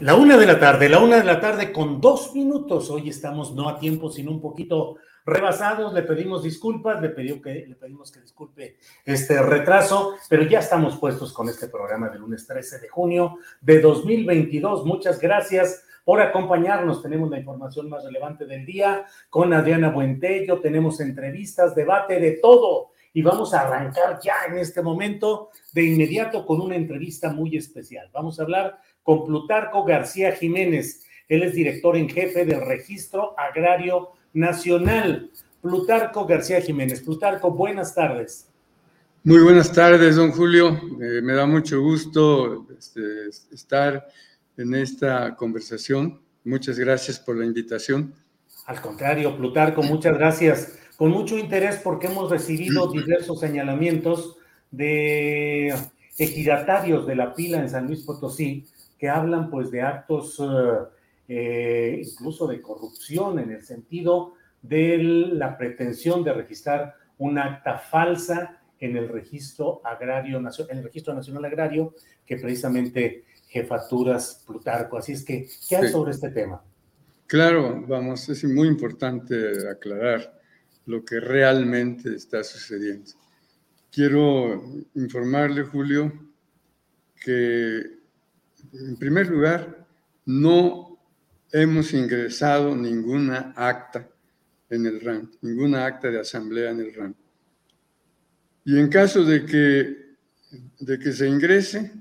La una de la tarde, la una de la tarde con dos minutos. Hoy estamos no a tiempo, sino un poquito rebasados. Le pedimos disculpas, le, pidió que, le pedimos que disculpe este retraso, pero ya estamos puestos con este programa del lunes 13 de junio de 2022. Muchas gracias por acompañarnos. Tenemos la información más relevante del día con Adriana Buentello, tenemos entrevistas, debate de todo. Y vamos a arrancar ya en este momento de inmediato con una entrevista muy especial. Vamos a hablar con Plutarco García Jiménez. Él es director en jefe del Registro Agrario Nacional. Plutarco García Jiménez. Plutarco, buenas tardes. Muy buenas tardes, don Julio. Eh, me da mucho gusto este, estar en esta conversación. Muchas gracias por la invitación. Al contrario, Plutarco, muchas gracias. Con mucho interés porque hemos recibido diversos señalamientos de ejidatarios de la pila en San Luis Potosí que hablan pues de actos eh, eh, incluso de corrupción en el sentido de la pretensión de registrar un acta falsa en el registro agrario en el registro nacional agrario que precisamente jefaturas Plutarco. Así es que, ¿qué hay Sí. sobre este tema? Claro, vamos, es muy importante aclarar lo que realmente está sucediendo. Quiero informarle, Julio, que en primer lugar no hemos ingresado ninguna acta en el RAN, ninguna acta de asamblea en el RAN. Y en caso de que, de que se ingrese,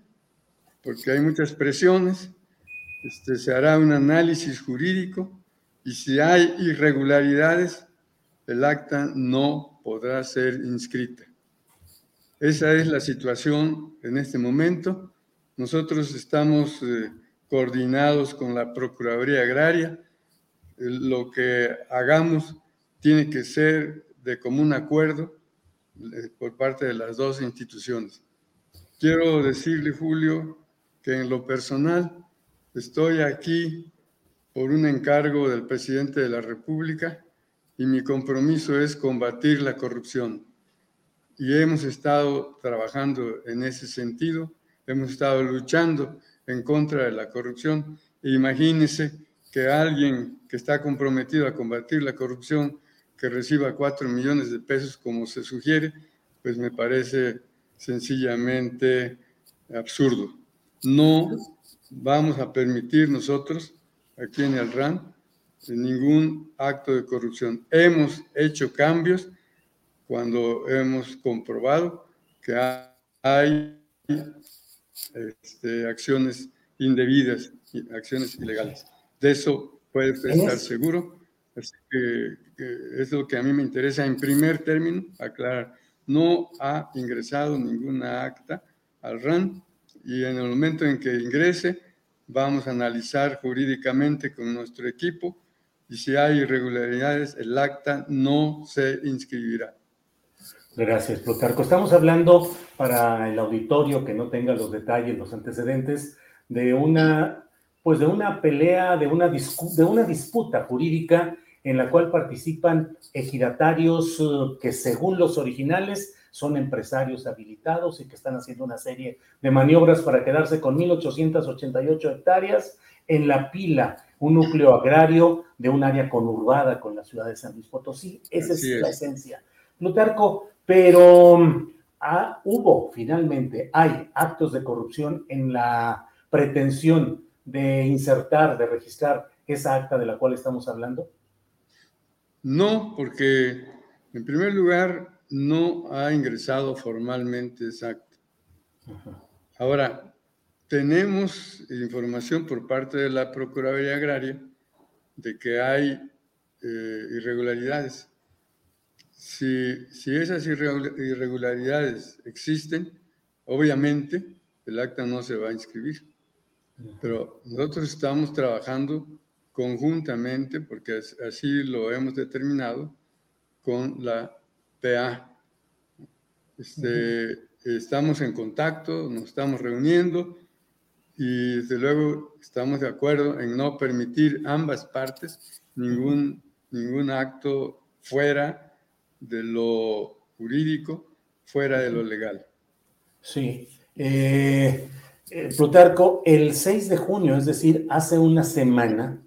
porque hay muchas presiones, este, se hará un análisis jurídico y si hay irregularidades, el acta no podrá ser inscrita. Esa es la situación en este momento. Nosotros estamos eh, coordinados con la Procuraduría Agraria. Eh, Lo que hagamos tiene que ser de común acuerdo eh, por parte de las dos instituciones. Quiero decirle, Julio, que en lo personal estoy aquí por un encargo del presidente de la República y mi compromiso es combatir la corrupción. Y hemos estado trabajando en ese sentido, hemos estado luchando en contra de la corrupción. E que alguien que está comprometido a combatir la corrupción, que reciba cuatro millones de pesos como se sugiere, pues me parece sencillamente absurdo. No vamos a permitir nosotros aquí en el RAN ningún acto de corrupción. Hemos hecho cambios cuando hemos comprobado que hay este, acciones indebidas, acciones ilegales. De eso puede estar seguro. Así que, que es lo que a mí me interesa en primer término, aclarar. No ha ingresado ninguna acta al RAN y en el momento en que ingrese vamos a analizar jurídicamente con nuestro equipo y si hay irregularidades, el acta no se inscribirá. Gracias, Plutarco. Estamos hablando para el auditorio que no tenga los detalles, los antecedentes de una, pues de una pelea, de una, de una disputa jurídica en la cual participan ejidatarios eh, que según los originales son empresarios habilitados y que están haciendo una serie de maniobras para quedarse con 1.888 hectáreas en la pila, un núcleo agrario de un área conurbada con la ciudad de San Luis Potosí. Esa es, la esencia. Plutarco, pero ah, hubo finalmente, hay actos de corrupción en la pretensión de insertar, de registrar esa acta de la cual estamos hablando. No, porque en primer lugar no ha ingresado formalmente esa acta. Ahora, tenemos información por parte de la Procuraduría Agraria de que hay eh, irregularidades. Si, si esas irregularidades existen, obviamente el acta no se va a inscribir. Pero nosotros estamos trabajando conjuntamente, porque así lo hemos determinado, con la PA. Este, Estamos en contacto, nos estamos reuniendo y desde luego estamos de acuerdo en no permitir ambas partes ningún, ningún acto fuera de lo jurídico, fuera de lo legal. Sí. Eh, eh, Plutarco, el 6 de junio, es decir, hace una semana,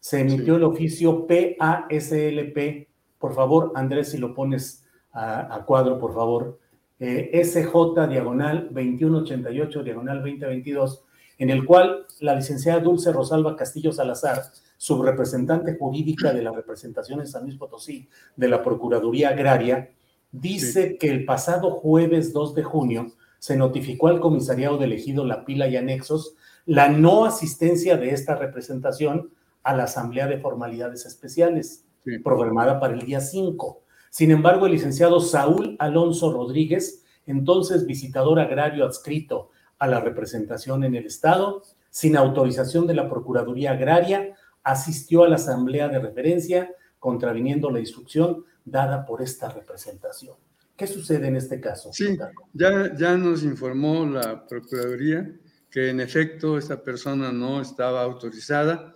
se emitió el oficio PASLP. Por favor, Andrés, si lo pones a, cuadro, por favor. Eh, SJ diagonal 2188 diagonal 2022, en el cual la licenciada Dulce Rosalba Castillo Salazar, subrepresentante jurídica de la representación en San Luis Potosí de la Procuraduría Agraria, dice que el pasado jueves 2 de junio se notificó al comisariado de elegido La Pila y Anexos la no asistencia de esta representación a la Asamblea de Formalidades Especiales, programada para el día 5. Sin embargo, el licenciado Saúl Alonso Rodríguez, entonces visitador agrario adscrito a la representación en el Estado, sin autorización de la Procuraduría Agraria, asistió a la Asamblea de Referencia, contraviniendo la instrucción dada por esta representación. ¿Qué sucede en este caso? Sí, ya, ya nos informó la Procuraduría que en efecto esta persona no estaba autorizada.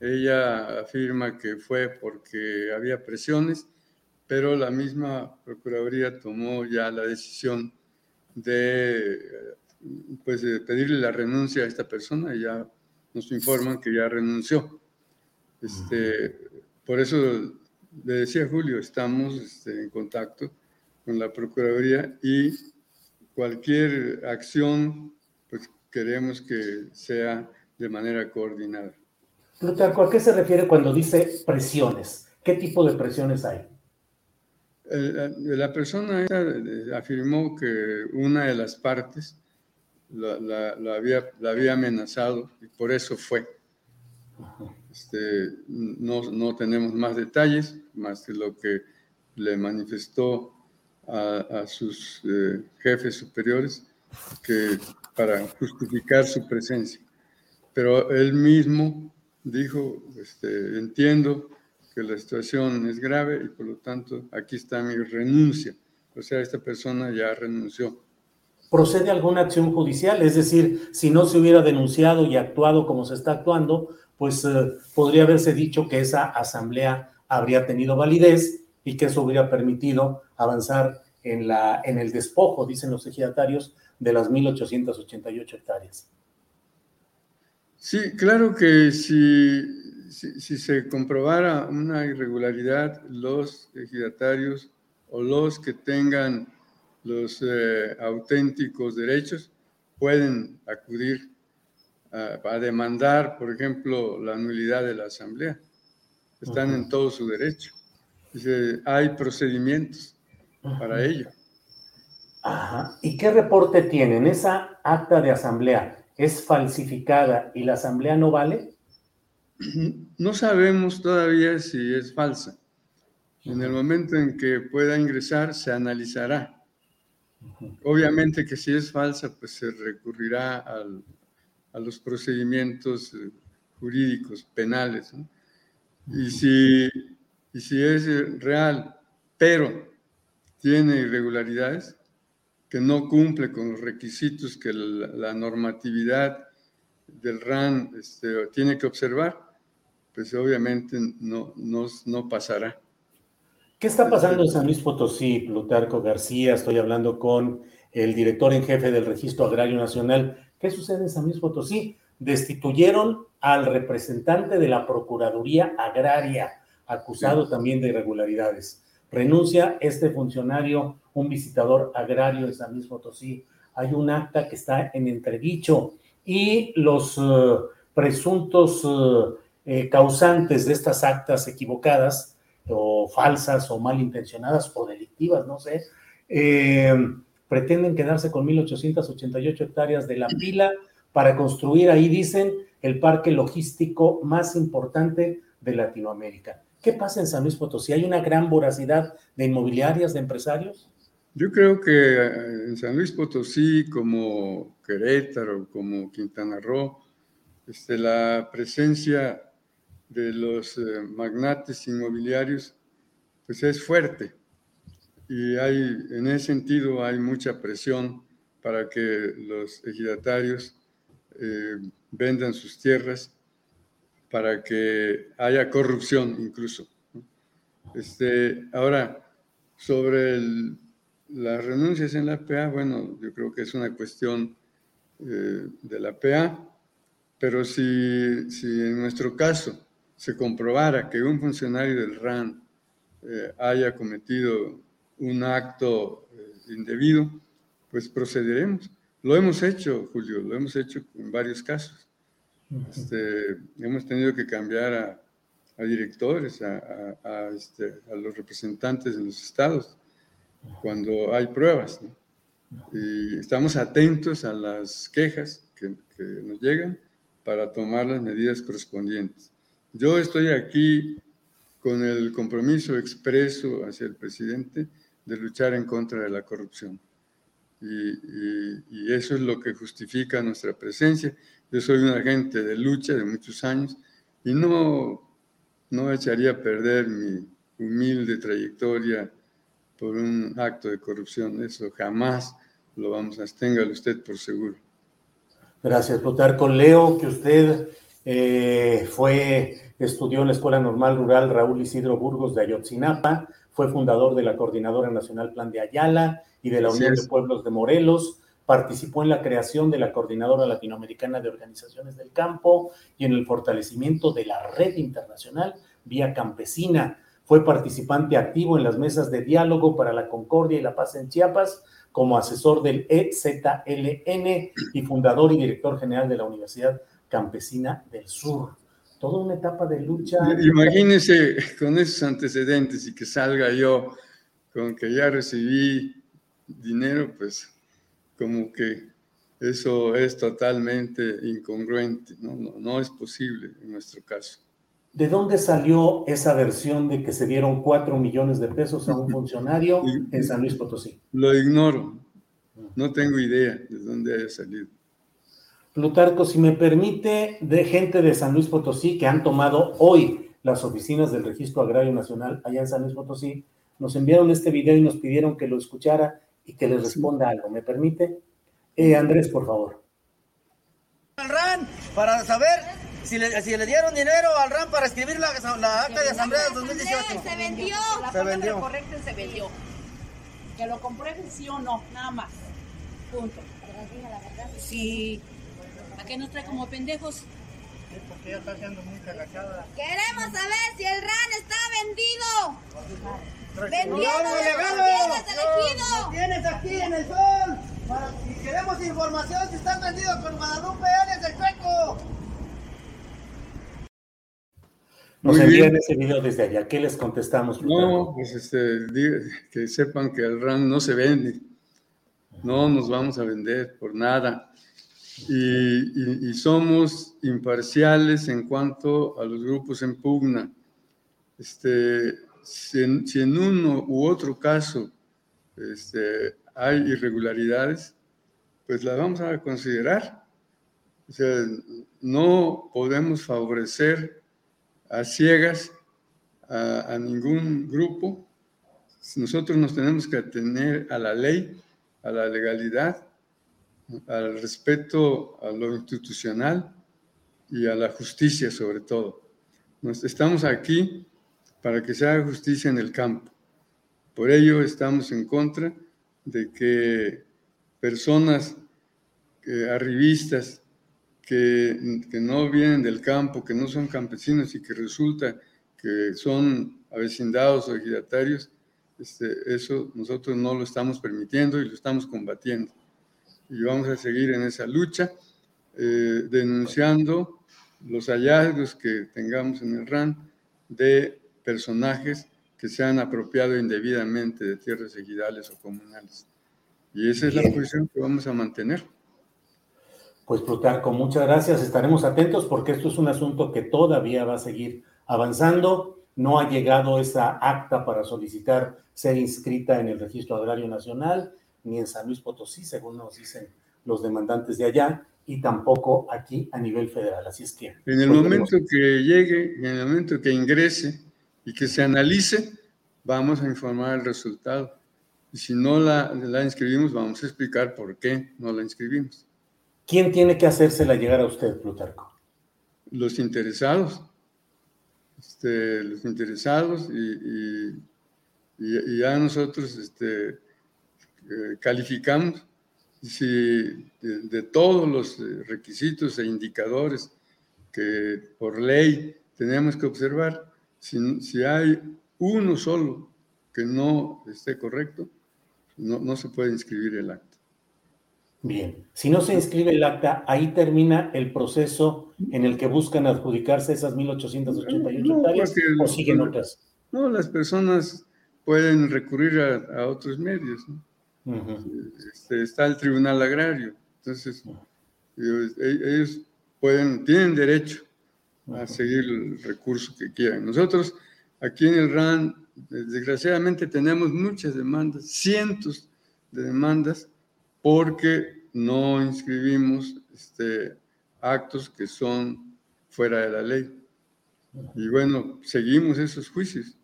Ella afirma que fue porque había presiones, pero la misma Procuraduría tomó ya la decisión de, pues, de pedirle la renuncia a esta persona y ya nos informan que ya renunció. Este, por eso le decía Julio, estamos este, en contacto con la Procuraduría y cualquier acción, pues queremos que sea de manera coordinada. Plutarco, ¿a qué se refiere cuando dice presiones? ¿Qué tipo de presiones hay? La persona afirmó que una de las partes la, había, la había amenazado y por eso fue. Este, no, no tenemos más detalles, más que lo que le manifestó a, sus eh, jefes superiores que, para justificar su presencia. Pero él mismo dijo, este, entiendo que la situación es grave y por lo tanto aquí está mi renuncia. O sea, esta persona ya renunció. ¿Procede alguna acción judicial? Es decir, si no se hubiera denunciado y actuado como se está actuando, pues eh, podría haberse dicho que esa asamblea habría tenido validez y que eso hubiera permitido avanzar en, la, en el despojo, dicen los ejidatarios, de las 1.888 hectáreas. Sí, claro que si, si, se comprobara una irregularidad, los ejidatarios o los que tengan los eh, auténticos derechos pueden acudir a, a, demandar, por ejemplo, la nulidad de la asamblea. Están en todo su derecho. Dice, hay procedimientos para ello. Ajá. ¿Y qué reporte tienen? ¿Esa acta de asamblea es falsificada y la asamblea no vale? No sabemos todavía si es falsa. En el momento en que pueda ingresar, se analizará. Obviamente que si es falsa, pues se recurrirá a los procedimientos eh, jurídicos, penales. Y si, y si es real, pero tiene irregularidades, que no cumple con los requisitos que la, normatividad del RAN este, tiene que observar, pues obviamente no, no, no pasará. ¿Qué está pasando en San Luis Potosí, Plutarco García? Estoy hablando con el director en jefe del Registro Agrario Nacional. ¿Qué sucede en San Luis Potosí? Destituyeron al representante de la Procuraduría Agraria, acusado también de irregularidades. Renuncia este funcionario, un visitador agrario de San Luis Potosí. Hay un acta que está en entredicho y los eh, presuntos eh, eh, causantes de estas actas equivocadas o falsas o malintencionadas o delictivas, no sé, pretenden quedarse con 1.888 hectáreas de la pila para construir ahí, dicen, el parque logístico más importante de Latinoamérica. ¿Qué pasa en San Luis Potosí? ¿Hay una gran voracidad de inmobiliarias, de empresarios? Yo creo que eh, en San Luis Potosí, como Querétaro, como Quintana Roo, este, la presencia de los eh, magnates inmobiliarios pues es fuerte y hay, en ese sentido hay mucha presión para que los ejidatarios eh, vendan sus tierras para que haya corrupción incluso. Este, ahora, sobre las renuncias en la PA, bueno, yo creo que es una cuestión eh, de la PA, pero si, si, en nuestro caso se comprobara que un funcionario del RAN eh, haya cometido un acto eh, indebido, pues procederemos. Lo hemos hecho, Julio, lo hemos hecho en varios casos. Este, hemos tenido que cambiar a, directores, a, este, a, los representantes de los estados, cuando hay pruebas. Y estamos atentos a las quejas que, que nos llegan para tomar las medidas correspondientes. Yo estoy aquí con el compromiso expreso hacia el presidente de luchar en contra de la corrupción. Y, eso es lo que justifica nuestra presencia. Yo soy un agente de lucha de muchos años y no, no echaría a perder mi humilde trayectoria por un acto de corrupción. Eso jamás lo vamos a téngalo usted por seguro. Gracias, Plutarco. Leo que usted eh, fue, estudió en la Escuela Normal Rural Raúl Isidro Burgos de Ayotzinapa, fue fundador de la Coordinadora Nacional Plan de Ayala y de la Unión de Pueblos de Morelos, participó en la creación de la Coordinadora Latinoamericana de Organizaciones del Campo y en el fortalecimiento de la red internacional vía campesina. Fue participante activo en las mesas de diálogo para la concordia y la paz en Chiapas como asesor del EZLN y fundador y director general de la Universidad Campesina del Sur toda una etapa de lucha. Imagínese con esos antecedentes y que salga yo con que ya recibí dinero, pues como que eso es totalmente incongruente, ¿no? No, es posible en nuestro caso. ¿De dónde salió esa versión de que se dieron cuatro millones de pesos a un funcionario en San Luis Potosí? Lo ignoro. No tengo idea de dónde haya salido. Plutarco, si me permite, de gente de San Luis Potosí que han tomado hoy las oficinas del Registro Agrario Nacional allá en San Luis Potosí, nos enviaron este video y nos pidieron que lo escuchara y que les responda algo. ¿Me permite? Eh, Andrés, por favor. Al RAN para saber si le, dieron dinero al RAN para escribir la, acta de asamblea de 2018. Se vendió. La se vendió. correcto se vendió. Que lo comprueben sí o no, nada más. Punto. Sí. ¿A qué nos trae como pendejos? porque ella está haciendo muy. Queremos saber si el RAN está vendido. ¡Vendido! ¡Lo tienes aquí en el sol! si queremos información si están vendidos con Guadalupe Arias del Chueco. Nos envían ese video desde allá. ¿Qué les contestamos? No, pues este, que sepan que el RAN no se vende. No nos vamos a vender por nada y, somos imparciales en cuanto a los grupos en pugna. Este, si, en, uno u otro caso este, hay irregularidades, pues las vamos a considerar. O sea, no podemos favorecer a ciegas a, a ningún grupo. Nosotros nos tenemos que atener a la ley, a la legalidad, al respeto a lo institucional y a la justicia sobre todo. Nos, estamos aquí para que se haga justicia en el campo. Por ello estamos en contra de que personas arribistas que, que, no vienen del campo, que no son campesinos y que resulta que son avecindados o ejidatarios, este, eso nosotros no lo estamos permitiendo y lo estamos combatiendo. Y vamos a seguir en esa lucha, eh, denunciando los hallazgos que tengamos en el RAN de personajes que se han apropiado indebidamente de tierras ejidales o comunales. Y esa es la posición que vamos a mantener. Pues Plutarco, muchas gracias. Estaremos atentos porque esto es un asunto que todavía va a seguir avanzando. No ha llegado esa acta para solicitar ser inscrita en el Registro Agrario Nacional, ni en San Luis Potosí, según nos dicen los demandantes de allá, y tampoco aquí a nivel federal. Así es que... En el momento que llegue, en el momento que ingrese y que se analice, vamos a informar el resultado. Y si no la, la inscribimos, vamos a explicar por qué no la inscribimos. ¿Quién tiene que hacérsela llegar a usted, Plutarco? Los interesados. Este, los interesados y, y, ya nosotros este, eh, calificamos si de, de, todos los requisitos e indicadores que por ley tenemos que observar, si, si hay uno solo que no esté correcto, no, no se puede inscribir el acta. Bien, si no se inscribe el acta, ahí termina el proceso en el que buscan adjudicarse esas 1.888 no, hectáreas o siguen otras. No, las personas pueden recurrir a, a otros medios. ¿no? Uh -huh. este, está el Tribunal Agrario, entonces uh -huh. ellos, ellos, pueden, tienen derecho a uh -huh. seguir el recurso que quieran. Nosotros aquí en el RAN, desgraciadamente tenemos muchas demandas, cientos de demandas porque no inscribimos este, actos que son fuera de la ley. Y bueno, seguimos esos juicios.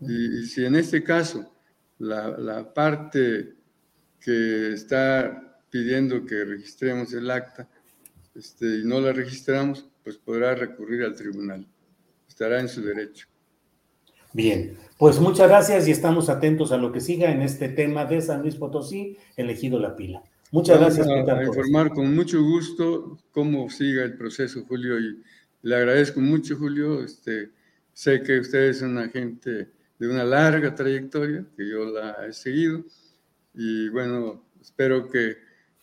Y, y si en este caso la, la, parte que está pidiendo que registremos el acta este, y no la registramos, pues podrá recurrir al tribunal. Estará en su derecho. Bien, pues muchas gracias y estamos atentos a lo que siga en este tema de San Luis Potosí, elegido la pila. Muchas Vamos gracias. A, a informar con mucho gusto cómo siga el proceso, Julio, y le agradezco mucho, Julio. Este, sé que usted es una gente de una larga trayectoria, que yo la he seguido, y bueno, espero que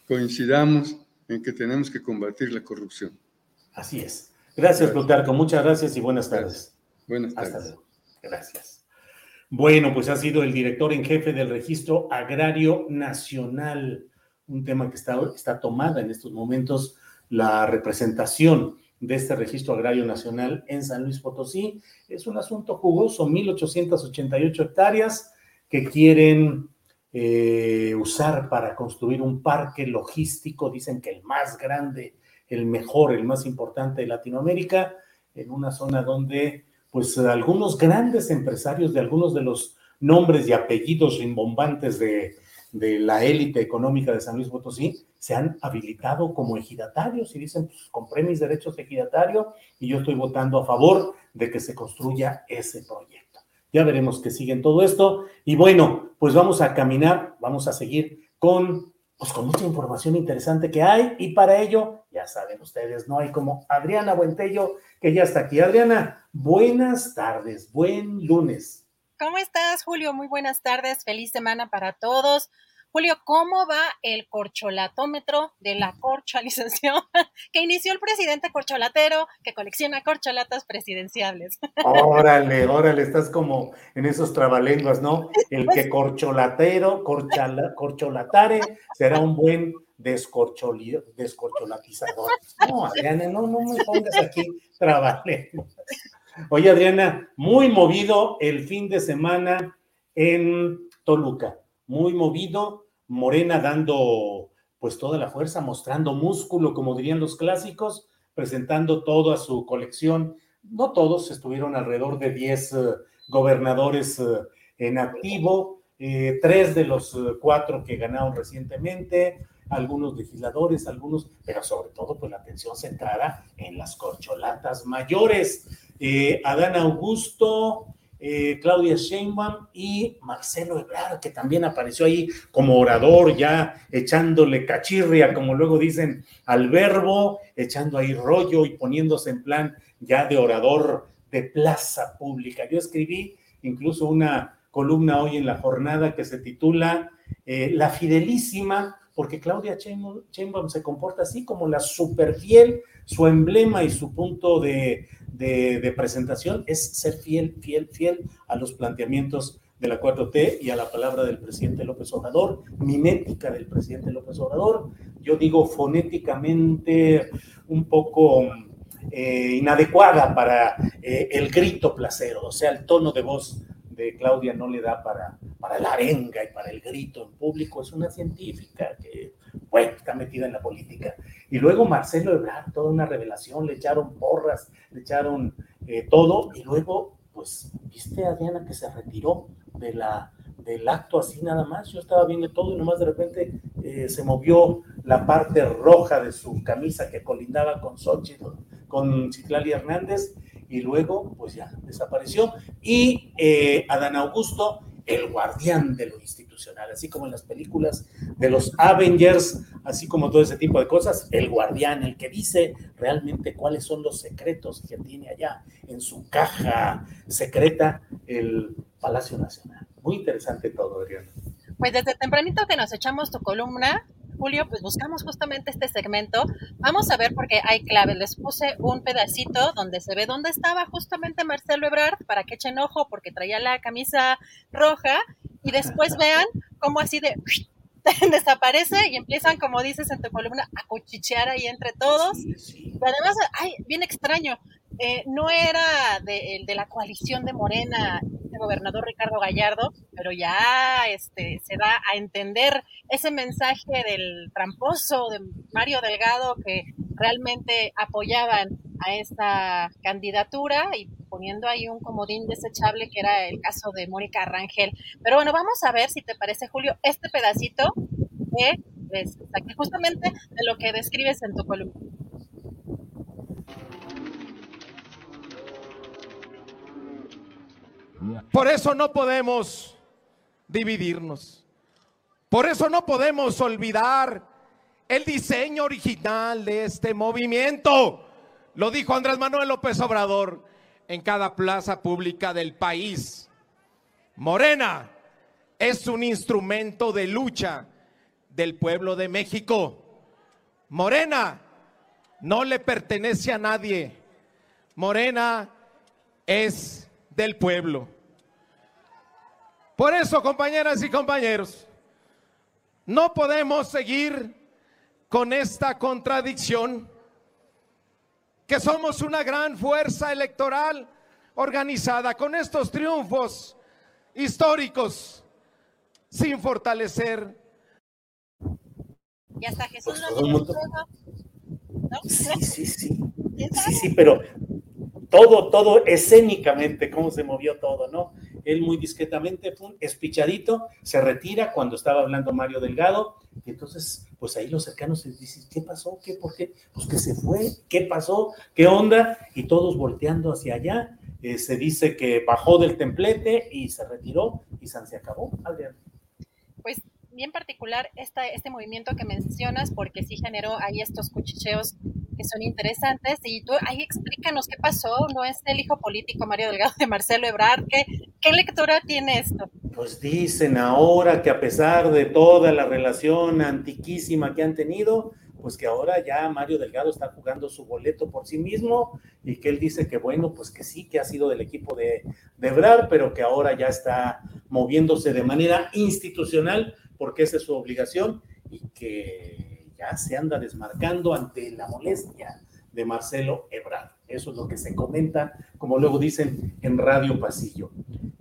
coincidamos en que tenemos que combatir la corrupción. Así es. Gracias, Plutarco. Muchas gracias y buenas tardes. Gracias. Buenas tardes. Hasta luego. Gracias. Bueno, pues ha sido el director en jefe del Registro Agrario Nacional, un tema que está, está tomada en estos momentos la representación de este Registro Agrario Nacional en San Luis Potosí. Es un asunto jugoso, 1.888 hectáreas que quieren eh, usar para construir un parque logístico, dicen que el más grande, el mejor, el más importante de Latinoamérica, en una zona donde pues algunos grandes empresarios de algunos de los nombres y apellidos rimbombantes de, de la élite económica de San Luis Potosí se han habilitado como ejidatarios y dicen, pues compré mis derechos de ejidatario y yo estoy votando a favor de que se construya ese proyecto. Ya veremos que siguen todo esto y bueno, pues vamos a caminar, vamos a seguir con pues con mucha información interesante que hay y para ello, ya saben ustedes, no hay como Adriana Buentello que ya está aquí. Adriana, buenas tardes, buen lunes. ¿Cómo estás, Julio? Muy buenas tardes, feliz semana para todos. Julio, ¿cómo va el corcholatómetro de la corchalización que inició el presidente corcholatero que colecciona corcholatas presidenciables? Órale, órale, estás como en esos trabalenguas, ¿no? El que corcholatero, corchala, corcholatare, será un buen descorcholatizador. No, Adriana, no, no me pongas aquí trabalenguas. Oye, Adriana, muy movido el fin de semana en Toluca, muy movido Morena dando pues toda la fuerza, mostrando músculo, como dirían los clásicos, presentando toda su colección no todos, estuvieron alrededor de 10 eh, gobernadores eh, en activo, eh, tres de los cuatro que ganaron recientemente, algunos legisladores, algunos, pero sobre todo pues la atención centrada en las corcholatas mayores. Adán Augusto, Claudia Sheinbaum y Marcelo Ebrard, que también apareció ahí como orador, ya echándole cachirria, como luego dicen, al verbo, echando ahí rollo y poniéndose en plan ya de orador de plaza pública. Yo escribí incluso una columna hoy en la jornada que se titula eh, La Fidelísima, porque Claudia Sheinbaum se comporta así como la superfiel, su emblema y su punto de, de, presentación es ser fiel, fiel, fiel a los planteamientos de la 4T y a la palabra del presidente López Obrador, mimética del presidente López Obrador, yo digo fonéticamente un poco eh, inadecuada para eh, el grito placero, o sea, el tono de voz de Claudia no le da para, para la arenga y para el grito en público, es una científica que, bueno, está metida en la política. Y luego Marcelo Ebrard, toda una revelación, le echaron porras, le echaron eh, todo, y luego, pues, viste a Diana que se retiró de la, del acto así nada más, yo estaba viendo todo y nomás de repente se movió la parte roja de su camisa que colindaba con Xochitl, con Citlali Hernández y luego pues ya desapareció. Y eh, Adán Augusto, el guardián de lo institucional, así como en las películas de los Avengers, así como todo ese tipo de cosas, el guardián, el que dice realmente cuáles son los secretos que tiene allá en su caja secreta el Palacio Nacional. Muy interesante todo, Adrián. Pues desde tempranito que nos echamos tu columna, Julio, pues buscamos justamente este segmento. Vamos a ver porque hay claves. Les puse un pedacito donde se ve dónde estaba justamente Marcelo Ebrard para que echen ojo porque traía la camisa roja y después vean cómo así de desaparece y empiezan, como dices en tu columna, a cuchichear ahí entre todos. además, ay, bien extraño. Eh, no era de, de, la coalición de Morena, el gobernador Ricardo Gallardo, pero ya este, se da a entender ese mensaje del tramposo de Mario Delgado que realmente apoyaban a esta candidatura y poniendo ahí un comodín desechable que era el caso de Mónica Rangel. Pero bueno, vamos a ver si te parece, Julio, este pedacito que es justamente de lo que describes en tu columna. Por eso no podemos dividirnos. Por eso no podemos olvidar el diseño original de este movimiento. Lo dijo Andrés Manuel López Obrador en cada plaza pública del país. Morena es un instrumento de lucha del pueblo de México. Morena no le pertenece a nadie. Morena es del pueblo. Por eso, compañeras y compañeros, no podemos seguir con esta contradicción, que somos una gran fuerza electoral organizada con estos triunfos históricos, sin fortalecer. Y hasta Jesús pues Sí, sí, sí. Sí, sí, pero todo, todo escénicamente, cómo se movió todo, ¿no? Él muy discretamente, pum, espichadito, se retira cuando estaba hablando Mario Delgado, y entonces, pues ahí los cercanos se dicen, ¿qué pasó? ¿Qué? ¿Por qué? Pues que se fue, ¿qué pasó? ¿Qué onda? Y todos volteando hacia allá, eh, se dice que bajó del templete y se retiró y se acabó, Adrián. Pues bien particular esta, este movimiento que mencionas, porque sí generó ahí estos cuchicheos que son interesantes. Y tú ahí explícanos qué pasó. ¿No es el hijo político Mario Delgado de Marcelo Ebrard? ¿Qué, qué lectura tiene esto? Pues dicen ahora que a pesar de toda la relación antiquísima que han tenido, pues que ahora ya Mario Delgado está jugando su boleto por sí mismo y que él dice que bueno, pues que sí, que ha sido del equipo de, de Ebrard, pero que ahora ya está moviéndose de manera institucional porque esa es su obligación y que ya se anda desmarcando ante la molestia de Marcelo Ebrard. Eso es lo que se comenta, como luego dicen, en Radio Pasillo.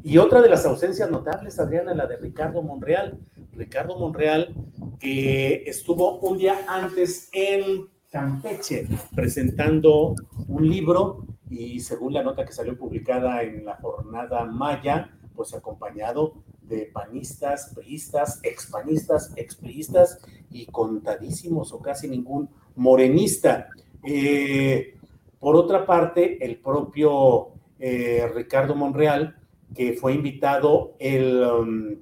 Y otra de las ausencias notables, Adriana, la de Ricardo Monreal. Ricardo Monreal, que estuvo un día antes en Campeche presentando un libro y según la nota que salió publicada en la jornada Maya, pues acompañado de panistas, priistas, expanistas, expriistas y contadísimos o casi ningún morenista. Eh, por otra parte, el propio eh, Ricardo Monreal, que fue invitado el, um,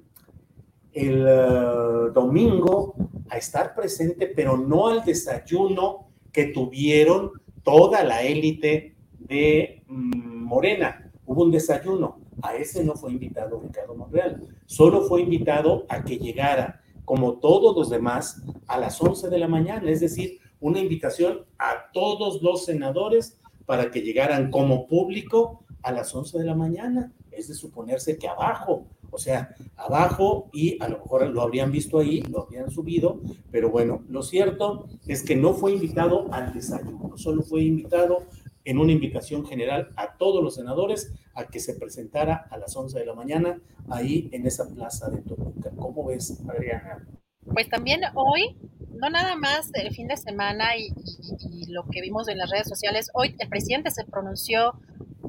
el uh, domingo a estar presente, pero no al desayuno que tuvieron toda la élite de mm, Morena. Hubo un desayuno, a ese no fue invitado Ricardo Monreal, solo fue invitado a que llegara, como todos los demás, a las 11 de la mañana, es decir, una invitación a todos los senadores para que llegaran como público a las 11 de la mañana. Es de suponerse que abajo, o sea, abajo y a lo mejor lo habrían visto ahí, lo habrían subido, pero bueno, lo cierto es que no fue invitado al desayuno, solo fue invitado en una invitación general a todos los senadores a que se presentara a las 11 de la mañana ahí en esa plaza de Toluca. ¿Cómo ves, Adriana? Pues también hoy, no nada más el fin de semana y, lo que vimos en las redes sociales, hoy el presidente se pronunció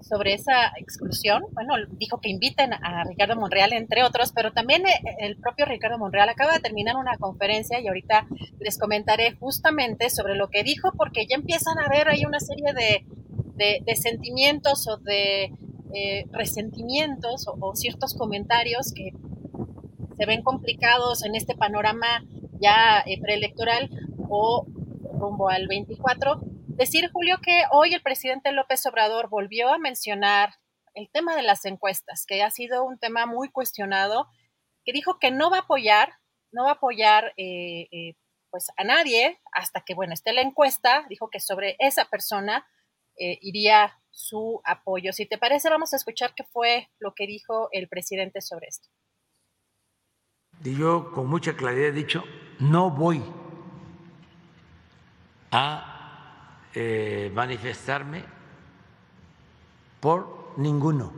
sobre esa exclusión. Bueno, dijo que inviten a Ricardo Monreal, entre otros, pero también eh, el propio Ricardo Monreal acaba de terminar una conferencia y ahorita les comentaré justamente sobre lo que dijo, porque ya empiezan a ver ahí una serie de, de, sentimientos o de eh, resentimientos o, ciertos comentarios que se ven complicados en este panorama ya eh, preelectoral o rumbo al 24. Decir, Julio, que hoy el presidente López Obrador volvió a mencionar el tema de las encuestas, que ha sido un tema muy cuestionado, que dijo que no va a apoyar, no va a apoyar eh, pues a nadie hasta que, bueno, esté la encuesta, dijo que sobre esa persona eh, iría su apoyo. Si te parece, vamos a escuchar qué fue lo que dijo el presidente sobre esto. Y yo con mucha claridad he dicho, no voy a eh, manifestarme por ninguno.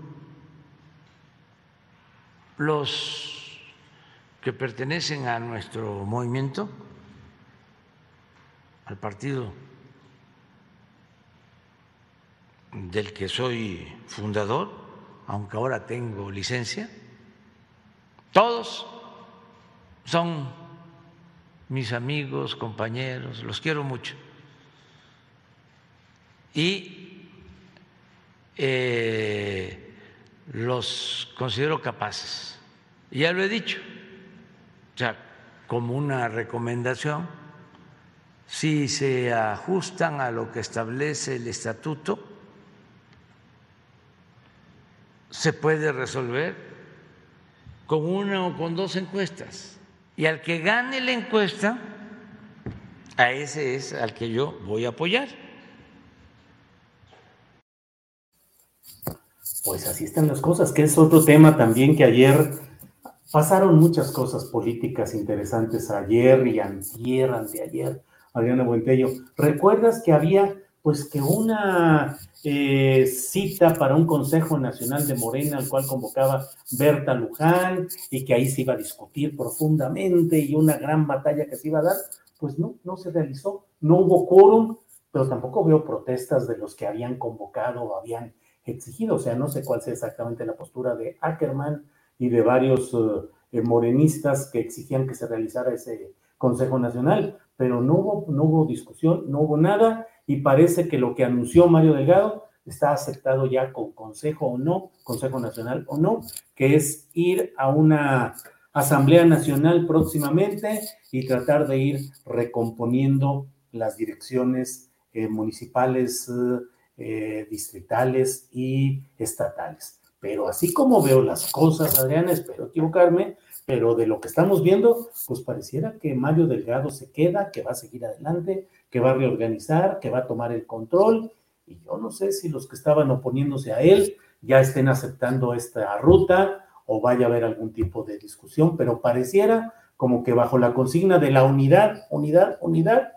Los que pertenecen a nuestro movimiento, al partido del que soy fundador, aunque ahora tengo licencia, todos son mis amigos, compañeros, los quiero mucho. Y eh, los considero capaces. Ya lo he dicho, o sea, como una recomendación, si se ajustan a lo que establece el estatuto, se puede resolver con una o con dos encuestas. Y al que gane la encuesta, a ese es al que yo voy a apoyar. Pues así están las cosas, que es otro tema también que ayer pasaron muchas cosas políticas interesantes ayer y antier, anteayer, Adriana Buentello. ¿Recuerdas que había pues que una eh, cita para un Consejo Nacional de Morena al cual convocaba Berta Luján y que ahí se iba a discutir profundamente y una gran batalla que se iba a dar, pues no, no se realizó, no hubo quórum, pero tampoco veo protestas de los que habían convocado o habían exigido, o sea, no sé cuál sea exactamente la postura de Ackerman y de varios eh, morenistas que exigían que se realizara ese Consejo Nacional, pero no hubo, no hubo discusión, no hubo nada y parece que lo que anunció Mario Delgado está aceptado ya con Consejo o no, Consejo Nacional o no, que es ir a una Asamblea Nacional próximamente y tratar de ir recomponiendo las direcciones eh, municipales, eh, distritales y estatales. Pero así como veo las cosas, Adriana, espero equivocarme, pero de lo que estamos viendo, pues pareciera que Mario Delgado se queda, que va a seguir adelante, que va a reorganizar, que va a tomar el control. Y yo no sé si los que estaban oponiéndose a él ya estén aceptando esta ruta o vaya a haber algún tipo de discusión, pero pareciera como que bajo la consigna de la unidad, unidad, unidad,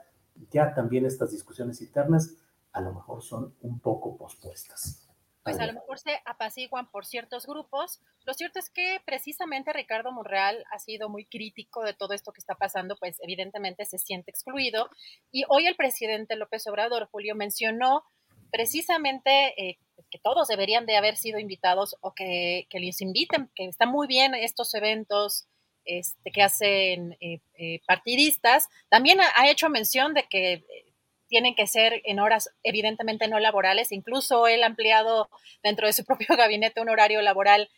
ya también estas discusiones internas a lo mejor son un poco pospuestas pues a lo mejor se apaciguan por ciertos grupos. Lo cierto es que precisamente Ricardo Monreal ha sido muy crítico de todo esto que está pasando, pues evidentemente se siente excluido. Y hoy el presidente López Obrador, Julio, mencionó precisamente eh, que todos deberían de haber sido invitados o que, que les inviten, que están muy bien estos eventos este, que hacen eh, eh, partidistas. También ha, hecho mención de que tienen que ser en horas evidentemente no laborales. Incluso él ha ampliado dentro de su propio gabinete un horario laboral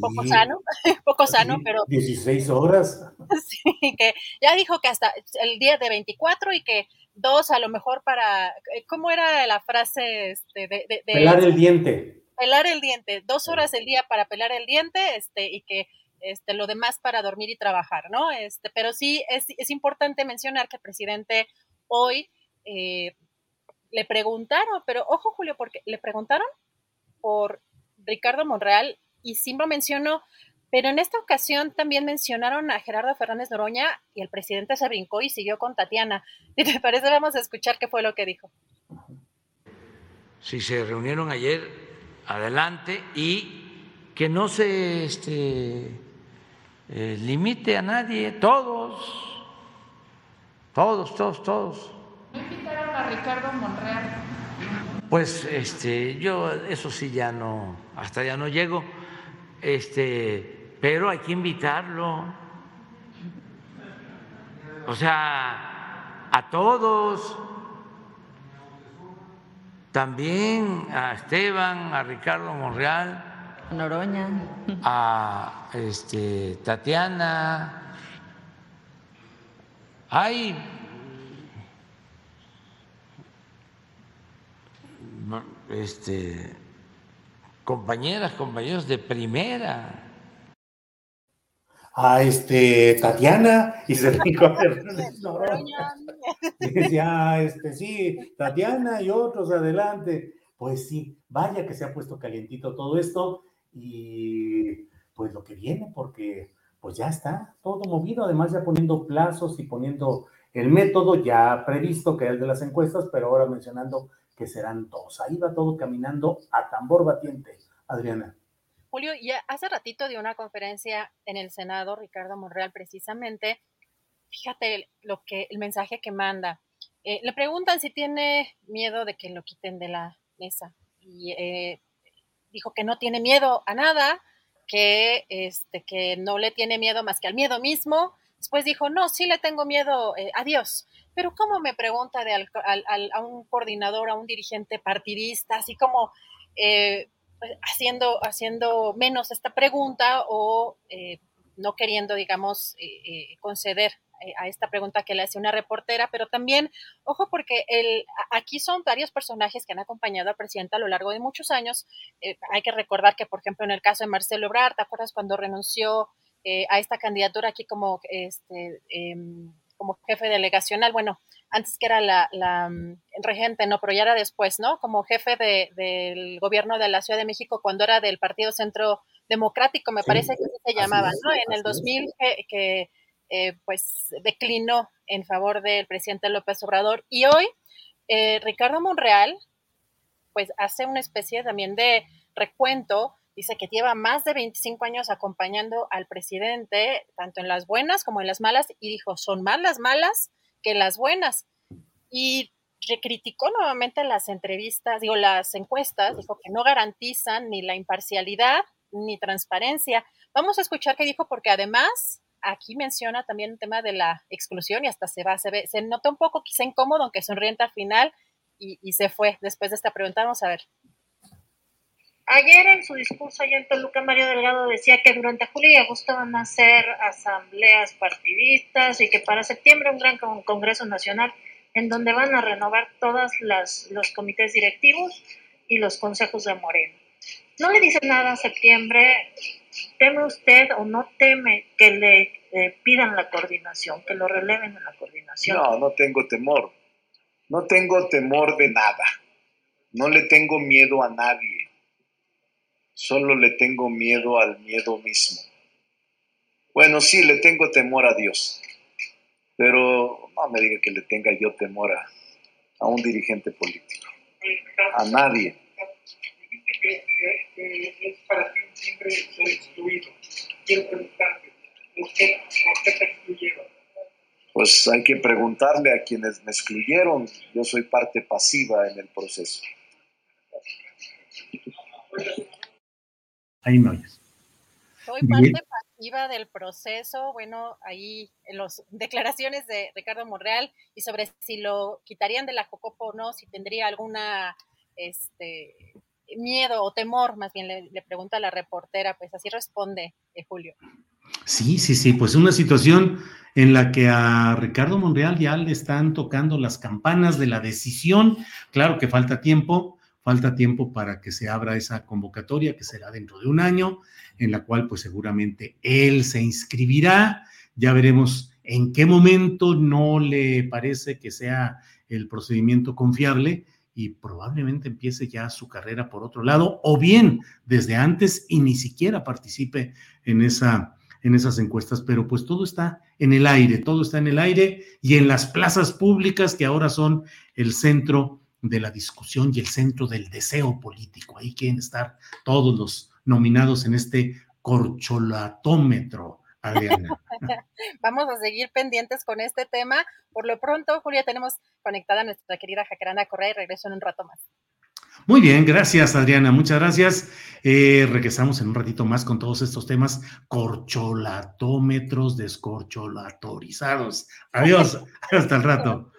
poco sano, poco sano, pero... 16 horas. Sí, que ya dijo que hasta el día de 24 y que dos a lo mejor para, eh, ¿cómo era la frase? Este, de, pelar el diente. Pelar el diente, dos horas el día para pelar el diente este, y que este, lo demás para dormir y trabajar, ¿no? Este, pero sí es, es importante mencionar que el presidente hoy eh, le preguntaron, pero ojo Julio, porque le preguntaron por Ricardo Monreal y lo mencionó pero en esta ocasión también mencionaron a Gerardo Fernández Noroña y el presidente se brincó y siguió con Tatiana. ¿Y te parece? Vamos a escuchar qué fue lo que dijo. Si se reunieron ayer, adelante y que no se este, eh, limite a nadie, todos, todos, todos, todos. ¿No invitaron a Ricardo Monreal? Pues este, yo eso sí ya no, hasta ya no llego. Este, pero hay que invitarlo. O sea, a todos, también a Esteban, a Ricardo Monreal, a Noroña, a este, Tatiana. Hay este, compañeras, compañeros de primera. A este Tatiana y se dijo decía, este, sí, Tatiana y otros adelante. Pues sí, vaya que se ha puesto calientito todo esto y pues lo que viene, porque pues ya está todo movido, además ya poniendo plazos y poniendo el método ya previsto, que es el de las encuestas, pero ahora mencionando que serán dos. Ahí va todo caminando a tambor batiente, Adriana. Julio, ya hace ratito dio una conferencia en el Senado, Ricardo Monreal, precisamente. Fíjate lo que, el mensaje que manda. Eh, le preguntan si tiene miedo de que lo quiten de la mesa. Y eh, dijo que no tiene miedo a nada, que, este, que no le tiene miedo más que al miedo mismo. Después dijo, no, sí le tengo miedo eh, a Dios. Pero ¿cómo me pregunta de a un coordinador, a un dirigente partidista, así como pues, haciendo, haciendo menos esta pregunta o eh, no queriendo, digamos, eh, eh, conceder a esta pregunta que le hace una reportera, pero también, ojo, porque el, aquí son varios personajes que han acompañado al presidente a lo largo de muchos años. hay que recordar que, por ejemplo, en el caso de Marcelo Ebrard, ¿te acuerdas cuando renunció a esta candidatura aquí como, este, em, como jefe delegacional? Bueno, antes que era la, mm, regente, no, pero ya era después, ¿no? Como jefe del gobierno de la Ciudad de México cuando era del Partido Centro Democrático, me parece que así se llamaba, ¿no? En el 2000 que, eh, pues declinó en favor del presidente López Obrador. Y hoy eh, Ricardo Monreal, pues hace una especie también de recuento, dice que lleva más de 25 años acompañando al presidente, tanto en las buenas como en las malas, y dijo, son más las malas que las buenas. Y criticó nuevamente las entrevistas, digo, las encuestas, dijo que no garantizan ni la imparcialidad ni transparencia. Vamos a escuchar qué dijo, porque además aquí menciona también el tema de la exclusión y hasta se va, se ve, se nota un poco quizá incómodo, aunque sonriente al final y, y se fue después de esta pregunta. Vamos a ver. Ayer en su discurso allá en Toluca, Mario Delgado decía que durante julio y agosto van a ser asambleas partidistas y que para septiembre un gran congreso nacional en donde van a renovar todos los comités directivos y los consejos de Moreno. No le dice nada a septiembre, ¿teme usted o no teme que le pidan la coordinación, que lo releven en la coordinación? No, no tengo temor. No tengo temor de nada. No le tengo miedo a nadie solo le tengo miedo al miedo mismo. Bueno, sí, le tengo temor a Dios, pero no me diga que le tenga yo temor a, un dirigente político, a nadie. Pues hay que preguntarle a quienes me excluyeron. Yo soy parte pasiva en el proceso. Ahí me oyes. Soy parte pasiva del proceso, bueno, ahí en las declaraciones de Ricardo Monreal y sobre si lo quitarían de la Jocopo o no, si tendría alguna este, miedo o temor, más bien le, pregunta a la reportera, pues así responde eh, Julio. Sí, sí, sí, pues una situación en la que a Ricardo Monreal ya le están tocando las campanas de la decisión. Claro que falta tiempo, falta tiempo para que se abra esa convocatoria, que será dentro de un año, en la cual pues seguramente él se inscribirá. Ya veremos en qué momento no le parece que sea el procedimiento confiable y probablemente empiece ya su carrera por otro lado, o bien desde antes y ni siquiera participe en, esa, en esas encuestas, pero pues todo está en el aire, todo está en el aire y en las plazas públicas que ahora son el centro de la discusión y el centro del deseo político. Ahí quieren estar todos los nominados en este corcholatómetro Vamos a seguir pendientes con este tema. Por lo pronto, Julia, tenemos conectada a nuestra querida Jacaranda Correa y regreso en un rato más. Muy bien, gracias Adriana, muchas gracias. Eh, regresamos en un ratito más con todos estos temas corcholatómetros descorcholatorizados. Adiós, hasta el rato.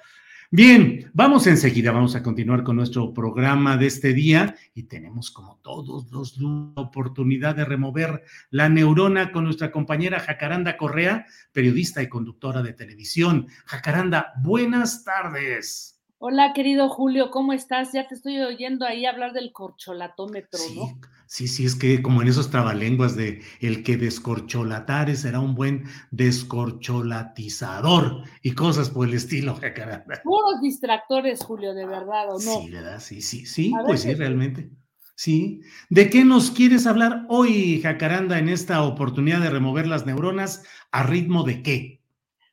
Bien, vamos enseguida, vamos a continuar con nuestro programa de este día y tenemos como todos los la oportunidad de remover la neurona con nuestra compañera Jacaranda Correa, periodista y conductora de televisión. Jacaranda, buenas tardes. Hola, querido Julio, ¿cómo estás? Ya te estoy oyendo ahí hablar del corcholatómetro, ¿no? Sí, sí, es que como en esos trabalenguas de el que descorcholatare será un buen descorcholatizador y cosas por el estilo, jacaranda. Puros distractores, Julio, de verdad, ¿o no? Sí, ¿verdad? Sí, sí, sí, pues sí, realmente. Sí. ¿De qué nos quieres hablar hoy, Jacaranda, en esta oportunidad de remover las neuronas? ¿A ritmo de qué?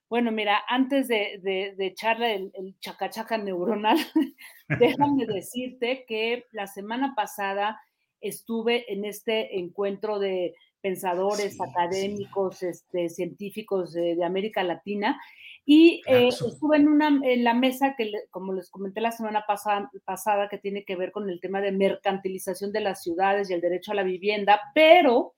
Bueno, mira, antes de, echarle el, el, chacachaca neuronal, déjame decirte que la semana pasada estuve en este encuentro de pensadores académicos, este, científicos de, América Latina y eh, estuve en, una, en la mesa que, como les comenté la semana pasada, pasada, que tiene que ver con el tema de mercantilización de las ciudades y el derecho a la vivienda, pero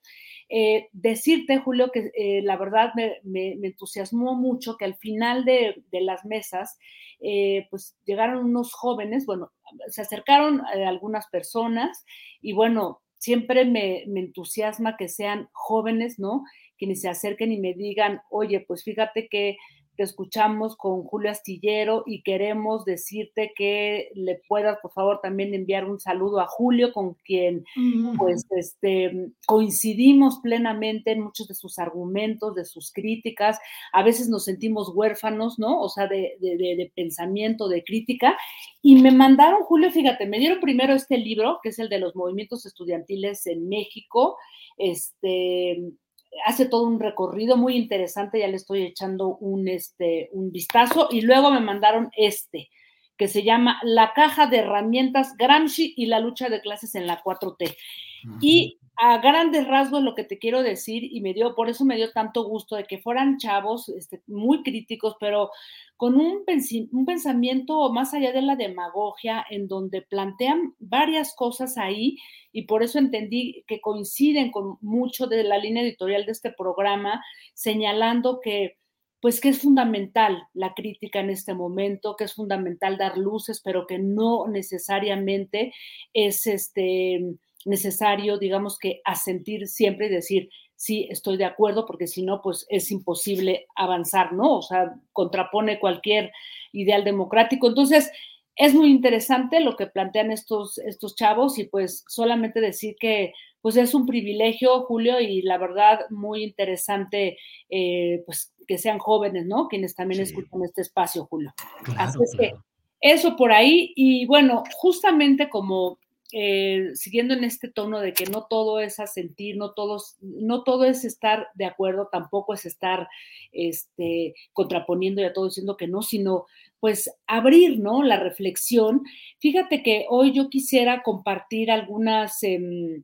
eh, decirte, Julio, que eh, la verdad me, entusiasmó mucho que al final de, las mesas, eh, pues llegaron unos jóvenes, bueno, se acercaron algunas personas y bueno, siempre me, me, entusiasma que sean jóvenes, ¿no? Quienes se acerquen y me digan, oye, pues fíjate que te escuchamos con Julio Astillero y queremos decirte que le puedas, por favor, también enviar un saludo a Julio, con quien pues este, coincidimos plenamente en muchos de sus argumentos, de sus críticas. A veces nos sentimos huérfanos, ¿no? O sea, de, de pensamiento, de crítica. Y me mandaron, Julio, fíjate, me dieron primero este libro, que es el de los movimientos estudiantiles en México. Este, hace todo un recorrido muy interesante, ya le estoy echando un, este, un vistazo y luego me mandaron este, que se llama La caja de herramientas Gramsci y la lucha de clases en la 4T. Y a grandes rasgos lo que te quiero decir, y me dio, por eso me dio tanto gusto de que fueran chavos este, muy críticos, pero con un, un, pensamiento más allá de la demagogia, en donde plantean varias cosas ahí, y por eso entendí que coinciden con mucho de la línea editorial de este programa, señalando que pues que es fundamental la crítica en este momento, que es fundamental dar luces, pero que no necesariamente es este necesario, digamos que asentir siempre y decir, sí, estoy de acuerdo, porque si no, pues es imposible avanzar, ¿no? O sea, contrapone cualquier ideal democrático. Entonces, es muy interesante lo que plantean estos, estos chavos y pues solamente decir que pues es un privilegio, Julio, y la verdad muy interesante, eh, pues que sean jóvenes, ¿no? Quienes también escuchan este espacio, Julio. Así es que eso por ahí, y bueno, justamente como eh, siguiendo en este tono de que no todo es asentir, no, todos, no todo es estar de acuerdo, tampoco es estar este, contraponiendo y a todo diciendo que no, sino pues abrir, ¿no? La reflexión. Fíjate que hoy yo quisiera compartir algunas em,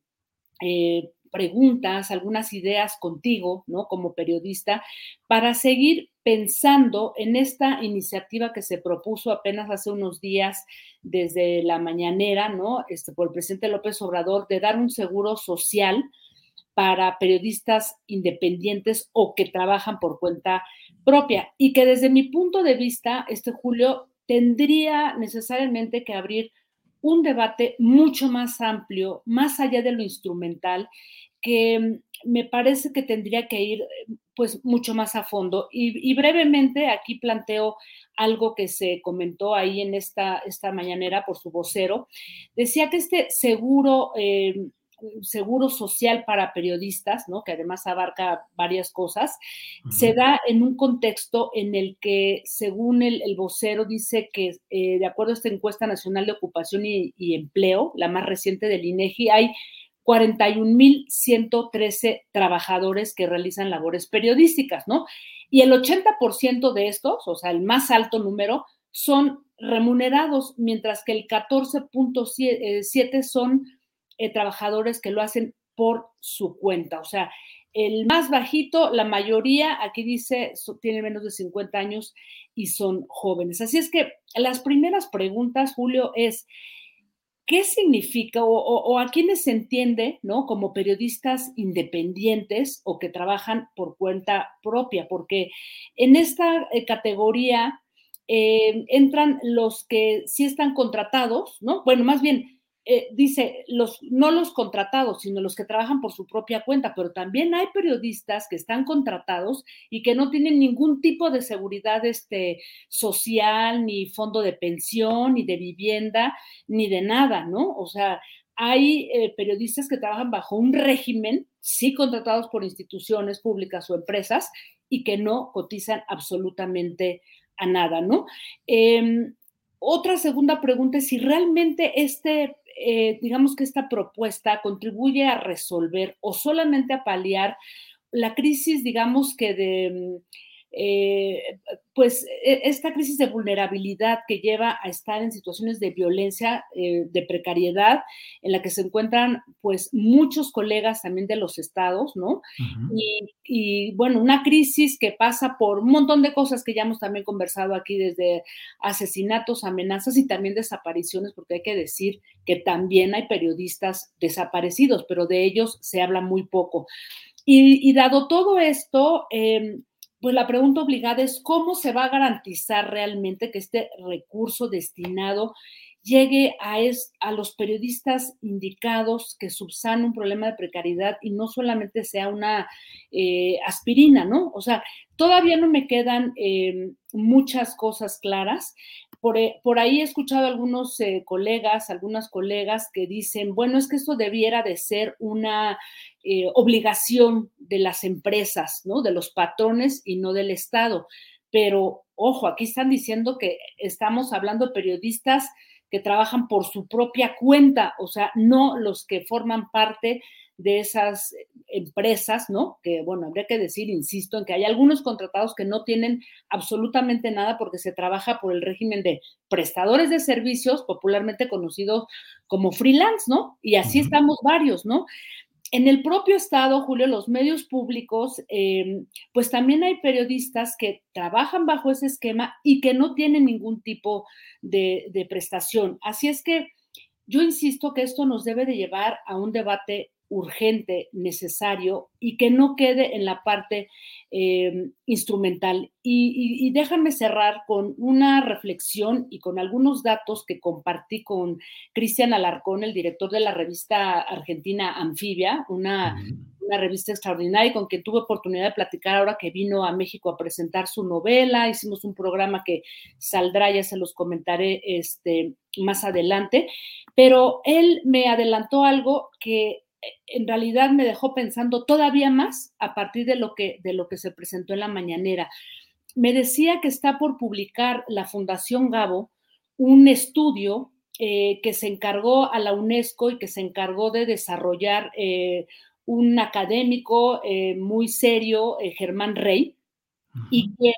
eh, preguntas, algunas ideas contigo, ¿no? Como periodista, para seguir pensando en esta iniciativa que se propuso apenas hace unos días desde la mañanera, ¿no? Este, por el presidente López Obrador, de dar un seguro social para periodistas independientes o que trabajan por cuenta propia y que desde mi punto de vista, este Julio tendría necesariamente que abrir un debate mucho más amplio, más allá de lo instrumental, que me parece que tendría que ir pues mucho más a fondo. Y, brevemente aquí planteo algo que se comentó ahí en esta, esta mañanera por su vocero. Decía que este seguro... Eh, seguro social para periodistas, ¿no? que además abarca varias cosas, se da en un contexto en el que, según el, vocero, dice que eh, de acuerdo a esta encuesta nacional de ocupación y, y empleo, la más reciente del INEGI, hay 41.113 trabajadores que realizan labores periodísticas, ¿no? Y el 80% de estos, o sea, el más alto número, son remunerados, mientras que el 14.7 son eh, trabajadores que lo hacen por su cuenta. O sea, el más bajito, la mayoría, aquí dice, tiene menos de 50 años y son jóvenes. Así es que las primeras preguntas, Julio, es, ¿qué significa o, a quiénes se entiende, ¿no? Como periodistas independientes o que trabajan por cuenta propia, porque en esta eh, categoría eh, entran los que sí están contratados, ¿no? Bueno, más bien, eh, dice, los, no los contratados, sino los que trabajan por su propia cuenta, pero también hay periodistas que están contratados y que no tienen ningún tipo de seguridad este, social, ni fondo de pensión, ni de vivienda, ni de nada, ¿no? O sea, hay eh, periodistas que trabajan bajo un régimen, sí contratados por instituciones públicas o empresas, y que no cotizan absolutamente a nada, ¿no? Em, otra segunda pregunta es si realmente este eh, digamos que esta propuesta contribuye a resolver o solamente a paliar la crisis, digamos que de, mm, eh, pues e, esta crisis de vulnerabilidad que lleva a estar en situaciones de violencia, eh, de precariedad, en la que se encuentran pues muchos colegas también de los estados, ¿no? y, bueno, una crisis que pasa por un montón de cosas que ya hemos también conversado aquí, desde asesinatos, amenazas y también desapariciones, porque hay que decir que también hay periodistas desaparecidos, pero de ellos se habla muy poco. Y, dado todo esto, em, pues la pregunta obligada es cómo se va a garantizar realmente que este recurso destinado llegue a, a los periodistas indicados que subsanen un problema de precariedad y no solamente sea una eh, aspirina, ¿no? O sea, todavía no me quedan em, muchas cosas claras. Por, eh, por, ahí he escuchado algunos eh, colegas, algunas colegas que dicen, bueno, es que esto debiera de ser una eh, obligación de las empresas, ¿no? De los patrones y no del Estado. Pero, ojo, aquí están diciendo que estamos hablando de periodistas que trabajan por su propia cuenta, o sea, no los que forman parte de esas empresas, ¿no? Que, bueno, habría que decir, insisto, en que hay algunos contratados que no tienen absolutamente nada porque se trabaja por el régimen de prestadores de servicios, popularmente conocidos como freelance, ¿no? Y así estamos varios, ¿no? En el propio Estado, Julio, los medios públicos, em, pues también hay periodistas que trabajan bajo ese esquema y que no tienen ningún tipo de, de prestación. Así es que yo insisto que esto nos debe de llevar a un debate urgente, necesario y que no quede en la parte eh, instrumental. Y, déjame cerrar con una reflexión y con algunos datos que compartí con Cristian Alarcón, el director de la revista argentina Anfibia, una, una revista extraordinaria con quien tuve oportunidad de platicar ahora que vino a México a presentar su novela. Hicimos un programa que saldrá, ya se los comentaré este, más adelante, pero él me adelantó algo que en realidad me dejó pensando todavía más a partir de lo que, de lo que se presentó en la mañanera. Me decía que está por publicar la Fundación Gabo un estudio eh, que se encargó a la UNESCO y que se encargó de desarrollar eh, un académico eh, muy serio, Germán Rey, y quien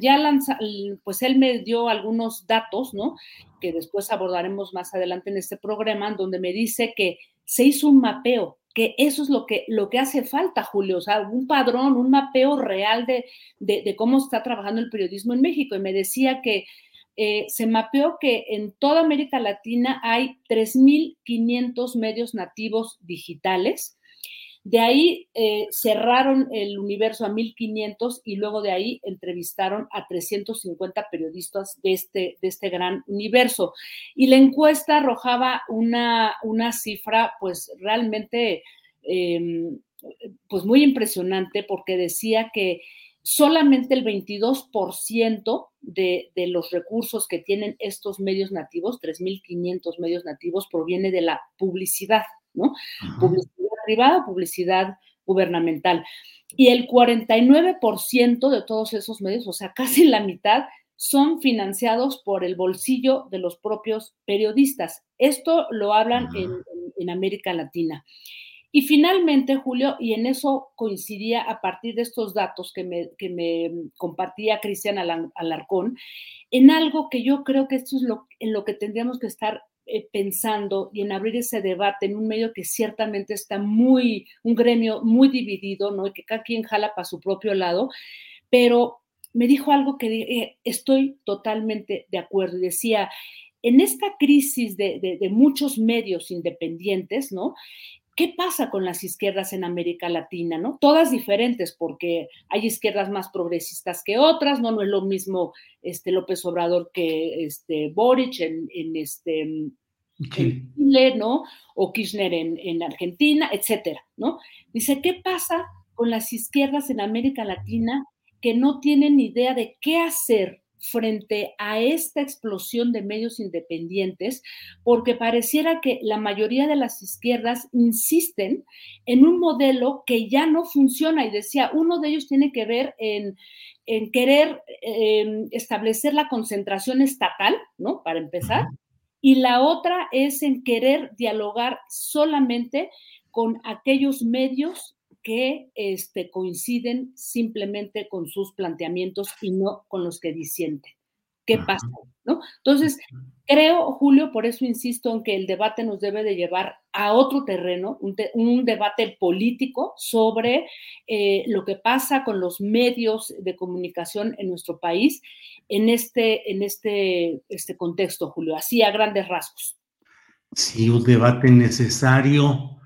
ya lanza, pues él me dio algunos datos, ¿no? Que después abordaremos más adelante en este programa, donde me dice que se hizo un mapeo, que eso es lo que, lo que hace falta, Julio, o sea, un padrón, un mapeo real de, de, cómo está trabajando el periodismo en México. Y me decía que eh, se mapeó que en toda América Latina hay 3.500 medios nativos digitales De ahí eh, cerraron el universo a 1500 y luego de ahí entrevistaron a 350 periodistas de este, de este gran universo. Y la encuesta arrojaba una, una cifra pues realmente em, pues muy impresionante porque decía que solamente el 22% de, de, los recursos que tienen estos medios nativos, 3.500 medios nativos, proviene de la publicidad, ¿no? Publicidad privada, publicidad gubernamental. Y el 49% de todos esos medios, o sea, casi la mitad, son financiados por el bolsillo de los propios periodistas. Esto lo hablan en, en América Latina. Y finalmente, Julio, y en eso coincidía a partir de estos datos que me, que me compartía Cristian Alarcón, en algo que yo creo que esto es lo, en lo que tendríamos que estar eh, pensando y en abrir ese debate en un medio que ciertamente está muy, un gremio muy dividido, ¿no? Y que cada quien jala para su propio lado, pero me dijo algo que eh, estoy totalmente de acuerdo y decía, en esta crisis de, de, de, muchos medios independientes, ¿no? ¿Qué pasa con las izquierdas en América Latina? ¿no? Todas diferentes, porque hay izquierdas más progresistas que otras, ¿no? No es lo mismo este, López Obrador que este, Boric en, en este, en Chile, ¿no? O Kirchner en, en, Argentina, etcétera, ¿no? Dice, ¿qué pasa con las izquierdas en América Latina que no tienen idea de qué hacer frente a esta explosión de medios independientes, porque pareciera que la mayoría de las izquierdas insisten en un modelo que ya no funciona. Y decía, uno de ellos tiene que ver en, en querer eh, establecer la concentración estatal, ¿no? Para empezar. Y la otra es en querer dialogar solamente con aquellos medios que este, coinciden simplemente con sus planteamientos y no con los que disienten. ¿Qué pasa? ¿No? Entonces, creo, Julio, por eso insisto en que el debate nos debe de llevar a otro terreno, un, te, un debate político sobre eh, lo que pasa con los medios de comunicación en nuestro país en este, en este, este contexto, Julio, así a grandes rasgos. Sí, un debate necesario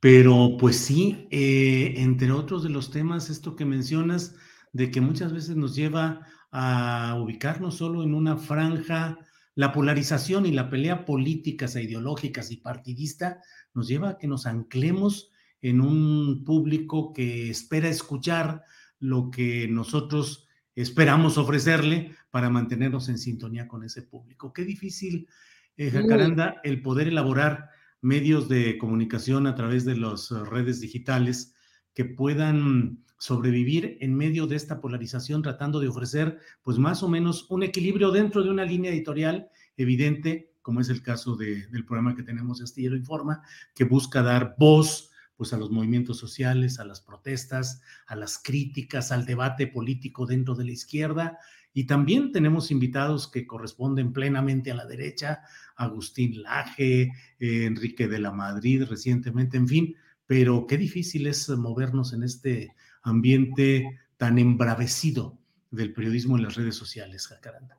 pero pues sí, eh, entre otros de los temas, esto que mencionas, de que muchas veces nos lleva a ubicarnos solo en una franja, la polarización y la pelea políticas e ideológicas y partidista nos lleva a que nos anclemos en un público que espera escuchar lo que nosotros esperamos ofrecerle para mantenernos en sintonía con ese público. Qué difícil, eh, Jacaranda, el poder elaborar medios de comunicación a través de las eh, redes digitales que puedan sobrevivir en medio de esta polarización, tratando de ofrecer, pues más o menos, un equilibrio dentro de una línea editorial evidente, como es el caso de, del programa que tenemos Astillero Informa, que busca dar voz pues a los movimientos sociales, a las protestas, a las críticas, al debate político dentro de la izquierda y también tenemos invitados que corresponden plenamente a la derecha, Agustín Laje, eh, Enrique de la Madrid recientemente, en fin, pero qué difícil es movernos en este ambiente tan embravecido del periodismo en las redes sociales, Jacaranda.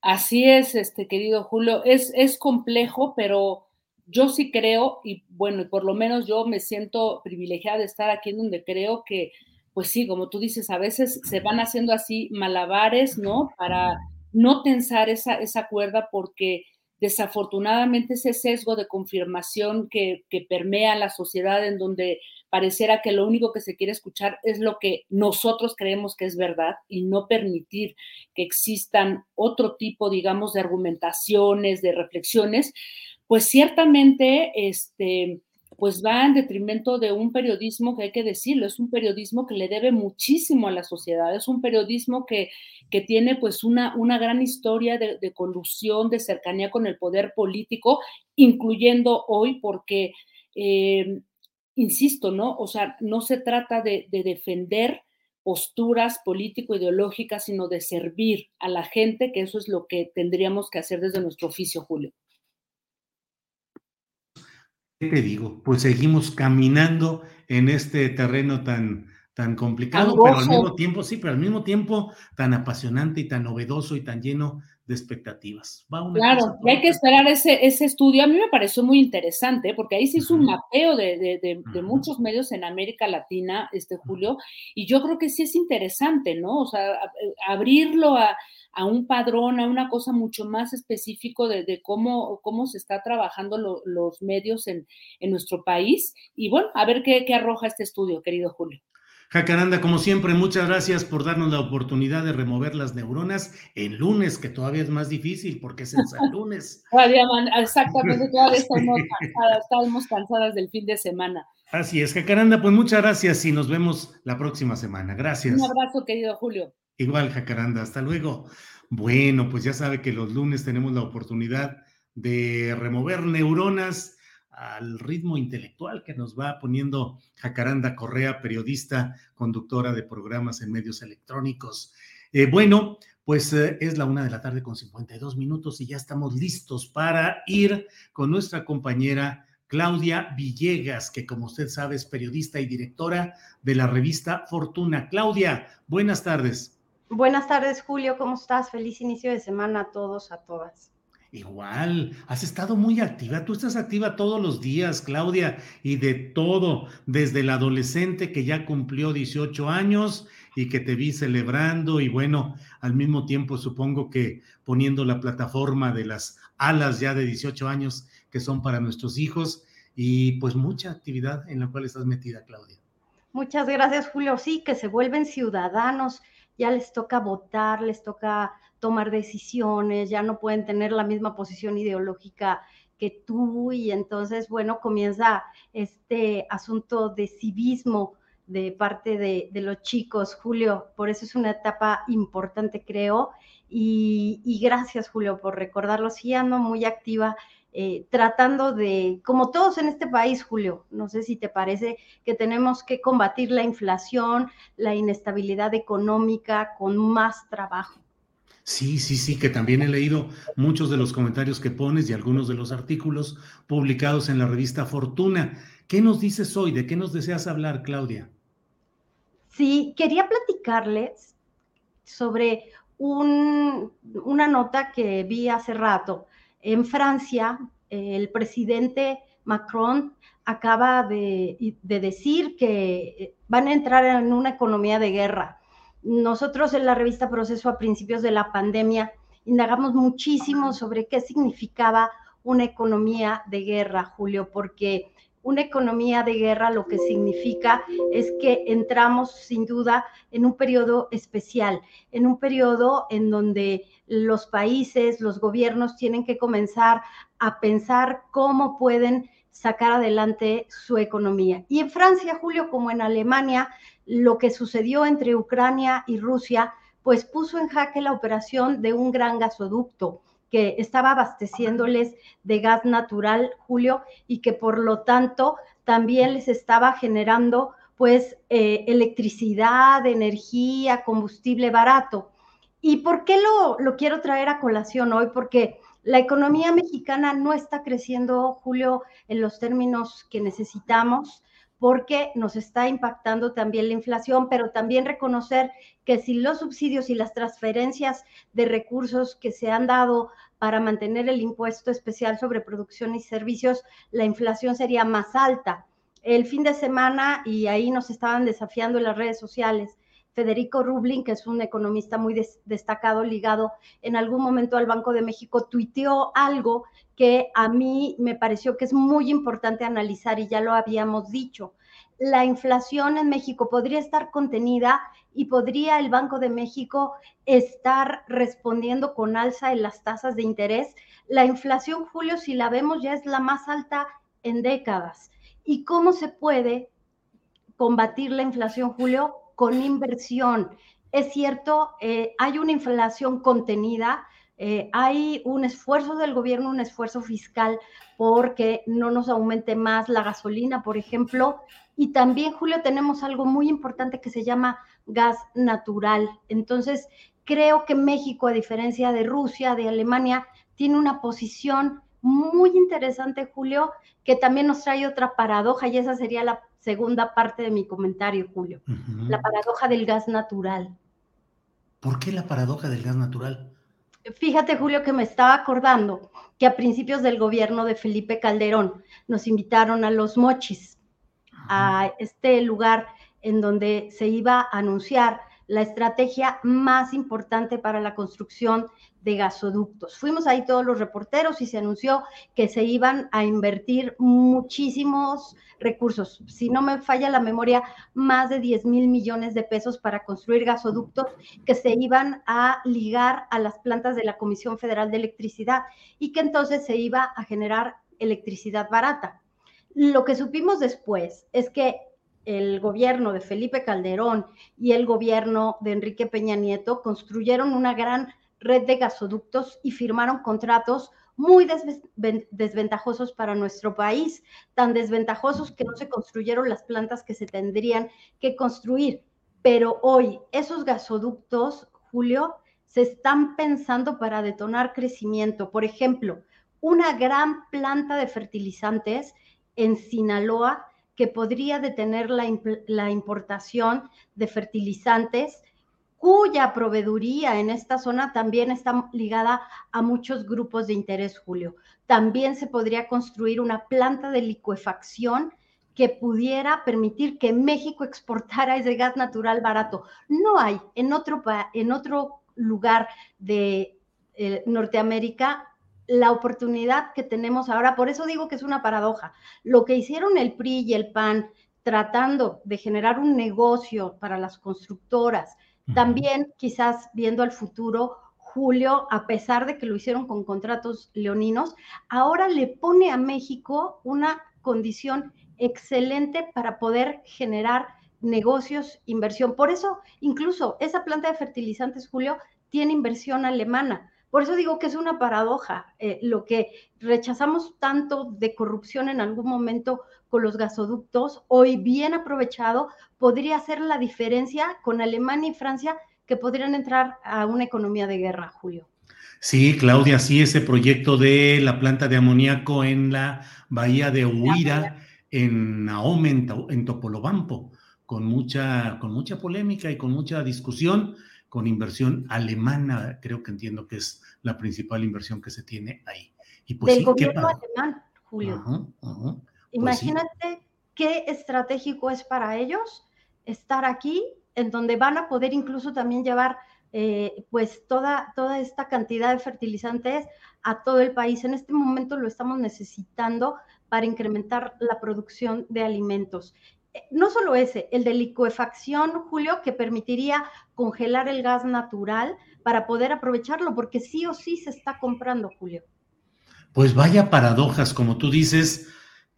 Así es, este querido Julio, es, es complejo, pero yo sí creo, y bueno, por lo menos yo me siento privilegiada de estar aquí en donde creo que pues sí, como tú dices, a veces se van haciendo así malabares, ¿no? Para no tensar esa, esa cuerda porque desafortunadamente ese sesgo de confirmación que, que permea la sociedad en donde pareciera que lo único que se quiere escuchar es lo que nosotros creemos que es verdad y no permitir que existan otro tipo, digamos, de argumentaciones, de reflexiones, pues ciertamente, este, pues va en detrimento de un periodismo que hay que decirlo, es un periodismo que le debe muchísimo a la sociedad, es un periodismo que, que tiene pues una, una gran historia de, colusión, de cercanía con el poder político, incluyendo hoy porque, eh, insisto, ¿no? O sea, no se trata de, de defender posturas político-ideológicas, sino de servir a la gente, que eso es lo que tendríamos que hacer desde nuestro oficio, Julio. ¿Qué te digo? Pues seguimos caminando en este terreno tan tan complicado, pero al mismo tiempo, sí, pero al mismo tiempo tan apasionante y tan novedoso y tan lleno de expectativas. claro, y hay que esperar ese, ese estudio. A mí me pareció muy interesante porque ahí se hizo un mapeo de, muchos medios en América Latina, este Julio, y yo creo que sí es interesante, ¿no? O sea, abrirlo a, un padrón, a una cosa mucho más específico de, cómo, cómo se está trabajando los medios en, nuestro país. Y bueno, a ver qué, qué arroja este estudio, querido Julio. Jacaranda, como siempre, muchas gracias por darnos la oportunidad de remover las neuronas en lunes, que todavía es más difícil porque es el lunes. exactamente, todavía estamos cansadas, estamos cansadas del fin de semana. Así es, Jacaranda, pues muchas gracias y nos vemos la próxima semana. Gracias. Un abrazo, querido Julio. Igual, Jacaranda, hasta luego. Bueno, pues ya sabe que los lunes tenemos la oportunidad de remover neuronas al ritmo intelectual que nos va poniendo Jacaranda Correa, periodista, conductora de programas en medios electrónicos. Eh, bueno, pues eh, es la una de la tarde con 52 minutos y ya estamos listos para ir con nuestra compañera Claudia Villegas, que como usted sabe es periodista y directora de la revista Fortuna. Claudia, buenas tardes. Buenas tardes, Julio, ¿cómo estás? Feliz inicio de semana a todos, a todas. Igual, has estado muy activa. Tú estás activa todos los días, Claudia, y de todo, desde el adolescente que ya cumplió 18 años y que te vi celebrando y bueno, al mismo tiempo supongo que poniendo la plataforma de las alas ya de 18 años que son para nuestros hijos y pues mucha actividad en la cual estás metida, Claudia. Muchas gracias, Julio. Sí, que se vuelven ciudadanos, ya les toca votar, les toca tomar decisiones, ya no pueden tener la misma posición ideológica que tú y entonces, bueno, comienza este asunto de civismo de parte de, los chicos, Julio, por eso es una etapa importante, creo, y, gracias, Julio, por recordarlo, sí ando muy activa. Eh, tratando de, como todos en este país, Julio, no sé si te parece que tenemos que combatir la inflación, la inestabilidad económica con más trabajo. Sí, sí, sí, que también he leído muchos de los comentarios que pones y algunos de los artículos publicados en la revista Fortuna. ¿Qué nos dices hoy? ¿De qué nos deseas hablar, Claudia? Sí, quería platicarles sobre una nota que vi hace rato. En Francia, el presidente Macron acaba de decir que van a entrar en una economía de guerra nosotros en la revista Proceso a principios de la pandemia indagamos muchísimo sobre qué significaba una economía de guerra, Julio, porque una economía de guerra lo que significa es que entramos sin duda en un periodo especial, en un periodo en donde los países, los gobiernos tienen que comenzar a pensar cómo pueden sacar adelante su economía. Y en Francia, Julio, como en Alemania, lo que sucedió entre Ucrania y Rusia, pues puso en jaque la operación de un gran gasoducto que estaba abasteciéndoles de gas natural, Julio, y que por lo tanto también les estaba generando pues eh, electricidad, energía, combustible barato. ¿Y por qué lo, lo quiero traer a colación hoy? Porque la economía mexicana no está creciendo, Julio, en los términos que necesitamos porque nos está impactando también la inflación, pero también reconocer que si los subsidios y las transferencias de recursos que se han dado para mantener el impuesto especial sobre producción y servicios, la inflación sería más alta. El fin de semana, y ahí nos estaban desafiando en las redes sociales, Federico Rublin, que es un economista muy destacado, ligado en algún momento al Banco de México, tuiteó algo que a mí me pareció que es muy importante analizar y ya lo habíamos dicho. La inflación en México podría estar contenida y podría el Banco de México estar respondiendo con alza en las tasas de interés. La inflación, Julio, si la vemos, ya es la más alta en décadas. ¿Y cómo se puede combatir la inflación, Julio? Con inversión. Es cierto, eh, hay una inflación contenida, eh, hay un esfuerzo del gobierno, un esfuerzo fiscal porque no nos aumente más la gasolina, por ejemplo. Y también, Julio, tenemos algo muy importante que se llama gas natural. Entonces, creo que México, a diferencia de Rusia, de Alemania, tiene una posición muy interesante, Julio, que también nos trae otra paradoja y esa sería la segunda parte de mi comentario, Julio. La paradoja del gas natural. ¿Por qué la paradoja del gas natural? Fíjate, Julio, que me estaba acordando que a principios del gobierno de Felipe Calderón nos invitaron a los mochis, a este lugar en donde se iba a anunciar la estrategia más importante para la construcción de gasoductos. Fuimos ahí todos los reporteros y se anunció que se iban a invertir muchísimos recursos. Si no me falla la memoria, más de 10 mil millones de pesos para construir gasoductos que se iban a ligar a las plantas de la Comisión Federal de Electricidad y que entonces se iba a generar electricidad barata. Lo que supimos después es que el gobierno de Felipe Calderón y el gobierno de Enrique Peña Nieto construyeron una gran red de gasoductos y firmaron contratos muy desventajosos para nuestro país, tan desventajosos que no se construyeron las plantas que se tendrían que construir. Pero hoy esos gasoductos, Julio, se están pensando para detonar crecimiento. Por ejemplo, una gran planta de fertilizantes en Sinaloa que podría detener la, la importación de fertilizantes cuya proveeduría en esta zona también está ligada a muchos grupos de interés, Julio. También se podría construir una planta de licuefacción que pudiera permitir que México exportara ese gas natural barato. No hay en otro, en otro lugar de eh, Norteamérica la oportunidad que tenemos ahora. Por eso digo que es una paradoja. Lo que hicieron el PRI y el PAN tratando de generar un negocio para las constructoras, también quizás viendo al futuro, Julio, a pesar de que lo hicieron con contratos leoninos, ahora le pone a México una condición excelente para poder generar negocios, inversión. Por eso, incluso esa planta de fertilizantes, Julio, tiene inversión alemana. Por eso digo que es una paradoja. Eh, lo que rechazamos tanto de corrupción en algún momento con los gasoductos, hoy bien aprovechado, podría hacer la diferencia con Alemania y Francia que podrían entrar a una economía de guerra, Julio. Sí, Claudia, sí, ese proyecto de la planta de amoníaco en la bahía de Huira, en Naome, en, Topolobampo, con mucha, con mucha polémica y con mucha discusión con inversión alemana, creo que entiendo que es la principal inversión que se tiene ahí. Y pues Del gobierno alemán, Julio. Pues Imagínate qué estratégico es para ellos estar aquí, en donde van a poder incluso también llevar eh, pues toda, toda esta cantidad de fertilizantes a todo el país. En este momento lo estamos necesitando para incrementar la producción de alimentos no solo ese, el de licuefacción, Julio, que permitiría congelar el gas natural para poder aprovecharlo, porque sí o sí se está comprando, Julio. Pues vaya paradojas, como tú dices,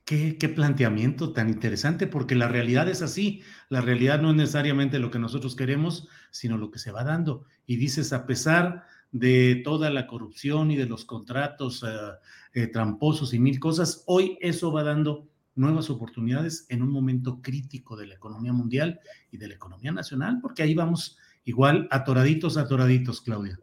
qué, qué planteamiento tan interesante, porque la realidad es así, la realidad no es necesariamente lo que nosotros queremos, sino lo que se va dando. Y dices, a pesar de toda la corrupción y de los contratos eh, eh, tramposos y mil cosas, hoy eso va dando nuevas oportunidades en un momento crítico de la economía mundial y de la economía nacional, porque ahí vamos igual atoraditos, atoraditos, Claudia.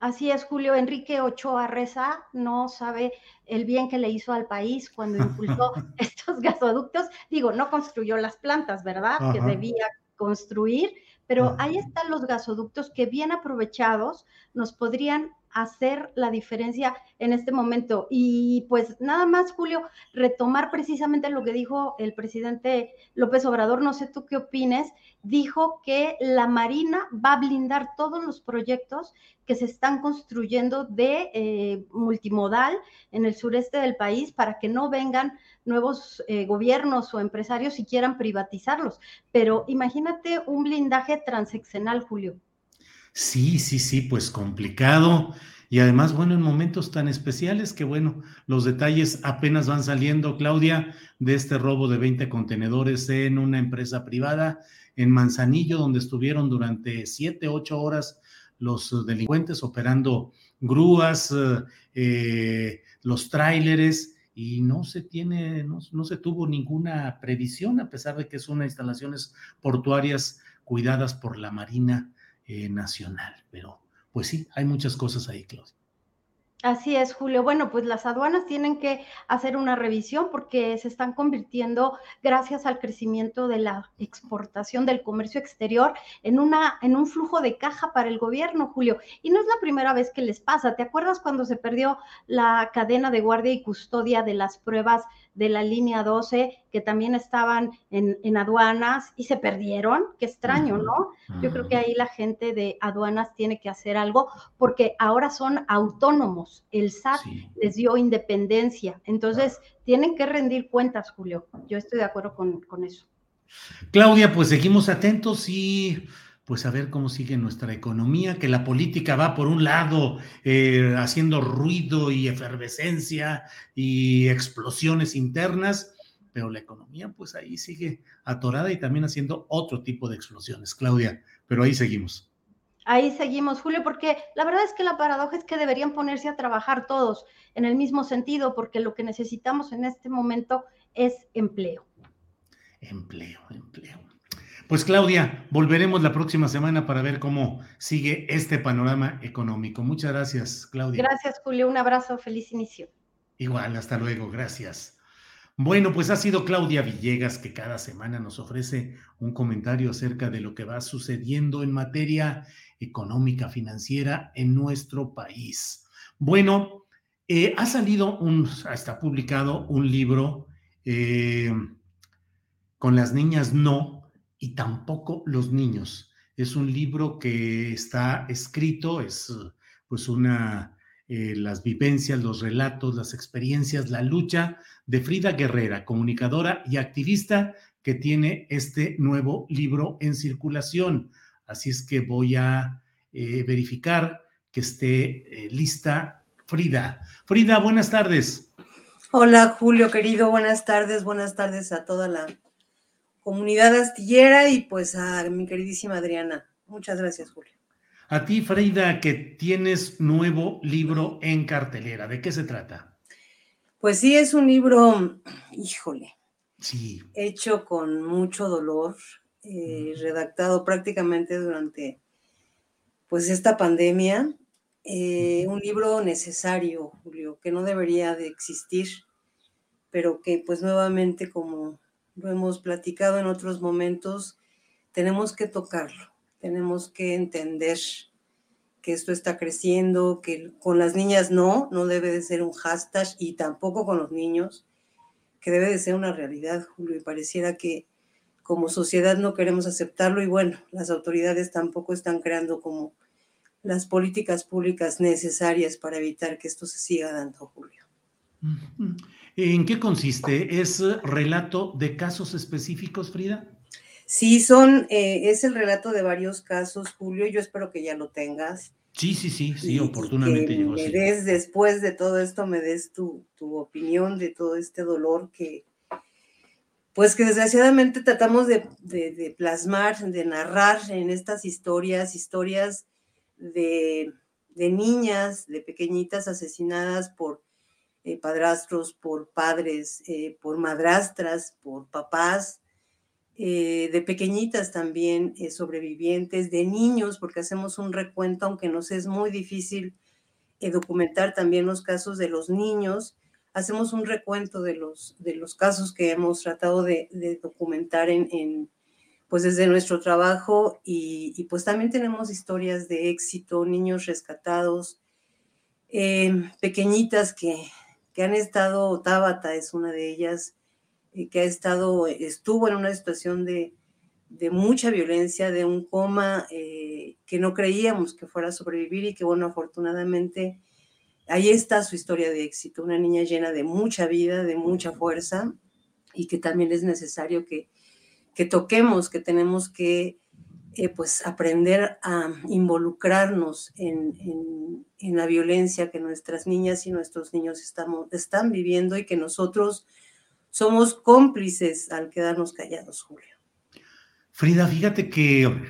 Así es, Julio. Enrique Ochoa Reza no sabe el bien que le hizo al país cuando impulsó estos gasoductos. Digo, no construyó las plantas, ¿verdad? Que debía construir, pero ahí están los gasoductos que bien aprovechados nos podrían hacer la diferencia en este momento. Y pues nada más, Julio, retomar precisamente lo que dijo el presidente López Obrador, no sé tú qué opines, dijo que la Marina va a blindar todos los proyectos que se están construyendo de eh, multimodal en el sureste del país para que no vengan nuevos eh, gobiernos o empresarios y quieran privatizarlos. Pero imagínate un blindaje transeccional, Julio. Sí, sí, sí, pues complicado. Y además, bueno, en momentos tan especiales que, bueno, los detalles apenas van saliendo, Claudia, de este robo de 20 contenedores en una empresa privada en Manzanillo, donde estuvieron durante siete, ocho horas los delincuentes operando grúas, eh, los tráileres, y no se tiene, no, no, se tuvo ninguna previsión, a pesar de que son instalaciones portuarias cuidadas por la Marina eh, nacional. Pero pues sí, hay muchas cosas ahí, Claudia. Así es, Julio. Bueno, pues las aduanas tienen que hacer una revisión porque se están convirtiendo, gracias al crecimiento de la exportación del comercio exterior, en, una, en un flujo de caja para el gobierno, Julio. Y no es la primera vez que les pasa. ¿Te acuerdas cuando se perdió la cadena de guardia y custodia de las pruebas de la línea 12 que también estaban en, aduanas y se perdieron. Qué extraño, ¿no? Yo creo que ahí la gente de aduanas tiene que hacer algo porque ahora son autónomos. El SAT les dio independencia. Entonces, tienen que rendir cuentas, Julio. Yo estoy de acuerdo con, eso. Claudia, pues seguimos atentos y pues a ver cómo sigue nuestra economía, que la política va por un lado eh, haciendo ruido y efervescencia y explosiones internas, pero la economía pues ahí sigue atorada y también haciendo otro tipo de explosiones, Claudia, pero ahí seguimos. Ahí seguimos, Julio, porque la verdad es que la paradoja es que deberían ponerse a trabajar todos en el mismo sentido, porque lo que necesitamos en este momento es empleo. Empleo, empleo. Pues Claudia, volveremos la próxima semana para ver cómo sigue este panorama económico. Muchas gracias, Claudia. Gracias, Julio. Un abrazo, feliz inicio. Igual, hasta luego, gracias. Bueno, pues ha sido Claudia Villegas que cada semana nos ofrece un comentario acerca de lo que va sucediendo en materia económica, financiera en nuestro país. Bueno, eh, ha salido un, está publicado un libro eh, con las niñas no, y tampoco los niños. Es un libro que está escrito, es pues una, eh, las vivencias, los relatos, las experiencias, la lucha de Frida Guerrera, comunicadora y activista que tiene este nuevo libro en circulación. Así es que voy a eh, verificar que esté eh, lista Frida. Frida, buenas tardes. Hola Julio, querido, buenas tardes, buenas tardes a toda la comunidad astillera y pues a mi queridísima Adriana. Muchas gracias, Julio. A ti, Freida, que tienes nuevo libro en cartelera. ¿De qué se trata? Pues sí, es un libro, híjole. Sí. Hecho con mucho dolor, eh, redactado prácticamente durante pues esta pandemia. Eh, un libro necesario, Julio, que no debería de existir, pero que pues nuevamente como lo hemos platicado en otros momentos, tenemos que tocarlo, tenemos que entender que esto está creciendo, que con las niñas no, no debe de ser un hashtag y tampoco con los niños, que debe de ser una realidad, Julio, y pareciera que como sociedad no queremos aceptarlo y bueno, las autoridades tampoco están creando como las políticas públicas necesarias para evitar que esto se siga dando, Julio. ¿En qué consiste? ¿Es relato de casos específicos, Frida? Sí, son, eh, es el relato de varios casos, Julio. Yo espero que ya lo tengas. Sí, sí, sí, sí, oportunamente y llegó. Me des, después de todo esto, me des tu, tu, opinión de todo este dolor que, pues que desgraciadamente tratamos de, de, de plasmar, de narrar en estas historias, historias de, de niñas, de pequeñitas asesinadas por eh, padrastros, por padres, eh, por madrastras, por papás, eh, de pequeñitas también sobrevivientes, de niños, porque hacemos un recuento, aunque nos es muy difícil documentar también los casos de los niños, hacemos un recuento de los, de los casos que hemos tratado de, documentar en, pues desde nuestro trabajo y, pues también tenemos historias de éxito, niños rescatados, pequeñitas que, que han estado, Tabata es una de ellas, eh, que ha estado, estuvo en una situación de, mucha violencia, de un coma eh, que no creíamos que fuera a sobrevivir y que, bueno, afortunadamente ahí está su historia de éxito, una niña llena de mucha vida, de mucha fuerza y que también es necesario que, que toquemos, que tenemos que eh, pues aprender a involucrarnos en, la violencia que nuestras niñas y nuestros niños estamos, están viviendo y que nosotros somos cómplices al quedarnos callados, Julio. Frida, fíjate que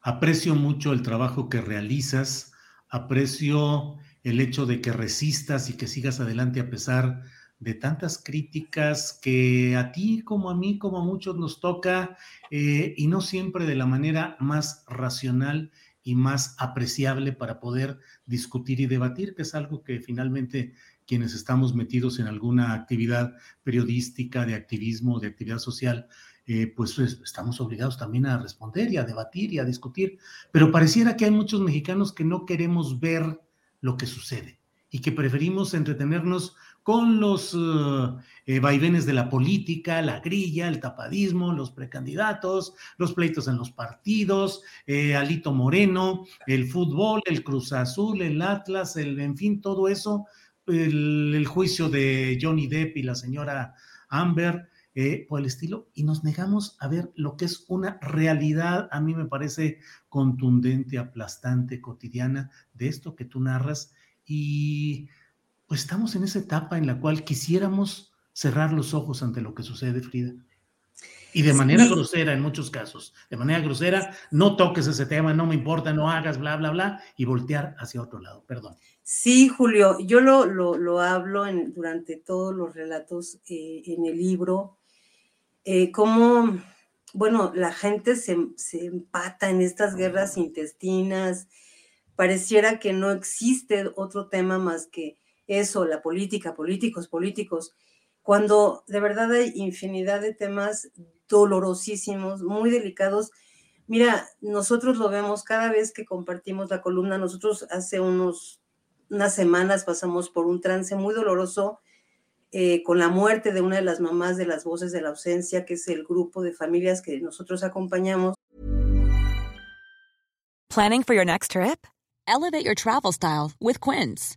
aprecio mucho el trabajo que realizas, aprecio el hecho de que resistas y que sigas adelante a pesar de tantas críticas que a ti como a mí, como a muchos nos toca, eh, y no siempre de la manera más racional y más apreciable para poder discutir y debatir, que es algo que finalmente quienes estamos metidos en alguna actividad periodística, de activismo, de actividad social, eh, pues estamos obligados también a responder y a debatir y a discutir. Pero pareciera que hay muchos mexicanos que no queremos ver lo que sucede y que preferimos entretenernos con los eh, eh, vaivenes de la política, la grilla, el tapadismo, los precandidatos, los pleitos en los partidos, Alito Moreno, el fútbol, el Cruz Azul, el Atlas, el, en fin, todo eso el, juicio de Johnny Depp y la señora Amber, eh, por el estilo, y nos negamos a ver lo que es una realidad, a mí me parece contundente, aplastante, cotidiana, de esto que tú narras, y pues estamos en esa etapa en la cual quisiéramos cerrar los ojos ante lo que sucede, Frida. Y de manera grosera en muchos casos, de manera grosera, no toques ese tema, no me importa, no hagas, bla, bla, bla, y voltear hacia otro lado, perdón. Sí, Julio, yo lo, lo, hablo en, durante todos los relatos eh, en el libro, eh, cómo, bueno, la gente se, se empata en estas guerras intestinas, pareciera que no existe otro tema más que eso, la política, políticos, políticos, cuando de verdad hay infinidad de temas dolorosísimos, muy delicados. Mira, nosotros lo vemos cada vez que compartimos la columna. Nosotros hace unos, unas semanas pasamos por un trance muy doloroso eh, con la muerte de una de las mamás de las voces de la ausencia, que es el grupo de familias que nosotros acompañamos. Planning for your next trip? Elevate your travel style with Quince.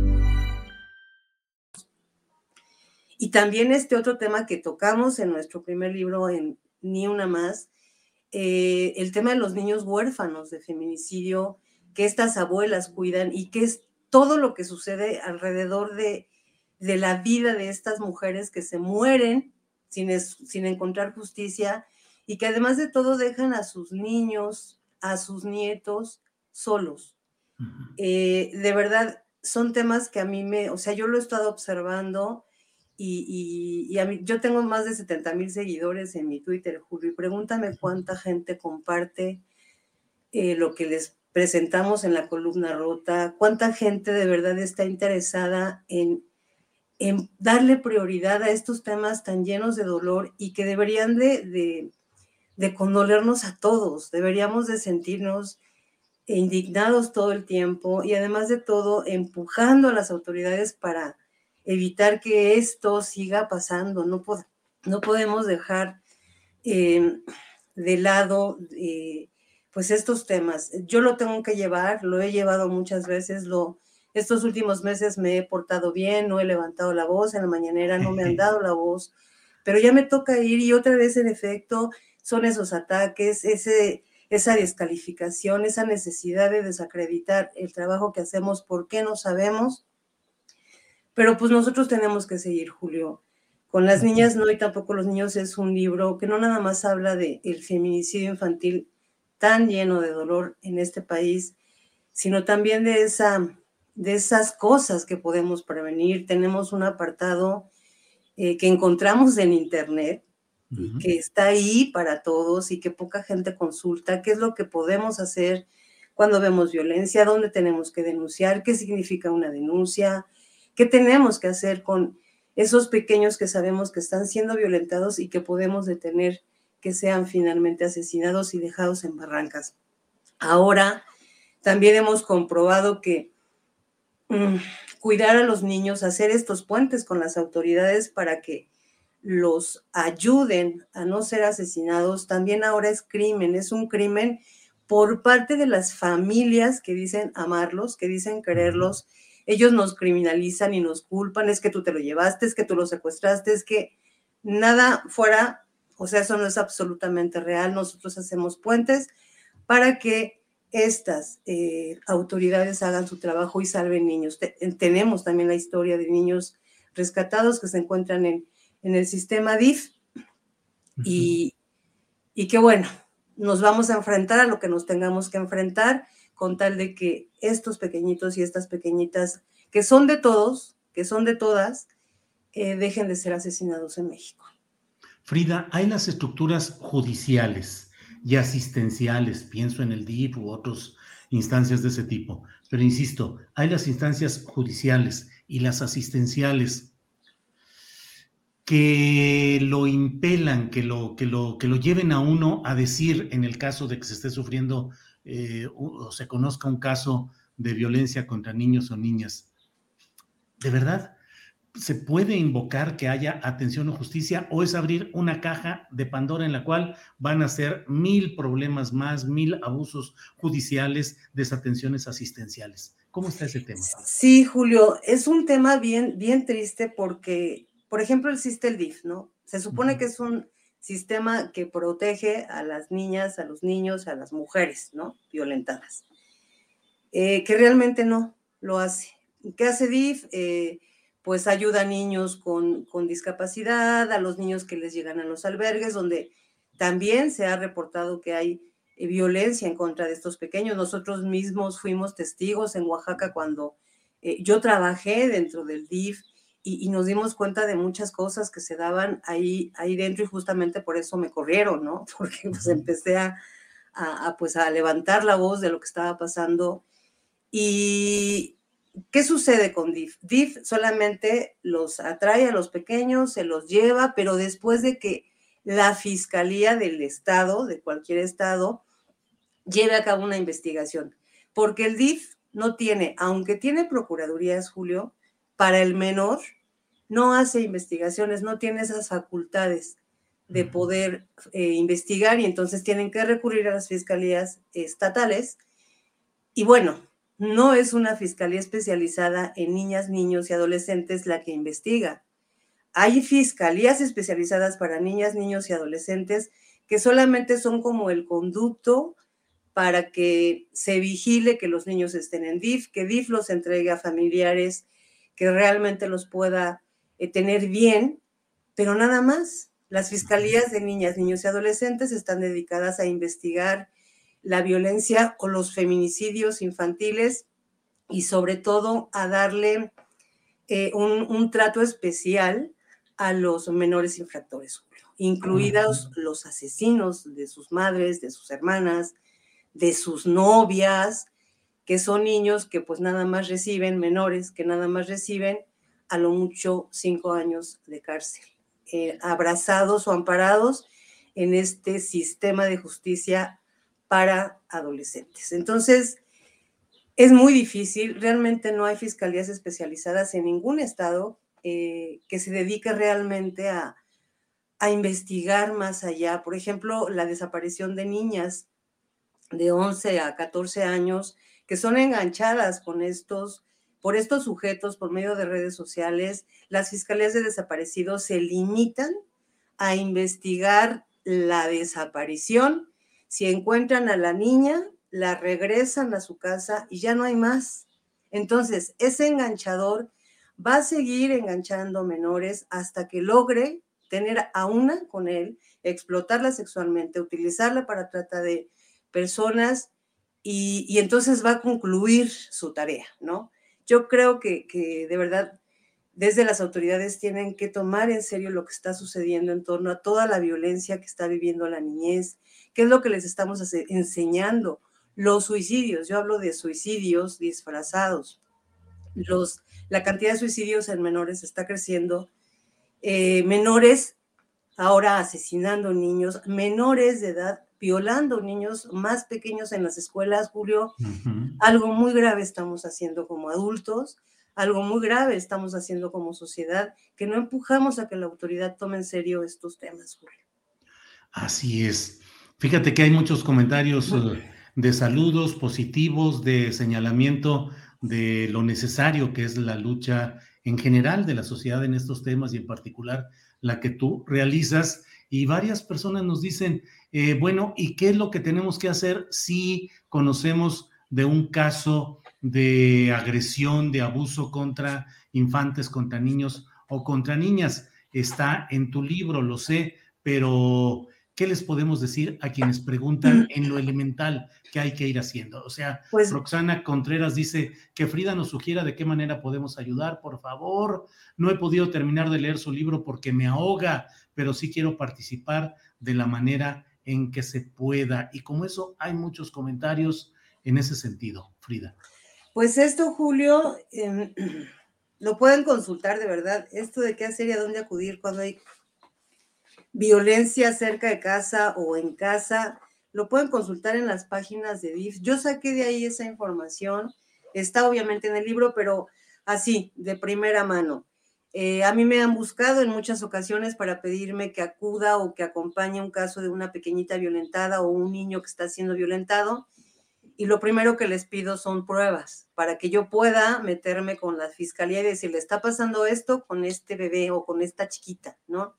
Y también este otro tema que tocamos en nuestro primer libro en Ni una más, eh, el tema de los niños huérfanos de feminicidio, que estas abuelas cuidan y que es todo lo que sucede alrededor de, de la vida de estas mujeres que se mueren sin, sin encontrar justicia y que además de todo dejan a sus niños, a sus nietos solos. Eh, de verdad, son temas que a mí me, o sea, yo lo he estado observando y, a mí, yo tengo más de 70 mil seguidores en mi Twitter, Julio, y pregúntame cuánta gente comparte eh, lo que les presentamos en la columna rota, cuánta gente de verdad está interesada en, en darle prioridad a estos temas tan llenos de dolor y que deberían de, de, de condolernos a todos, deberíamos de sentirnos indignados todo el tiempo y además de todo empujando a las autoridades para evitar que esto siga pasando. No, no podemos dejar em, de lado eh, pues estos temas. Yo lo tengo que llevar, lo he llevado muchas veces, lo, estos últimos meses me he portado bien, no he levantado la voz, en la mañanera no me han dado la voz, pero ya me toca ir y otra vez en efecto son esos ataques, ese, esa descalificación, esa necesidad de desacreditar el trabajo que hacemos porque no sabemos pero pues nosotros tenemos que seguir, Julio. Con las niñas no y tampoco los niños es un libro que no nada más habla de el feminicidio infantil tan lleno de dolor en este país, sino también de, esa, de esas cosas que podemos prevenir. Tenemos un apartado eh, que encontramos en Internet, que está ahí para todos y que poca gente consulta, qué es lo que podemos hacer cuando vemos violencia, dónde tenemos que denunciar, qué significa una denuncia, ¿Qué tenemos que hacer con esos pequeños que sabemos que están siendo violentados y que podemos detener que sean finalmente asesinados y dejados en barrancas? Ahora, también hemos comprobado que mm, cuidar a los niños, hacer estos puentes con las autoridades para que los ayuden a no ser asesinados, también ahora es crimen, es un crimen por parte de las familias que dicen amarlos, que dicen quererlos. Ellos nos criminalizan y nos culpan, es que tú te lo llevaste, es que tú lo secuestraste, es que nada fuera, o sea, eso no es absolutamente real. Nosotros hacemos puentes para que estas eh, autoridades hagan su trabajo y salven niños. tenemos también la historia de niños rescatados que se encuentran en, en el sistema DIF y, y que bueno, nos vamos a enfrentar a lo que nos tengamos que enfrentar con tal de que estos pequeñitos y estas pequeñitas, que son de todos, que son de todas, eh, dejen de ser asesinados en México. Frida, hay las estructuras judiciales y asistenciales, pienso en el DIF u otras instancias de ese tipo, pero insisto, hay las instancias judiciales y las asistenciales que lo impelan, que lo, que, lo, que lo lleven a uno a decir, en el caso de que se esté sufriendo eh, o se conozca un caso de violencia contra niños o niñas, ¿de verdad se puede invocar que haya atención o justicia o es abrir una caja de Pandora en la cual van a ser mil problemas más, mil abusos judiciales, desatenciones asistenciales? ¿Cómo está ese tema? Sí, Julio, es un tema bien, bien triste porque por ejemplo, existe el DIF, ¿no? Se supone que es un sistema que protege a las niñas, a los niños, a las mujeres, ¿no? Violentadas. Eh, que realmente no lo hace. ¿Qué hace DIF? Eh, pues ayuda a niños con, con, discapacidad, a los niños que les llegan a los albergues, donde también se ha reportado que hay eh, violencia en contra de estos pequeños. Nosotros mismos fuimos testigos en Oaxaca cuando yo trabajé dentro del DIF y, nos dimos cuenta de muchas cosas que se daban ahí, ahí dentro y justamente por eso me corrieron, ¿no? Porque pues empecé a, a, pues a levantar la voz de lo que estaba pasando. ¿Y qué sucede con DIF? DIF solamente los atrae a los pequeños, se los lleva, pero después de que la Fiscalía del Estado, de cualquier Estado, lleve a cabo una investigación. Porque el DIF no tiene, aunque tiene procuradurías, Julio, para el menor no hace investigaciones, no tiene esas facultades de poder eh, investigar y entonces tienen que recurrir a las fiscalías estatales. Y bueno, no es una fiscalía especializada en niñas, niños y adolescentes la que investiga. Hay fiscalías especializadas para niñas, niños y adolescentes que solamente son como el conducto para que se vigile que los niños estén en DIF, que DIF los entregue a familiares que realmente los pueda eh, tener bien, pero nada más. Las fiscalías de niñas, niños y adolescentes están dedicadas a investigar la violencia o los feminicidios infantiles y sobre todo a darle eh, un, trato especial a los menores infractores, incluidos los asesinos de sus madres, de sus hermanas, de sus novias, que son niños que pues nada más reciben, menores que nada más reciben a lo mucho cinco años de cárcel, eh, abrazados o amparados en este sistema de justicia para adolescentes. Entonces, es muy difícil, realmente no hay fiscalías especializadas en ningún estado eh, que se dedique realmente a, a investigar más allá. Por ejemplo, la desaparición de niñas de 11 a 14 años que son enganchadas con estos, por estos sujetos por medio de redes sociales, las fiscalías de desaparecidos se limitan a investigar la desaparición. Si encuentran a la niña, la regresan a su casa y ya no hay más. Entonces, ese enganchador va a seguir enganchando menores hasta que logre tener a una con él, explotarla sexualmente, utilizarla para trata de personas y, entonces va a concluir su tarea, ¿no? Yo creo que, de verdad desde las autoridades tienen que tomar en serio lo que está sucediendo en torno a toda la violencia que está viviendo la niñez, qué es lo que les estamos enseñando, los suicidios, yo hablo de suicidios disfrazados, los, la cantidad de suicidios en menores está creciendo, eh, menores ahora asesinando niños, menores de edad violando niños más pequeños en las escuelas, Julio. Algo muy grave estamos haciendo como adultos, algo muy grave estamos haciendo como sociedad, que no empujamos a que la autoridad tome en serio estos temas, Julio. Así es. Fíjate que hay muchos comentarios eh, de saludos positivos, de señalamiento de lo necesario que es la lucha en general de la sociedad en estos temas y en particular la que tú realizas. Y varias personas nos dicen, eh, bueno, ¿y qué es lo que tenemos que hacer si conocemos de un caso de agresión, de abuso contra infantes, contra niños o contra niñas? Está en tu libro, lo sé, pero ¿qué les podemos decir a quienes preguntan en lo elemental qué hay que ir haciendo? O sea, pues, Roxana Contreras dice que Frida nos sugiera de qué manera podemos ayudar, por favor. No he podido terminar de leer su libro porque me ahoga, pero sí quiero participar de la manera en que se pueda. Y como eso, hay muchos comentarios en ese sentido, Frida. Pues esto, Julio, em, lo pueden consultar de verdad. Esto de qué hacer y a dónde acudir cuando hay violencia cerca de casa o en casa, lo pueden consultar en las páginas de DIF. Yo saqué de ahí esa información, está obviamente en el libro, pero así, de primera mano. Eh, a mí me han buscado en muchas ocasiones para pedirme que acuda o que acompañe un caso de una pequeñita violentada o un niño que está siendo violentado. Y lo primero que les pido son pruebas para que yo pueda meterme con la fiscalía y decirle, está pasando esto con este bebé o con esta chiquita, ¿no?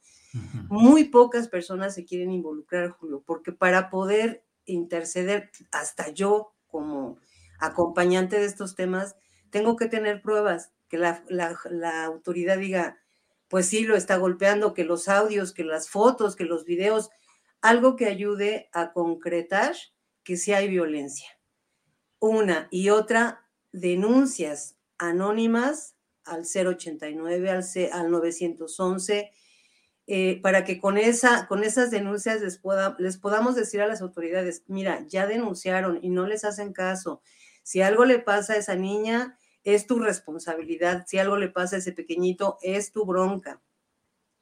Muy pocas personas se quieren involucrar, Julio, porque para poder interceder, hasta yo como acompañante de estos temas, tengo que tener pruebas, que la, autoridad diga, pues sí, lo está golpeando, que los audios, que las fotos, que los videos, algo que ayude a concretar que sí hay violencia. Una y otra, denuncias anónimas al 089, al, al 911, eh, para que con, esa, con esas denuncias les, pueda, les podamos decir a las autoridades, mira, ya denunciaron y no les hacen caso. Si algo le pasa a esa niña, es tu responsabilidad. Si algo le pasa a ese pequeñito, es tu bronca.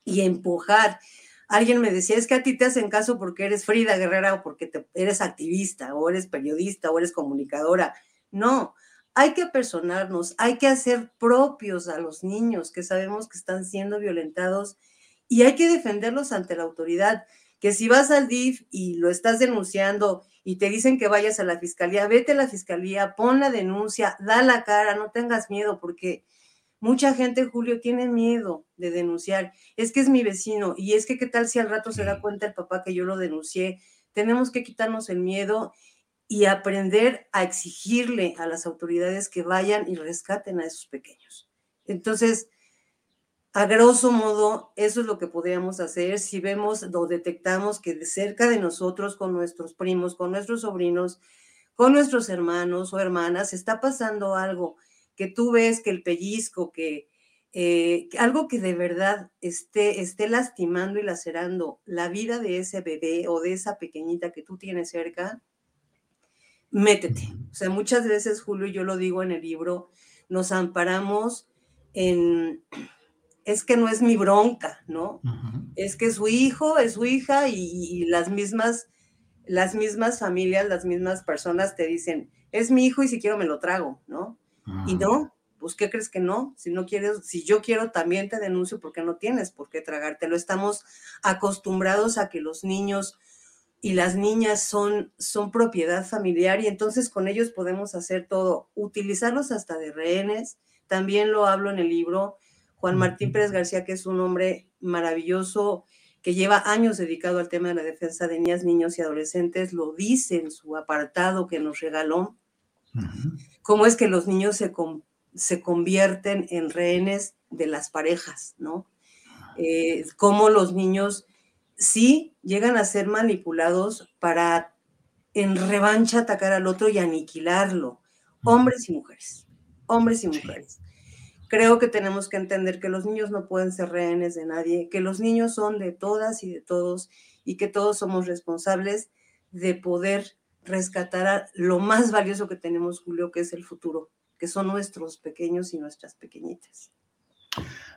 Y empujar. Alguien me decía, es que a ti te hacen caso porque eres Frida Guerrera o porque eres activista o eres periodista o eres comunicadora. No, hay que personarnos, hay que hacer propios a los niños que sabemos que están siendo violentados y hay que defenderlos ante la autoridad. Que si vas al DIF y lo estás denunciando y te dicen que vayas a la fiscalía, vete a la fiscalía, pon la denuncia, da la cara, no tengas miedo, porque mucha gente, Julio, tiene miedo de denunciar. Es que es mi vecino y es que qué tal si al rato se da cuenta el papá que yo lo denuncié. Tenemos que quitarnos el miedo y aprender a exigirle a las autoridades que vayan y rescaten a esos pequeños. Entonces, a grosso modo, eso es lo que podríamos hacer si vemos o detectamos que de cerca de nosotros, con nuestros primos, con nuestros sobrinos, con nuestros hermanos o hermanas, está pasando algo que tú ves que el pellizco, que eh, algo que de verdad esté, esté lastimando y lacerando la vida de ese bebé o de esa pequeñita que tú tienes cerca, métete. O sea, muchas veces, Julio, yo lo digo en el libro, nos amparamos en es que no es mi bronca, ¿no? Es que su hijo, es su hija y, las mismas, las mismas familias, las mismas personas te dicen, es mi hijo y si quiero me lo trago, ¿no? Y no, pues ¿qué crees que no? Si no quieres, si yo quiero también te denuncio porque no tienes por qué tragártelo. Estamos acostumbrados a que los niños y las niñas son, son propiedad familiar y entonces con ellos podemos hacer todo, utilizarlos hasta de rehenes. También lo hablo en el libro, Juan Martín Pérez García, que es un hombre maravilloso, que lleva años dedicado al tema de la defensa de niñas, niños y adolescentes, lo dice en su apartado que nos regaló, cómo es que los niños se, se convierten en rehenes de las parejas, ¿no? Eh, cómo los niños sí llegan a ser manipulados para en revancha atacar al otro y aniquilarlo, hombres y mujeres, hombres y mujeres creo que tenemos que entender que los niños no pueden ser rehenes de nadie, que los niños son de todas y de todos y que todos somos responsables de poder rescatar a lo más valioso que tenemos, Julio, que es el futuro, que son nuestros pequeños y nuestras pequeñitas.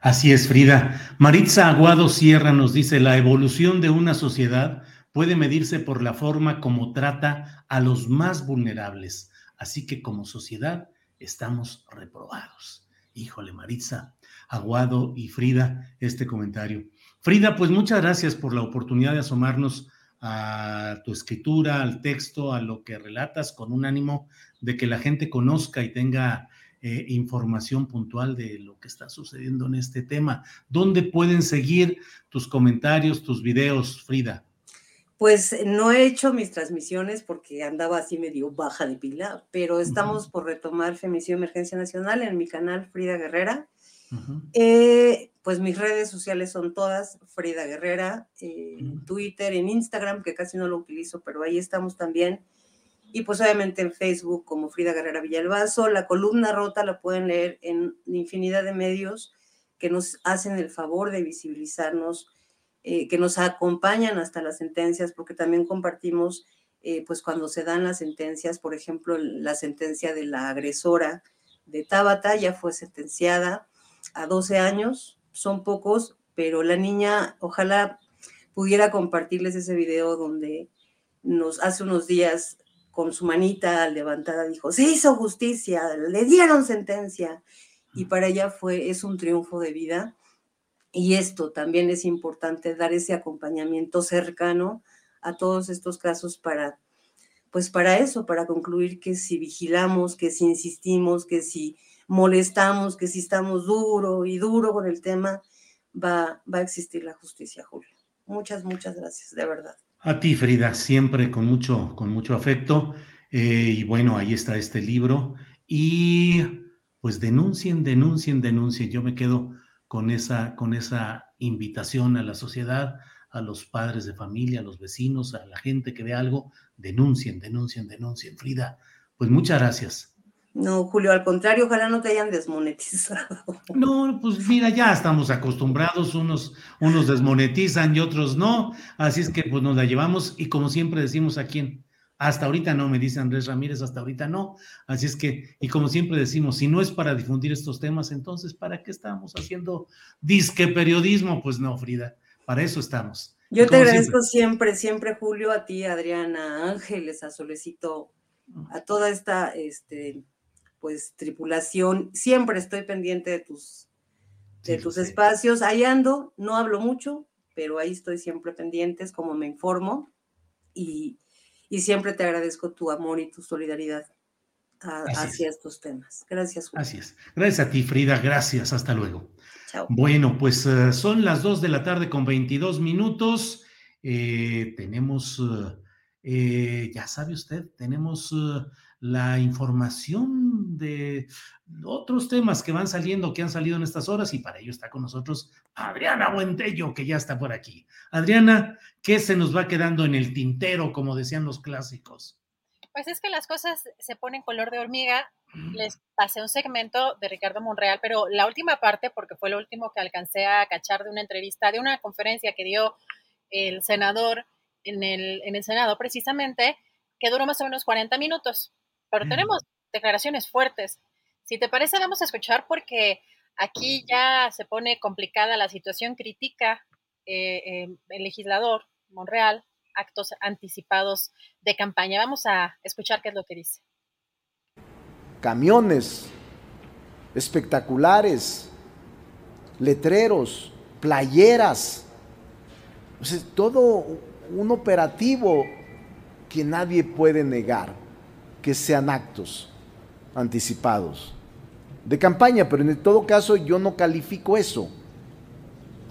Así es, Frida. Maritza Aguado Sierra nos dice, la evolución de una sociedad puede medirse por la forma como trata a los más vulnerables. Así que como sociedad estamos reprobados. Híjole, Maritza, Aguado y Frida, este comentario. Frida, pues muchas gracias por la oportunidad de asomarnos a tu escritura, al texto, a lo que relatas con un ánimo de que la gente conozca y tenga eh, información puntual de lo que está sucediendo en este tema. ¿Dónde pueden seguir tus comentarios, tus videos, Frida? Pues no he hecho mis transmisiones porque andaba así medio baja de pila, pero estamos por retomar Femicidio Emergencia Nacional en mi canal Frida Guerrera. Eh, pues mis redes sociales son todas Frida Guerrera, eh, Twitter, en Instagram, que casi no lo utilizo, pero ahí estamos también. Y pues obviamente en Facebook como Frida Guerrera Villalbazo. La columna rota la pueden leer en infinidad de medios que nos hacen el favor de visibilizarnos, eh, que nos acompañan hasta las sentencias, porque también compartimos, pues cuando se dan las sentencias, por ejemplo, la sentencia de la agresora de Tabata ya fue sentenciada a 12 años, son pocos, pero la niña, ojalá pudiera compartirles ese video donde nos hace unos días con su manita levantada dijo, se hizo justicia, le dieron sentencia. Y para ella fue, es un triunfo de vida. Y esto también es importante, dar ese acompañamiento cercano a todos estos casos para, pues para eso, para concluir que si vigilamos, que si insistimos, que si molestamos, que si estamos duro y duro con el tema, va, va a existir la justicia, Julio. Muchas, muchas gracias, de verdad. A ti, Frida, siempre con mucho, con mucho afecto. Eh, y bueno, ahí está este libro. Y pues denuncien, denuncien, denuncien. Yo me quedo con esa, con esa invitación a la sociedad, a los padres de familia, a los vecinos, a la gente que ve algo. Denuncien, denuncien, denuncien. Frida, pues muchas gracias. No, Julio, al contrario, ojalá no te hayan desmonetizado. No, pues mira, ya estamos acostumbrados, unos, unos desmonetizan y otros no, así es que pues nos la llevamos y como siempre decimos aquí, hasta ahorita no, me dice Andrés Ramírez, hasta ahorita no, así es que, y como siempre decimos, si no es para difundir estos temas, entonces, ¿para qué estamos haciendo disque periodismo? Pues no, Frida, para eso estamos. Yo te agradezco siempre. siempre, Julio, a ti, Adriana, Ángeles, a Solecito, a toda esta, este, pues tripulación, siempre estoy pendiente de tus, de tus espacios, ahí ando, no hablo mucho, pero ahí estoy siempre pendiente, es como me informo y, siempre te agradezco tu amor y tu solidaridad hacia estos temas. Gracias. Julio. Así es. Gracias a ti, Frida, gracias, hasta luego. Chao. Bueno, pues eh, son las 2 de la tarde con 22 minutos. Eh, tenemos, eh, ya sabe usted, tenemos la información de otros temas que van saliendo, que han salido en estas horas, y para ello está con nosotros Adriana Buentello, que ya está por aquí. Adriana, ¿qué se nos va quedando en el tintero, como decían los clásicos? Pues es que las cosas se ponen color de hormiga. Les pasé un segmento de Ricardo Monreal, pero la última parte, porque fue lo último que alcancé a cachar de una entrevista, de una conferencia que dio el senador en el, en el Senado, precisamente, que duró más o menos 40 minutos pero tenemos declaraciones fuertes. Si te parece, vamos a escuchar porque aquí ya se pone complicada la situación, critica eh, eh, el legislador Monreal actos anticipados de campaña. Vamos a escuchar qué es lo que dice. Camiones espectaculares, letreros, playeras, todo un operativo que nadie puede negar que sean actos anticipados de campaña, pero en todo caso yo no califico eso.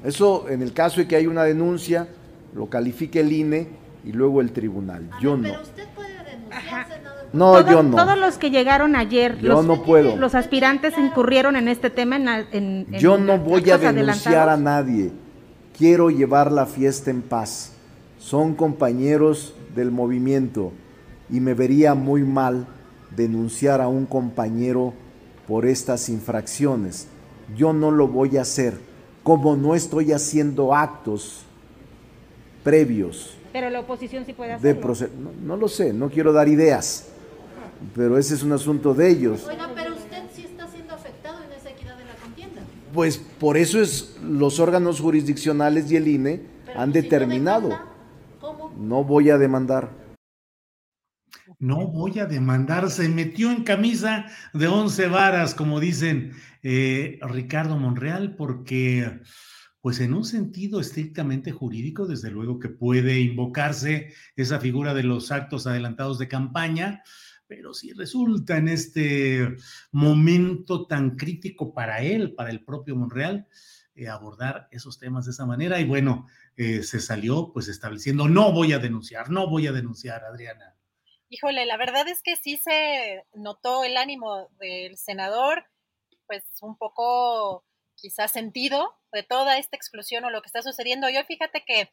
Eso en el caso de que hay una denuncia, lo califique el INE y luego el tribunal. yo no. Pero usted puede denunciar, No, yo no. Todos los que llegaron ayer, yo los, no puedo. los aspirantes incurrieron en este tema. En, yo no voy a denunciar a nadie. Quiero llevar la fiesta en paz. Son compañeros del movimiento y me vería muy mal denunciar a un compañero por estas infracciones. Yo no lo voy a hacer, como no estoy haciendo actos previos. Pero la oposición sí puede hacerlo. no, lo sé, no quiero dar ideas, pero ese es un asunto de ellos. Bueno, pero usted sí está siendo afectado en esa equidad de la contienda. Pues por eso es los órganos jurisdiccionales y el INE han determinado. no voy a demandar. No voy a demandar, se metió en camisa de once varas, como dicen eh, Ricardo Monreal, porque pues en un sentido estrictamente jurídico, desde luego que puede invocarse esa figura de los actos adelantados de campaña, pero si resulta en este momento tan crítico para él, para el propio Monreal, eh, abordar esos temas de esa manera. Y bueno, eh, se salió pues estableciendo, no voy a denunciar, no voy a denunciar, Adriana. Híjole, la verdad es que sí se notó el ánimo del senador, pues un poco quizás sentido de toda esta exclusión o lo que está sucediendo. Yo fíjate que eh,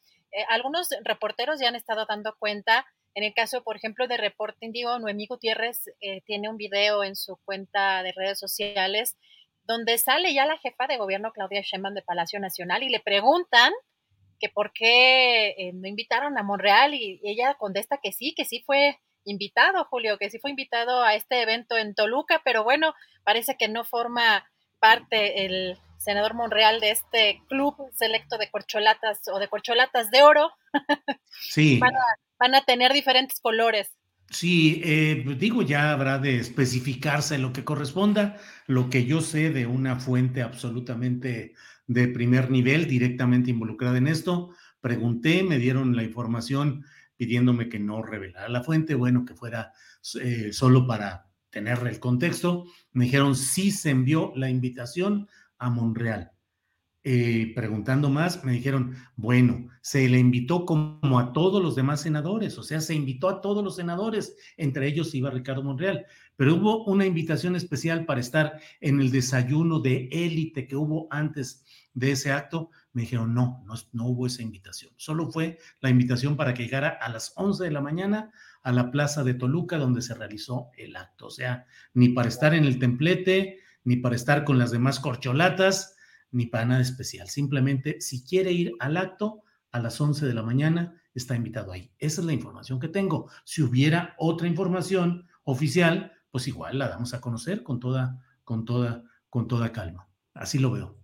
algunos reporteros ya han estado dando cuenta, en el caso, por ejemplo, de Reporting, digo, Noemí Gutiérrez eh, tiene un video en su cuenta de redes sociales donde sale ya la jefa de gobierno, Claudia Sheinbaum, de Palacio Nacional, y le preguntan que por qué eh, no invitaron a Monreal, y ella contesta que sí, que sí fue invitado, Julio, que sí fue invitado a este evento en Toluca, pero bueno, parece que no forma parte el senador Monreal de este club selecto de corcholatas o de corcholatas de oro. Sí. van, a, tener diferentes colores. Sí, eh, digo, ya habrá de especificarse lo que corresponda. Lo que yo sé de una fuente absolutamente de primer nivel, directamente involucrada en esto, pregunté, me dieron la información pidiéndome que no revelara la fuente, bueno, que fuera eh, solo para tener el contexto. Me dijeron, sí se envió la invitación a Monreal. Eh, preguntando más, me dijeron, bueno, se le invitó como a todos los demás senadores, o sea, se invitó a todos los senadores, entre ellos iba Ricardo Monreal, pero hubo una invitación especial para estar en el desayuno de élite que hubo antes de ese acto. Me dijeron, no, no, no hubo esa invitación, solo fue la invitación para que llegara a las 11 de la mañana a la plaza de Toluca donde se realizó el acto, o sea, ni para estar en el templete, ni para estar con las demás corcholatas, ni para nada especial. Simplemente, si quiere ir al acto a las 11 de la mañana, está invitado ahí. Esa es la información que tengo. Si hubiera otra información oficial, pues igual la damos a conocer con toda, con toda, con toda calma. Así lo veo.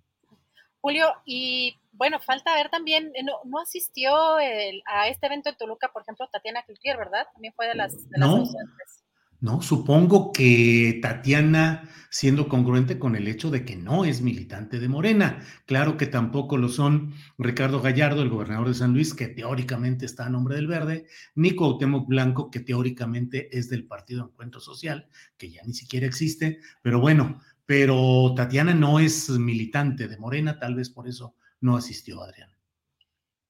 Julio, y bueno, falta ver también, eh, no, asistió a este evento en Toluca, por ejemplo, Tatiana Cloutier, ¿verdad? También fue de las, de las ¿no? Supongo que Tatiana, siendo congruente con el hecho de que no es militante de Morena, claro que tampoco lo son Ricardo Gallardo, el gobernador de San Luis, que teóricamente está a nombre del Verde, ni Cuauhtémoc Blanco, que teóricamente es del Partido Encuentro Social, que ya ni siquiera existe, pero bueno, pero Tatiana no es militante de Morena, tal vez por eso no asistió, Adrián.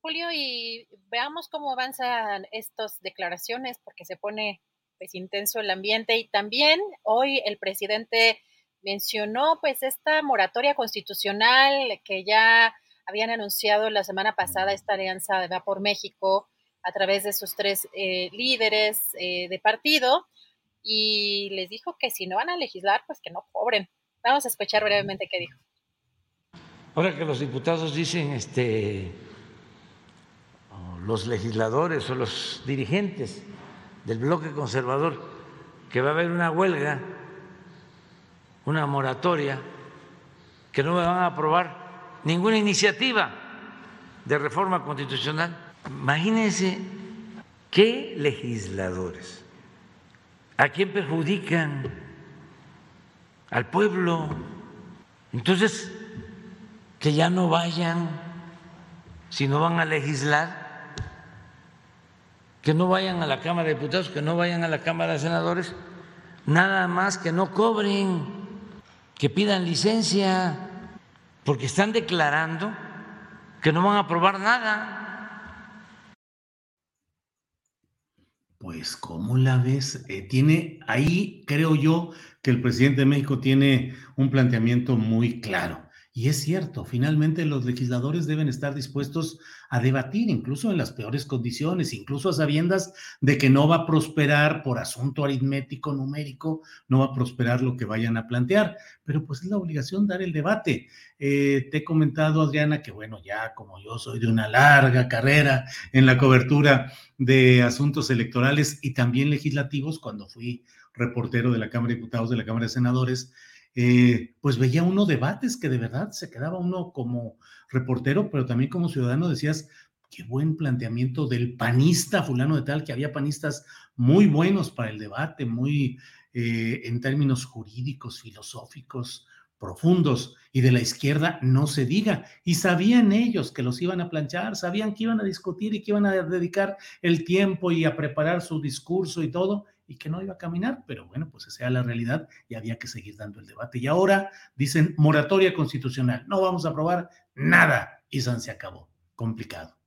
Julio, y veamos cómo avanzan estas declaraciones, porque se pone pues intenso el ambiente y también hoy el presidente mencionó pues esta moratoria constitucional que ya habían anunciado la semana pasada esta alianza de Va por México a través de sus tres eh, líderes eh, de partido y les dijo que si no van a legislar pues que no cobren. Vamos a escuchar brevemente qué dijo. Ahora que los diputados dicen, este, los legisladores o los dirigentes del bloque conservador que va a haber una huelga, una moratoria, que no van a aprobar ninguna iniciativa de reforma constitucional. Imagínense qué legisladores, a quién perjudican, al pueblo. Entonces, que ya no vayan, si no van a legislar, que no vayan a la Cámara de Diputados, que no vayan a la Cámara de Senadores, nada más que no cobren, que pidan licencia, porque están declarando que no van a aprobar nada. Pues, ¿cómo la ves? Eh, tiene ahí, creo yo, que el presidente de México tiene un planteamiento muy claro. Y es cierto, finalmente los legisladores deben estar dispuestos a debatir, incluso en las peores condiciones, incluso a sabiendas de que no va a prosperar por asunto aritmético, numérico, no va a prosperar lo que vayan a plantear, pero pues es la obligación dar el debate. Eh, te he comentado, Adriana, que bueno, ya como yo soy de una larga carrera en la cobertura de asuntos electorales y también legislativos, cuando fui reportero de la Cámara de Diputados, de la Cámara de Senadores, eh, pues veía uno debates que de verdad se quedaba uno como reportero, pero también como ciudadano decías, qué buen planteamiento del panista fulano de tal, que había panistas muy buenos para el debate, muy eh, en términos jurídicos, filosóficos, profundos, y de la izquierda no se diga. Y sabían ellos que los iban a planchar, sabían que iban a discutir y que iban a dedicar el tiempo y a preparar su discurso y todo, y que no iba a caminar, pero bueno, pues esa era la realidad y había que seguir dando el debate. Y ahora dicen moratoria constitucional, no vamos a aprobar nada, y se acabó. Complicado.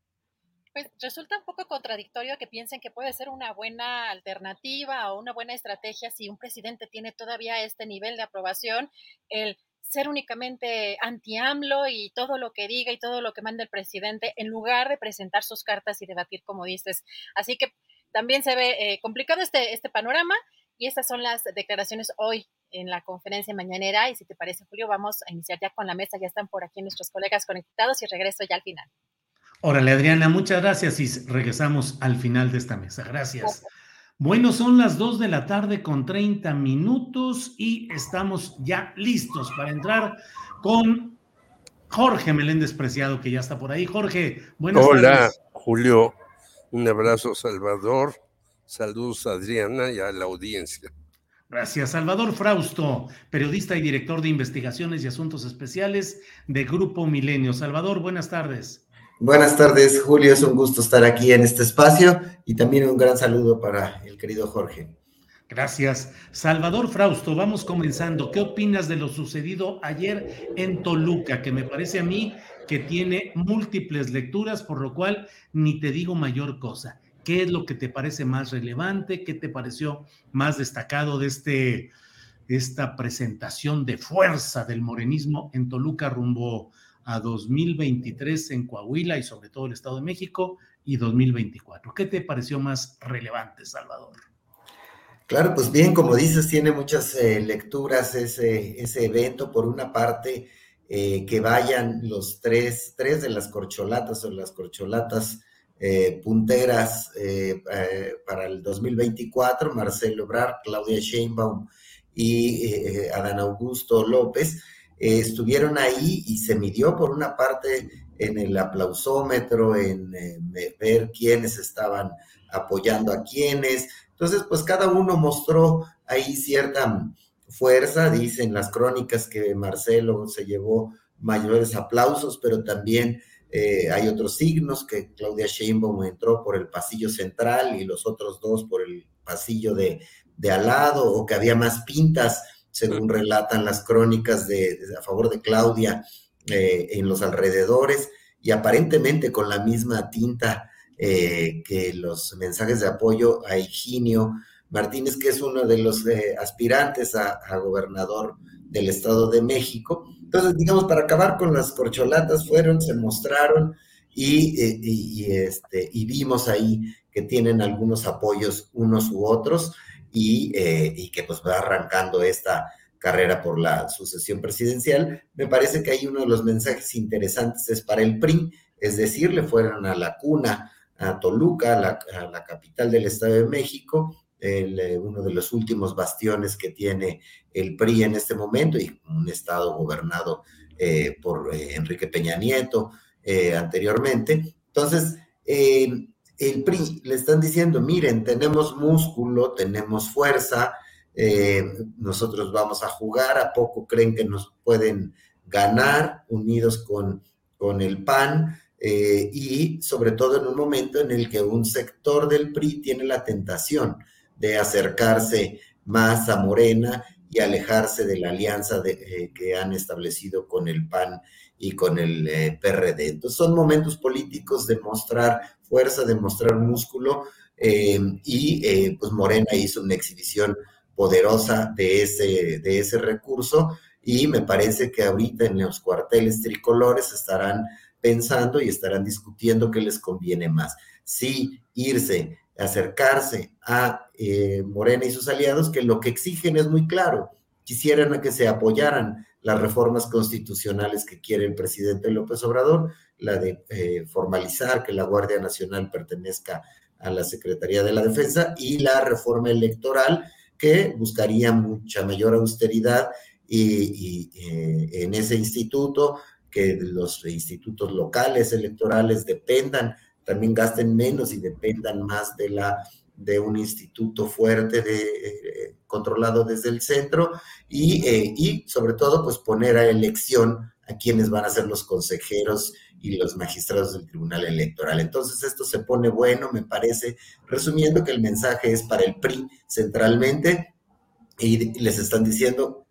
Pues resulta un poco contradictorio que piensen que puede ser una buena alternativa o una buena estrategia si un presidente tiene todavía este nivel de aprobación, el ser únicamente anti-AMLO y todo lo que diga y todo lo que manda el presidente, en lugar de presentar sus cartas y debatir como dices. Así que también se ve eh, complicado este, este panorama y estas son las declaraciones hoy en la conferencia mañanera. Y si te parece, Julio, vamos a iniciar ya con la mesa. Ya están por aquí nuestros colegas conectados y regreso ya al final. Órale, Adriana, muchas gracias y regresamos al final de esta mesa. Gracias. Bueno, son las 2 de la tarde con 30 minutos y estamos ya listos para entrar con Jorge Meléndez Preciado, que ya está por ahí. Jorge, buenas tardes. Hola, Julio. Un abrazo, Salvador. Saludos a Adriana y a la audiencia. Gracias. Salvador Frausto, periodista y director de investigaciones y asuntos especiales de Grupo Milenio. Salvador, buenas tardes. Buenas tardes, Julio. Es un gusto estar aquí en este espacio y también un gran saludo para el querido Jorge. Gracias. Salvador Frausto, vamos comenzando. ¿Qué opinas de lo sucedido ayer en Toluca? Que me parece a mí que tiene múltiples lecturas, por lo cual ni te digo mayor cosa. ¿Qué es lo que te parece más relevante? ¿Qué te pareció más destacado de este, esta presentación de fuerza del morenismo en Toluca rumbo a 2023 en Coahuila y sobre todo el Estado de México y 2024. ¿Qué te pareció más relevante, Salvador? Claro, pues bien, como dices, tiene muchas eh, lecturas ese, ese evento. Por una parte, eh, que vayan los tres, tres de las corcholatas o las corcholatas eh, punteras para el 2024, Marcelo Ebrard, Claudia Sheinbaum y Adán Augusto López eh, estuvieron ahí y se midió por una parte en el aplausómetro, en ver quiénes estaban apoyando a quiénes. Entonces, pues cada uno mostró ahí cierta fuerza, dicen las crónicas que Marcelo se llevó mayores aplausos, pero también eh, hay otros signos que Claudia Sheinbaum entró por el pasillo central y los otros dos por el pasillo de, de al lado, o que había más pintas según relatan las crónicas de, a favor de Claudia eh, en los alrededores, y aparentemente con la misma tinta eh, que los mensajes de apoyo a Higinio Martínez, que es uno de los eh, aspirantes a, gobernador del Estado de México. Entonces, digamos, para acabar con las corcholatas, fueron, se mostraron y, este, y vimos ahí que tienen algunos apoyos unos u otros. Eh, y, que pues va arrancando esta carrera por la sucesión presidencial. Me parece que hay uno de los mensajes interesantes es para el PRI, es decir, le fueron a la cuna, a Toluca, a la, capital del Estado de México, eh, uno de los últimos bastiones que tiene el PRI en este momento y un estado gobernado eh, por Enrique Peña Nieto anteriormente. Entonces, el PRI le están diciendo, miren, tenemos músculo, tenemos fuerza, eh, nosotros vamos a jugar, ¿a poco creen que nos pueden ganar unidos con, con el PAN? Eh, y sobre todo en un momento en el que un sector del PRI tiene la tentación de acercarse más a Morena y alejarse de la alianza eh, que han establecido con el PAN y con el PRD. Entonces son momentos políticos de mostrar fuerza, de mostrar músculo, eh, y eh, pues Morena hizo una exhibición poderosa de ese, de ese recurso y me parece que ahorita en los cuarteles tricolores estarán pensando y estarán discutiendo qué les conviene más. Si irse, acercarse a eh, Morena y sus aliados, que lo que exigen es muy claro, quisieran que se apoyaran las reformas constitucionales que quiere el presidente López Obrador, la de eh, formalizar que la Guardia Nacional pertenezca a la Secretaría de la Defensa y la reforma electoral que buscaría mucha mayor austeridad y, eh, en ese instituto, que los institutos locales electorales dependan también gasten menos y dependan más de la de un instituto fuerte de, eh, controlado desde el centro y, eh, y sobre todo pues poner a elección a quienes van a ser los consejeros y los magistrados del Tribunal Electoral. Entonces esto se pone bueno, me parece, resumiendo que el mensaje es para el PRI centralmente y les están diciendo,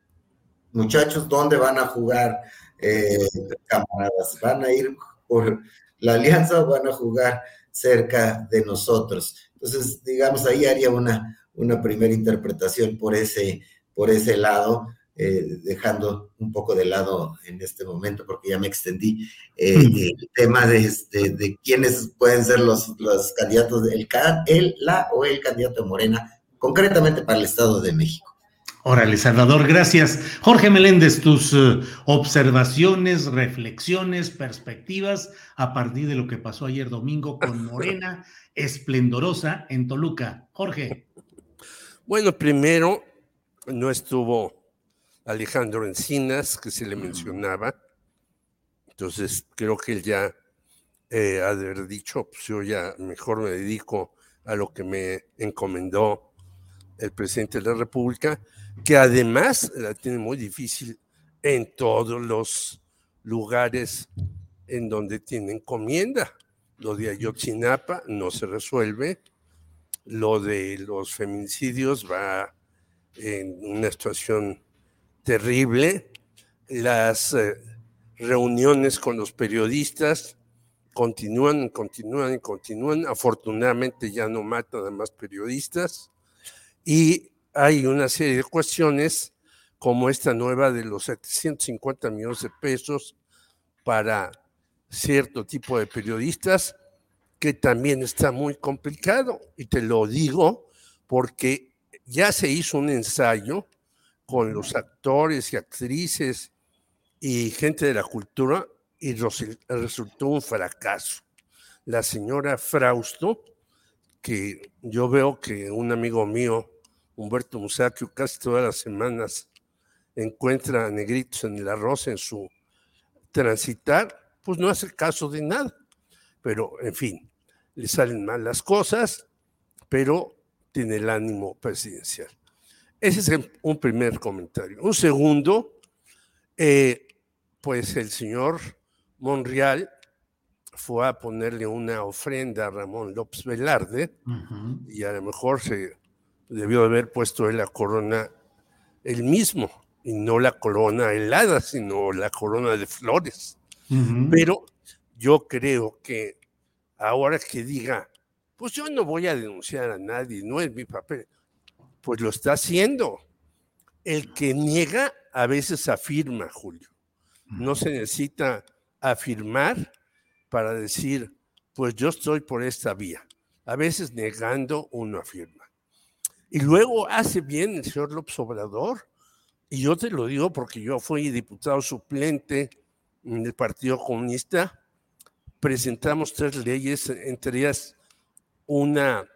muchachos, ¿dónde van a jugar eh, camaradas? ¿Van a ir por la alianza o van a jugar cerca de nosotros? Entonces, digamos, ahí haría una, una primera interpretación por ese, por ese lado, eh, dejando un poco de lado en este momento, porque ya me extendí, eh, el tema de, de, quiénes pueden ser los, los candidatos, el, el, la o el candidato de Morena, concretamente para el Estado de México. Órale, Salvador, gracias. Jorge Meléndez, tus uh, observaciones, reflexiones, perspectivas a partir de lo que pasó ayer domingo con Morena esplendorosa en Toluca. Jorge. Bueno, primero no estuvo Alejandro Encinas, que se le mencionaba. Entonces, creo que él ya eh, haber dicho, pues yo ya mejor me dedico a lo que me encomendó el presidente de la República que además la tiene muy difícil en todos los lugares en donde tiene encomienda. Lo de Ayotzinapa no se resuelve, lo de los feminicidios va en una situación terrible, las eh, reuniones con los periodistas continúan, continúan y continúan. Afortunadamente ya no matan a más periodistas y hay una serie de cuestiones como esta nueva de los 750 millones de pesos para cierto tipo de periodistas, que también está muy complicado. Y te lo digo porque ya se hizo un ensayo con los actores y actrices y gente de la cultura y resultó un fracaso. La señora Frausto, que yo veo que un amigo mío Humberto Musacchio casi todas las semanas encuentra negritos en el arroz en su transitar, pues no hace caso de nada. Pero, en fin, le salen mal las cosas, pero tiene el ánimo presidencial. Ese es un primer comentario. Un segundo, eh, pues el señor Monreal fue a ponerle una ofrenda a Ramón López Velarde y a lo mejor se debió haber puesto la corona el mismo, y no la corona helada, sino la corona de flores. Pero yo creo que ahora que diga, pues yo no voy a denunciar a nadie, no es mi papel, pues lo está haciendo. El que niega a veces afirma, Julio. No se necesita afirmar para decir, pues yo estoy por esta vía. A veces negando uno afirma. Y luego hace bien el señor López Obrador, y yo te lo digo porque yo fui diputado suplente en el Partido Comunista, presentamos tres leyes, entre ellas una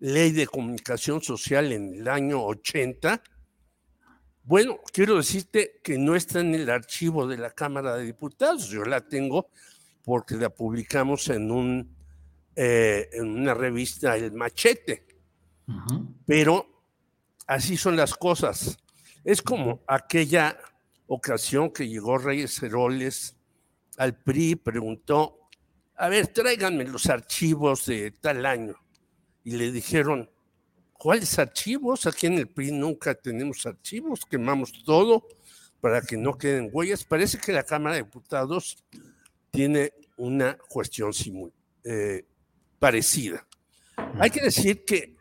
ley de comunicación social en el año 80. Bueno, quiero decirte que no está en el archivo de la Cámara de Diputados, yo la tengo porque la publicamos en, un, eh, en una revista El Machete. Pero así son las cosas. Es como aquella ocasión que llegó Reyes Heroles al PRI, preguntó, a ver, tráiganme los archivos de tal año. Y le dijeron, ¿cuáles archivos? Aquí en el PRI nunca tenemos archivos, quemamos todo para que no queden huellas. Parece que la Cámara de Diputados tiene una cuestión eh, parecida. Hay que decir que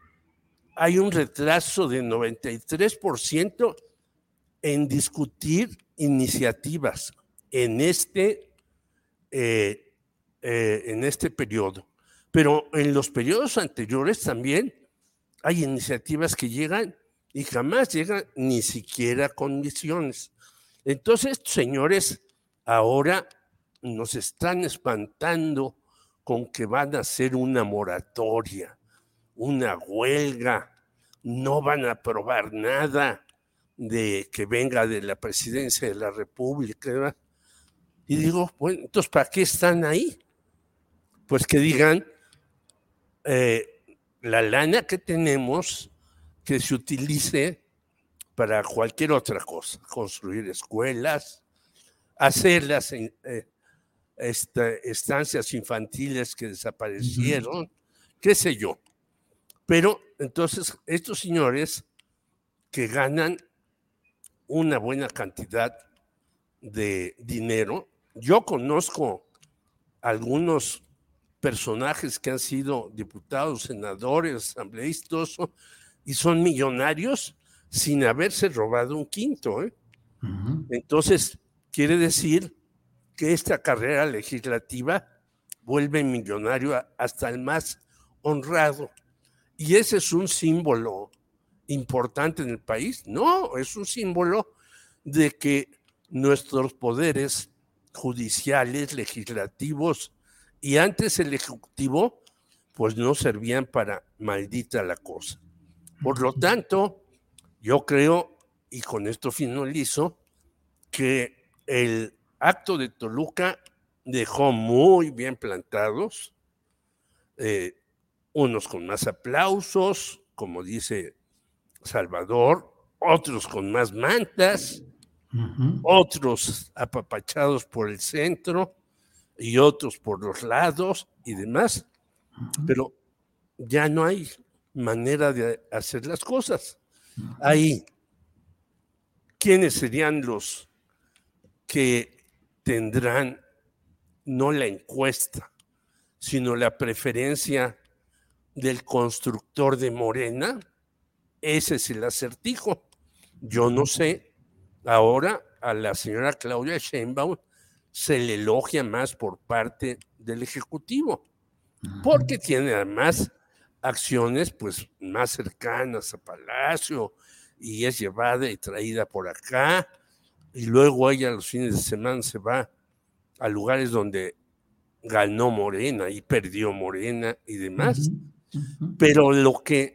hay un retraso de 93% en discutir iniciativas en este, eh, eh, en este periodo. Pero en los periodos anteriores también hay iniciativas que llegan y jamás llegan ni siquiera con misiones. Entonces, señores, ahora nos están espantando con que van a hacer una moratoria una huelga, no van a aprobar nada de que venga de la presidencia de la República. Y digo, bueno, entonces, ¿para qué están ahí? Pues que digan, eh, la lana que tenemos que se utilice para cualquier otra cosa, construir escuelas, hacer las eh, este, estancias infantiles que desaparecieron, qué sé yo. Pero entonces estos señores que ganan una buena cantidad de dinero, yo conozco algunos personajes que han sido diputados, senadores, asambleístas, y son millonarios sin haberse robado un quinto. ¿eh? Entonces, quiere decir que esta carrera legislativa vuelve millonario hasta el más honrado. Y ese es un símbolo importante en el país. No, es un símbolo de que nuestros poderes judiciales, legislativos y antes el ejecutivo, pues no servían para maldita la cosa. Por lo tanto, yo creo, y con esto finalizo, que el acto de Toluca dejó muy bien plantados, eh, unos con más aplausos, como dice Salvador, otros con más mantas, otros apapachados por el centro y otros por los lados y demás, pero ya no hay manera de hacer las cosas. Ahí, ¿quiénes serían los que tendrán no la encuesta, sino la preferencia del constructor de Morena? Ese es el acertijo. Yo no sé. Ahora a la señora Claudia Sheinbaum se le elogia más por parte del Ejecutivo, porque tiene además acciones pues más cercanas a Palacio y es llevada y traída por acá y luego ella los fines de semana se va a lugares donde ganó Morena y perdió Morena y demás. Pero lo que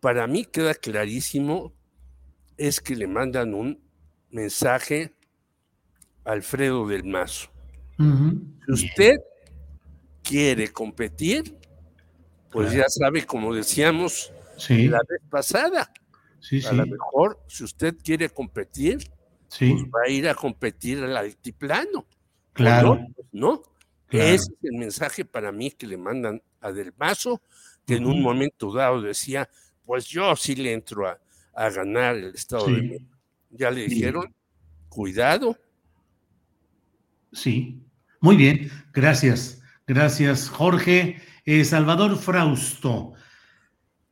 para mí queda clarísimo es que le mandan un mensaje a Alfredo del Mazo. Si usted quiere competir, pues ya sabe, como decíamos la vez pasada, a lo mejor si usted quiere competir, pues va a ir a competir al altiplano. Claro. ¿No? Ese es el mensaje para mí que le mandan a Del Mazo, que en un momento dado decía, pues yo sí le entro a, ganar el Estado de México. Ya le dijeron, cuidado. Sí, muy bien, gracias. Gracias, Jorge. Eh, Salvador Frausto.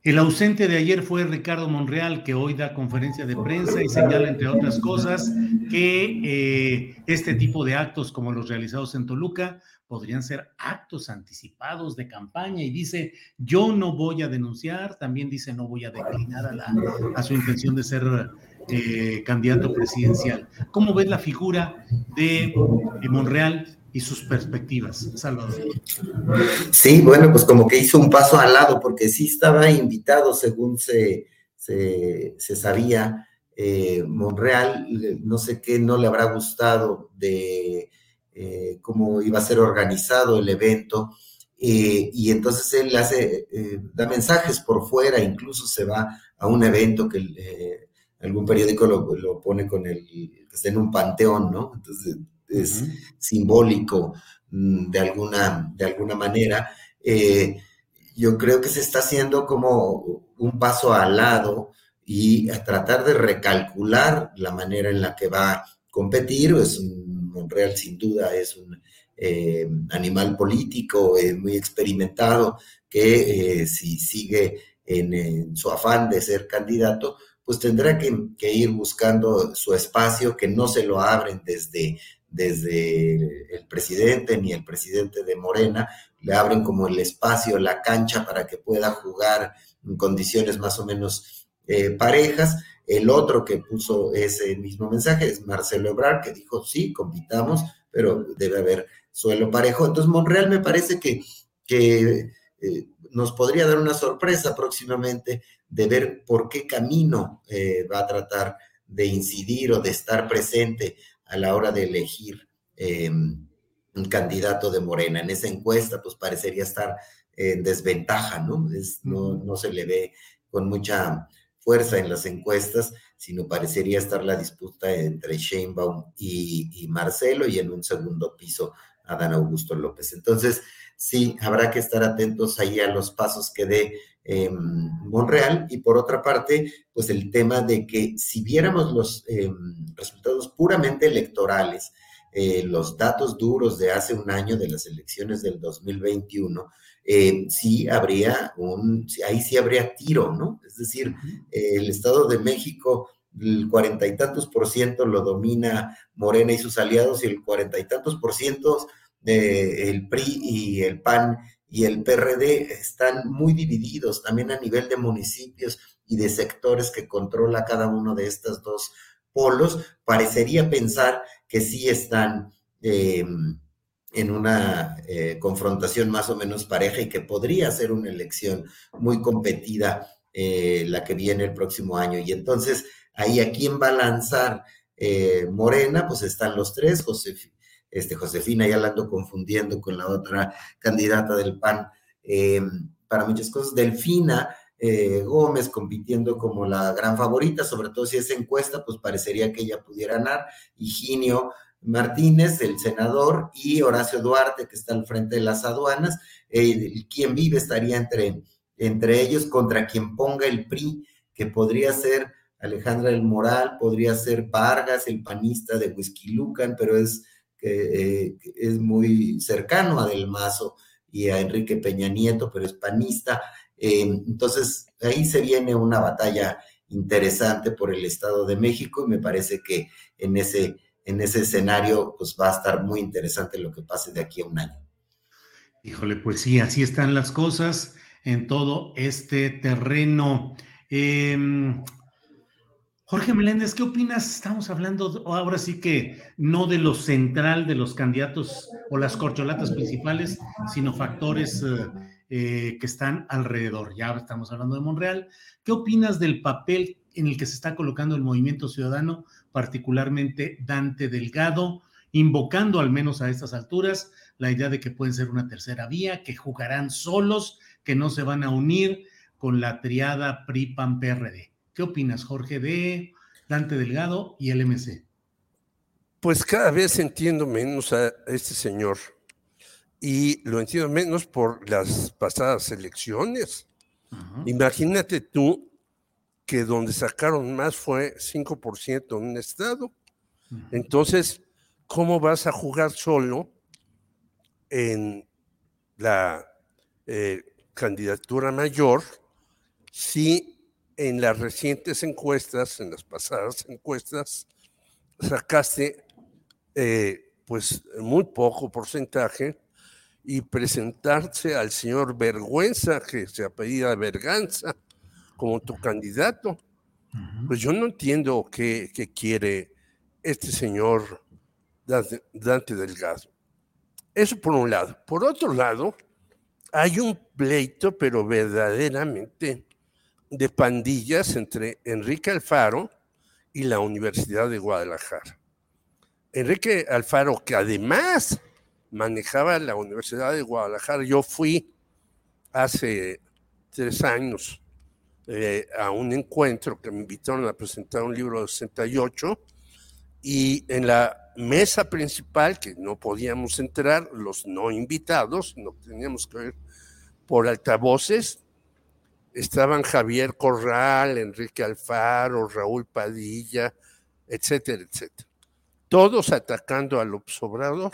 El ausente de ayer fue Ricardo Monreal, que hoy da conferencia de prensa y señala, entre otras cosas, que eh, este tipo de actos como los realizados en Toluca podrían ser actos anticipados de campaña y dice, yo no voy a denunciar, también dice, no voy a declinar a, su intención de ser eh, candidato presidencial. ¿Cómo ves la figura de Monreal y sus perspectivas, Salvador. Sí, bueno, pues como que hizo un paso al lado, porque sí estaba invitado, según se, se, sabía, eh, Monreal, no sé qué no le habrá gustado de eh, cómo iba a ser organizado el evento, eh, y entonces él hace, da mensajes por fuera, incluso se va a un evento que algún periódico lo, lo, pone con el, en un panteón, ¿no? Entonces es simbólico mm, de alguna, de alguna manera. Eh, yo creo que se está haciendo como un paso al lado y a tratar de recalcular la manera en la que va a competir. Es un, Monreal sin duda es un eh, animal político eh, muy experimentado que si sigue en, su afán de ser candidato, pues tendrá que, que, ir buscando su espacio, que no se lo abren desde desde el presidente ni el presidente de Morena, le abren como el espacio, la cancha para que pueda jugar en condiciones más o menos eh, parejas. El otro que puso ese mismo mensaje es Marcelo Ebrard, que dijo, sí, compitamos, pero debe haber suelo parejo. Entonces, Monreal me parece que, que eh, nos podría dar una sorpresa próximamente de ver por qué camino eh, va a tratar de incidir o de estar presente a la hora de elegir eh, un candidato de Morena. En esa encuesta, pues parecería estar en desventaja, ¿no? Es, no, no se le ve con mucha fuerza en las encuestas, sino parecería estar la disputa entre Sheinbaum y, y Marcelo y en un segundo piso Adán Augusto López. Entonces, sí, habrá que estar atentos ahí a los pasos que dé eh, Monreal. Y por otra parte, pues el tema de que si viéramos los eh, resultados puramente electorales, eh, los datos duros de hace un año de las elecciones del 2021, eh, sí habría un, ahí sí habría tiro, ¿no? Es decir, el Estado de México el cuarenta y tantos por ciento lo domina Morena y sus aliados y el cuarenta y tantos por ciento del PRI y el PAN y el PRD están muy divididos también a nivel de municipios y de sectores que controla cada uno de estos dos polos. Parecería pensar que sí están eh, en una eh, confrontación más o menos pareja y que podría ser una elección muy competida eh, la que viene el próximo año. Y entonces, ahí a quién va a lanzar Morena, pues están los tres, José, este, Josefina, ya la ando confundiendo con la otra candidata del PAN para muchas cosas, Delfina. Gómez compitiendo como la gran favorita, sobre todo si es encuesta, pues parecería que ella pudiera ganar. Higinio Martínez, el senador, y Horacio Duarte, que está al frente de las aduanas. Eh, quien vive estaría entre, entre ellos contra quien ponga el PRI, que podría ser Alejandra del Moral, podría ser Vargas, el panista de Whisky Lucan, pero es, eh, es muy cercano a Del Mazo y a Enrique Peña Nieto, pero es panista. Eh, entonces, ahí se viene una batalla interesante por el Estado de México y me parece que en ese en ese escenario, pues va a estar muy interesante lo que pase de aquí a un año. Híjole, pues sí, así están las cosas en todo este terreno. Em, Jorge Meléndez, ¿qué opinas? Estamos hablando ahora sí que no de lo central de los candidatos o las corcholatas principales, sino factores eh, eh, que están alrededor. Ya estamos hablando de Monreal. ¿Qué opinas del papel en el que se está colocando el movimiento ciudadano particularmente Dante Delgado, invocando al menos a estas alturas la idea de que pueden ser una tercera vía, que jugarán solos, que no se van a unir con la triada PRI-PAN-PRD. ¿Qué opinas, Jorge, de Dante Delgado y el MC? Pues cada vez entiendo menos a este señor y lo entiendo menos por las pasadas elecciones. Imagínate tú que donde sacaron más fue 5% en un estado. Entonces, ¿cómo vas a jugar solo en la eh, candidatura mayor si en las recientes encuestas, en las pasadas encuestas, sacaste eh, pues muy poco porcentaje y presentarse al señor Vergüenza, que se apellida Verganza, como tu candidato. Pues yo no entiendo qué, quiere este señor Dante Delgado. Eso por un lado. Por otro lado, hay un pleito, pero verdaderamente de pandillas entre Enrique Alfaro y la Universidad de Guadalajara. Enrique Alfaro, que además manejaba la Universidad de Guadalajara, yo fui hace tres años eh, a un encuentro que me invitaron a presentar un libro de 68 y en la mesa principal, que no podíamos entrar, los no invitados, no teníamos que ver por altavoces, estaban Javier Corral, Enrique Alfaro, Raúl Padilla, etcétera, etcétera. Todos atacando al Obrador.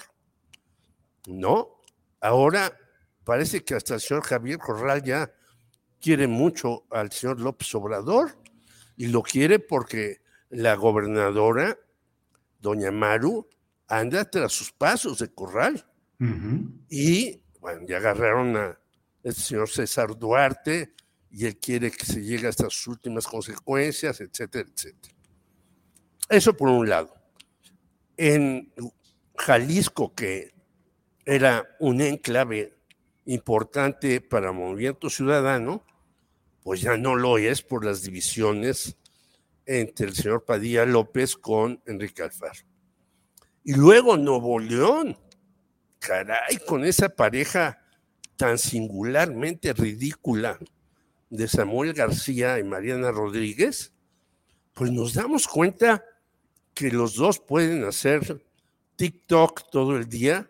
No, ahora parece que hasta el señor Javier Corral ya quiere mucho al señor López Obrador y lo quiere porque la gobernadora, doña Maru, anda tras sus pasos de corral. Y bueno, ya agarraron a el señor César Duarte y él quiere que se llegue hasta sus últimas consecuencias, etcétera, etcétera. Eso por un lado. En Jalisco, que era un enclave importante para Movimiento Ciudadano, pues ya no lo es por las divisiones entre el señor Padilla López con Enrique Alfaro. Y luego Nuevo León, caray, con esa pareja tan singularmente ridícula de Samuel García y Mariana Rodríguez, pues nos damos cuenta que los dos pueden hacer TikTok todo el día,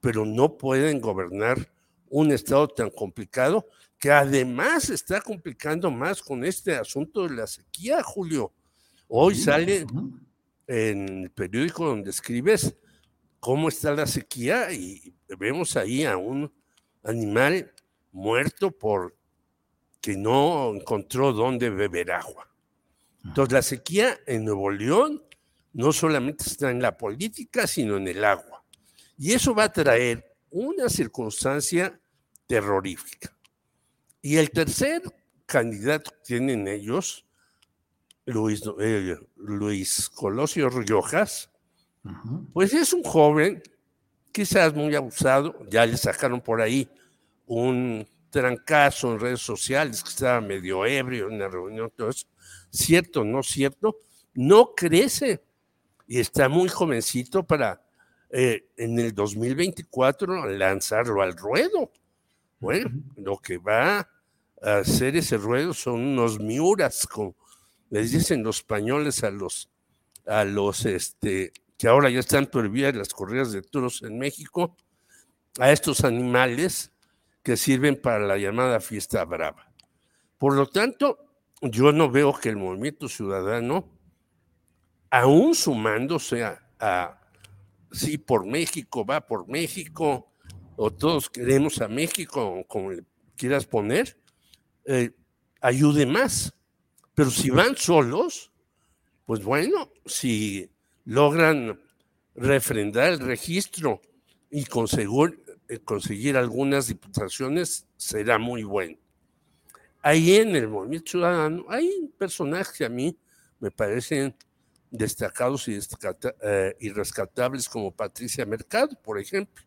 pero no pueden gobernar un estado tan complicado que además está complicando más con este asunto de la sequía, Julio. Hoy sale en el periódico donde escribes cómo está la sequía y vemos ahí a un animal muerto por que no encontró dónde beber agua. Entonces la sequía en Nuevo León no solamente está en la política, sino en el agua. Y eso va a traer una circunstancia terrorífica. Y el tercer candidato que tienen ellos, Luis, eh, Luis Colosio Riojas, pues es un joven, quizás muy abusado, ya le sacaron por ahí un trancazo en redes sociales que estaba medio ebrio en la reunión, todo eso. Cierto, no cierto, no crece y está muy jovencito para eh, en el 2024 lanzarlo al ruedo. Bueno, lo que va a hacer ese ruedo son unos miuras, como les dicen los españoles a los, a los este, que ahora ya están prohibidas las corridas de toros en México, a estos animales que sirven para la llamada fiesta brava. Por lo tanto, yo no veo que el movimiento ciudadano aún sumándose a, sí, por México, va por México, o todos queremos a México, como quieras poner, eh, ayude más. Pero si van solos, pues bueno, si logran refrendar el registro y conseguir, conseguir algunas diputaciones, será muy bueno. Ahí en el movimiento ciudadano hay personajes que a mí me parecen destacados y, eh, y rescatables como Patricia Mercado, por ejemplo.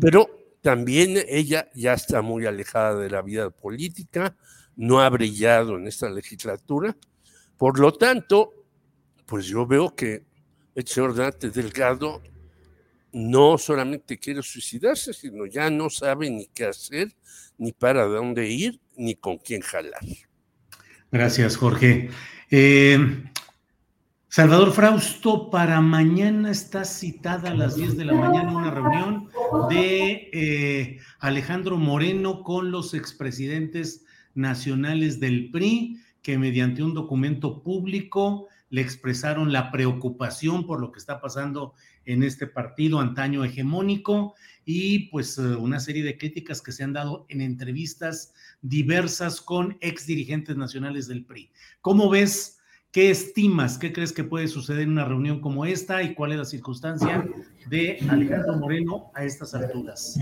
Pero también ella ya está muy alejada de la vida política, no ha brillado en esta legislatura. Por lo tanto, pues yo veo que el señor Dante Delgado no solamente quiere suicidarse, sino ya no sabe ni qué hacer, ni para dónde ir, ni con quién jalar. Gracias, Jorge. Eh, Salvador Frausto, para mañana está citada a las 10 de la mañana una reunión de eh, Alejandro Moreno con los expresidentes nacionales del PRI, que mediante un documento público le expresaron la preocupación por lo que está pasando en este partido antaño hegemónico y pues eh, una serie de críticas que se han dado en entrevistas diversas con ex dirigentes nacionales del PRI. ¿Cómo ves? ¿Qué estimas? ¿Qué crees que puede suceder en una reunión como esta y cuál es la circunstancia de Alejandro Moreno a estas alturas?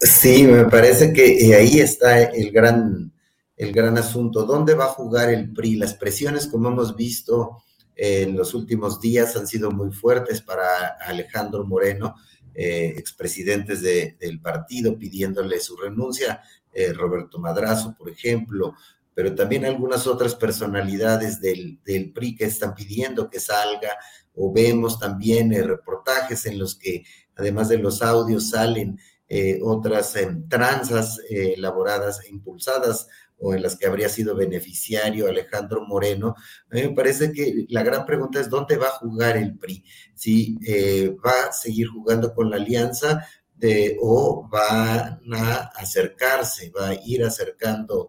Sí, me parece que eh, ahí está el gran, el gran asunto. ¿Dónde va a jugar el PRI? Las presiones, como hemos visto en los últimos días, han sido muy fuertes para Alejandro Moreno, eh, expresidentes del partido pidiéndole su renuncia. Eh, Roberto Madrazo, por ejemplo, pero también algunas otras personalidades del, PRI que están pidiendo que salga, o vemos también eh, reportajes en los que, además de los audios, salen eh, otras em, tranzas elaboradas e impulsadas o en las que habría sido beneficiario Alejandro Moreno. A mí me parece que la gran pregunta es dónde va a jugar el PRI, si va a seguir jugando con la alianza o va a acercarse, va a ir acercando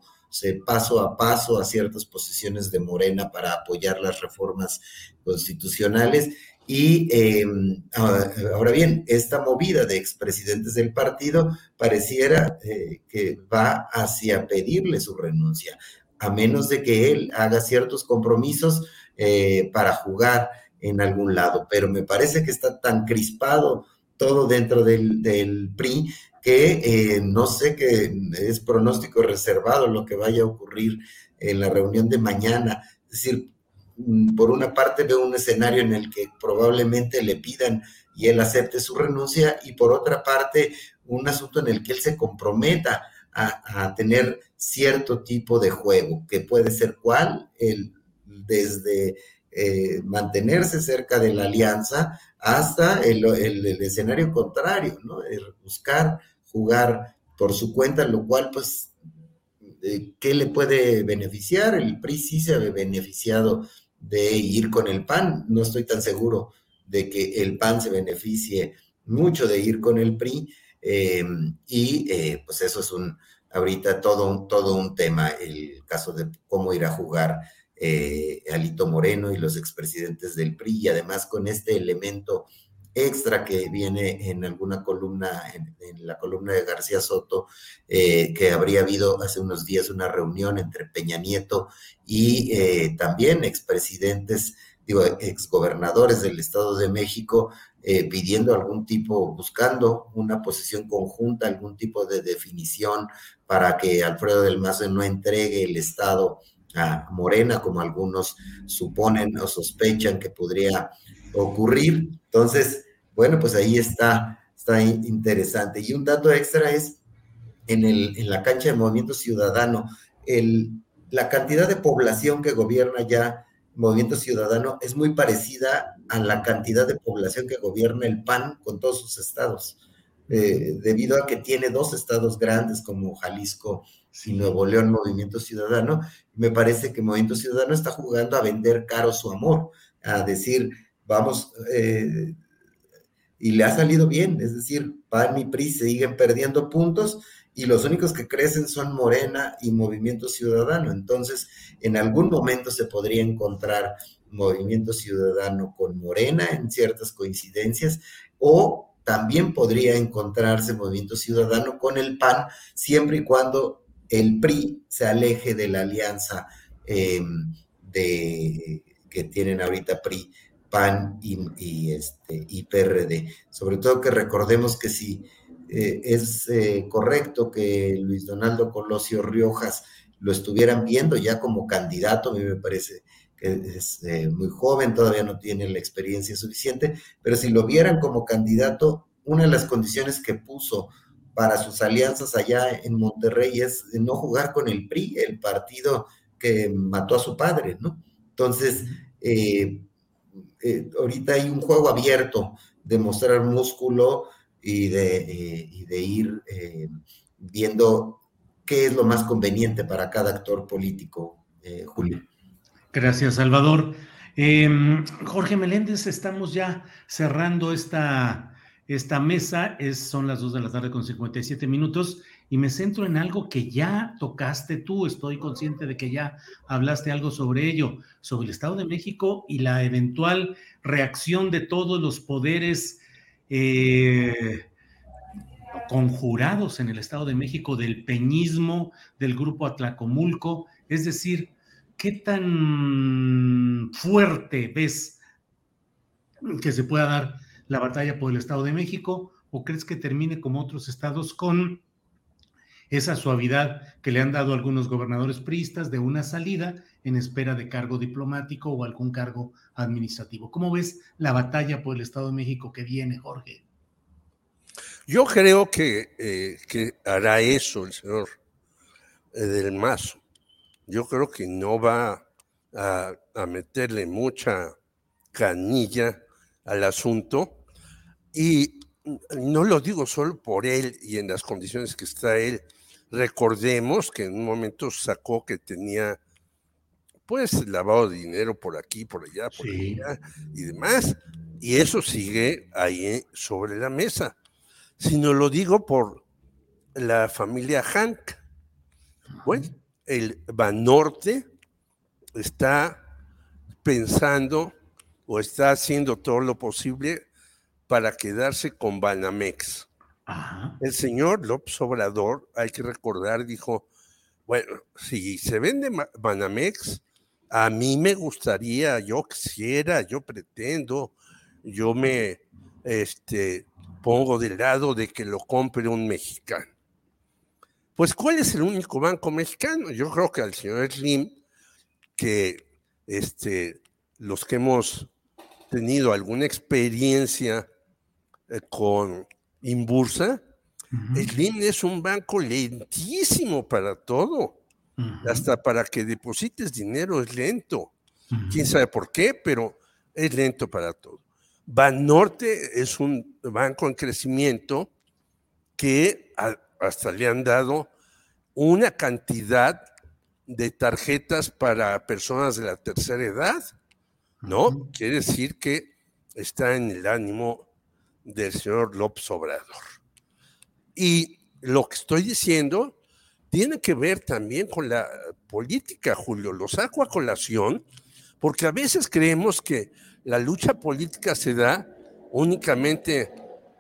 paso a paso a ciertas posiciones de Morena para apoyar las reformas constitucionales. Y em, ahora bien, esta movida de expresidentes del partido pareciera eh, que va hacia pedirle su renuncia, a menos de que él haga ciertos compromisos eh, para jugar en algún lado. Pero me parece que está tan crispado todo dentro del, del PRI que eh, no sé que es pronóstico reservado lo que vaya a ocurrir en la reunión de mañana. Es decir, por una parte veo un escenario en el que probablemente le pidan y él acepte su renuncia y por otra parte un asunto en el que él se comprometa a, tener cierto tipo de juego, que puede ser cuál, el, desde eh, mantenerse cerca de la alianza hasta el, el, escenario contrario, ¿no? buscar jugar por su cuenta, lo cual pues, eh, ¿qué le puede beneficiar? El PRI sí se ha beneficiado de ir con el PAN, no estoy tan seguro de que el PAN se beneficie mucho de ir con el PRI, em, y eh, pues eso es un, ahorita todo un, todo un tema, el caso de cómo ir a jugar eh, Alito Moreno y los expresidentes del PRI, y además con este elemento extra que viene en alguna columna, en, la columna de García Soto, eh, que habría habido hace unos días una reunión entre Peña Nieto y eh, también expresidentes, digo, exgobernadores del Estado de México, eh, pidiendo algún tipo, buscando una posición conjunta, algún tipo de definición para que Alfredo del Mazo no entregue el Estado a Morena, como algunos suponen o sospechan que podría ocurrir. Entonces, bueno, pues ahí está, está interesante. Y un dato extra es en, el, en la cancha de Movimiento Ciudadano, el, la cantidad de población que gobierna ya Movimiento Ciudadano es muy parecida a la cantidad de población que gobierna el PAN con todos sus estados, eh, debido a que tiene dos estados grandes como Jalisco y Nuevo León, Movimiento Ciudadano. Me parece que Movimiento Ciudadano está jugando a vender caro su amor, a decir, vamos, eh, y le ha salido bien, es decir, PAN y PRI siguen perdiendo puntos y los únicos que crecen son Morena y Movimiento Ciudadano. Entonces, en algún momento se podría encontrar Movimiento Ciudadano con Morena en ciertas coincidencias o también podría encontrarse Movimiento Ciudadano con el PAN siempre y cuando el PRI se aleje de la alianza em, de, que tienen ahorita PRI PAN y, este, y PRD. Sobre todo que recordemos que si eh, es eh, correcto que Luis Donaldo Colosio Riojas lo estuvieran viendo ya como candidato, a mí me parece que es eh, muy joven, todavía no tiene la experiencia suficiente, pero si lo vieran como candidato, una de las condiciones que puso para sus alianzas allá en Monterrey es no jugar con el PRI, el partido que mató a su padre, ¿no? Entonces, ahorita hay un juego abierto de mostrar músculo y de, eh, de ir eh, viendo qué es lo más conveniente para cada actor político, Julio. Gracias, Salvador. Em, Jorge Meléndez, estamos ya cerrando esta, esta mesa, es, son las 2 de la tarde con 57 minutos y me centro en algo que ya tocaste tú, estoy consciente de que ya hablaste algo sobre ello, sobre el Estado de México y la eventual reacción de todos los poderes eh, conjurados en el Estado de México del peñismo, del grupo Atlacomulco, es decir, ¿qué tan fuerte ves que se pueda dar la batalla por el Estado de México? ¿O crees que termine como otros estados con esa suavidad que le han dado algunos gobernadores priistas de una salida en espera de cargo diplomático o algún cargo administrativo. ¿Cómo ves la batalla por el Estado de México que viene, Jorge? Yo creo que, eh, que hará eso el señor eh, del Mazo. Yo creo que no va a, a meterle mucha canilla al asunto y no lo digo solo por él y en las condiciones que está él, Recordemos que en un momento sacó que tenía pues lavado de dinero por aquí, por allá, por allá y demás. Y eso sigue ahí sobre la mesa. Si no lo digo por la familia Hank. Bueno, el Banorte está pensando o está haciendo todo lo posible para quedarse con Banamex. El señor López Obrador, hay que recordar, dijo, bueno, si se vende Banamex, a mí me gustaría, yo quisiera, yo pretendo, yo me este, pongo del lado de que lo compre un mexicano. Pues, ¿cuál es el único banco mexicano? Yo creo que al señor Slim, que este, los que hemos tenido alguna experiencia eh, con Inbursa, Slim es un banco lentísimo para todo. Hasta para que deposites dinero es lento. Quién sabe por qué, pero es lento para todo. Banorte es un banco en crecimiento que hasta le han dado una cantidad de tarjetas para personas de la tercera edad, ¿no? Quiere decir que está en el ánimo del señor López Obrador. Y lo que estoy diciendo tiene que ver también con la política, Julio. Lo saco a colación porque a veces creemos que la lucha política se da únicamente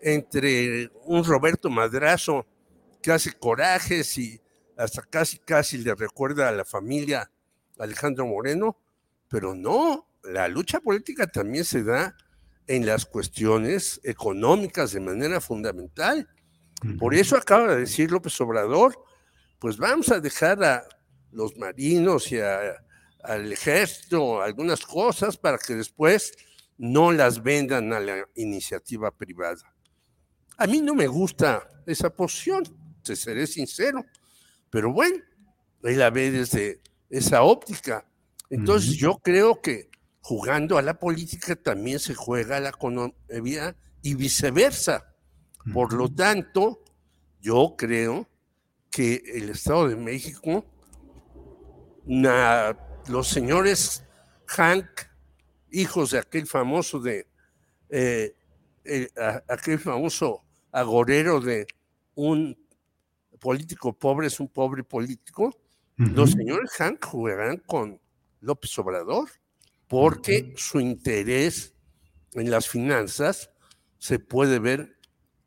entre un Roberto Madrazo que hace corajes y hasta casi casi le recuerda a la familia Alejandro Moreno, pero no, la lucha política también se da en las cuestiones económicas de manera fundamental. Por eso acaba de decir López Obrador, pues vamos a dejar a los marinos y al ejército algunas cosas para que después no las vendan a la iniciativa privada. A mí no me gusta esa posición, te seré sincero, pero bueno, ahí la ve desde esa óptica. Entonces yo creo que jugando a la política también se juega a la economía y viceversa. Por lo tanto, yo creo que el Estado de México, los señores Hank, hijos de aquel famoso de eh, aquel famoso agorero de un político pobre es un pobre político, los señores Hank jugarán con López Obrador porque su interés en las finanzas se puede ver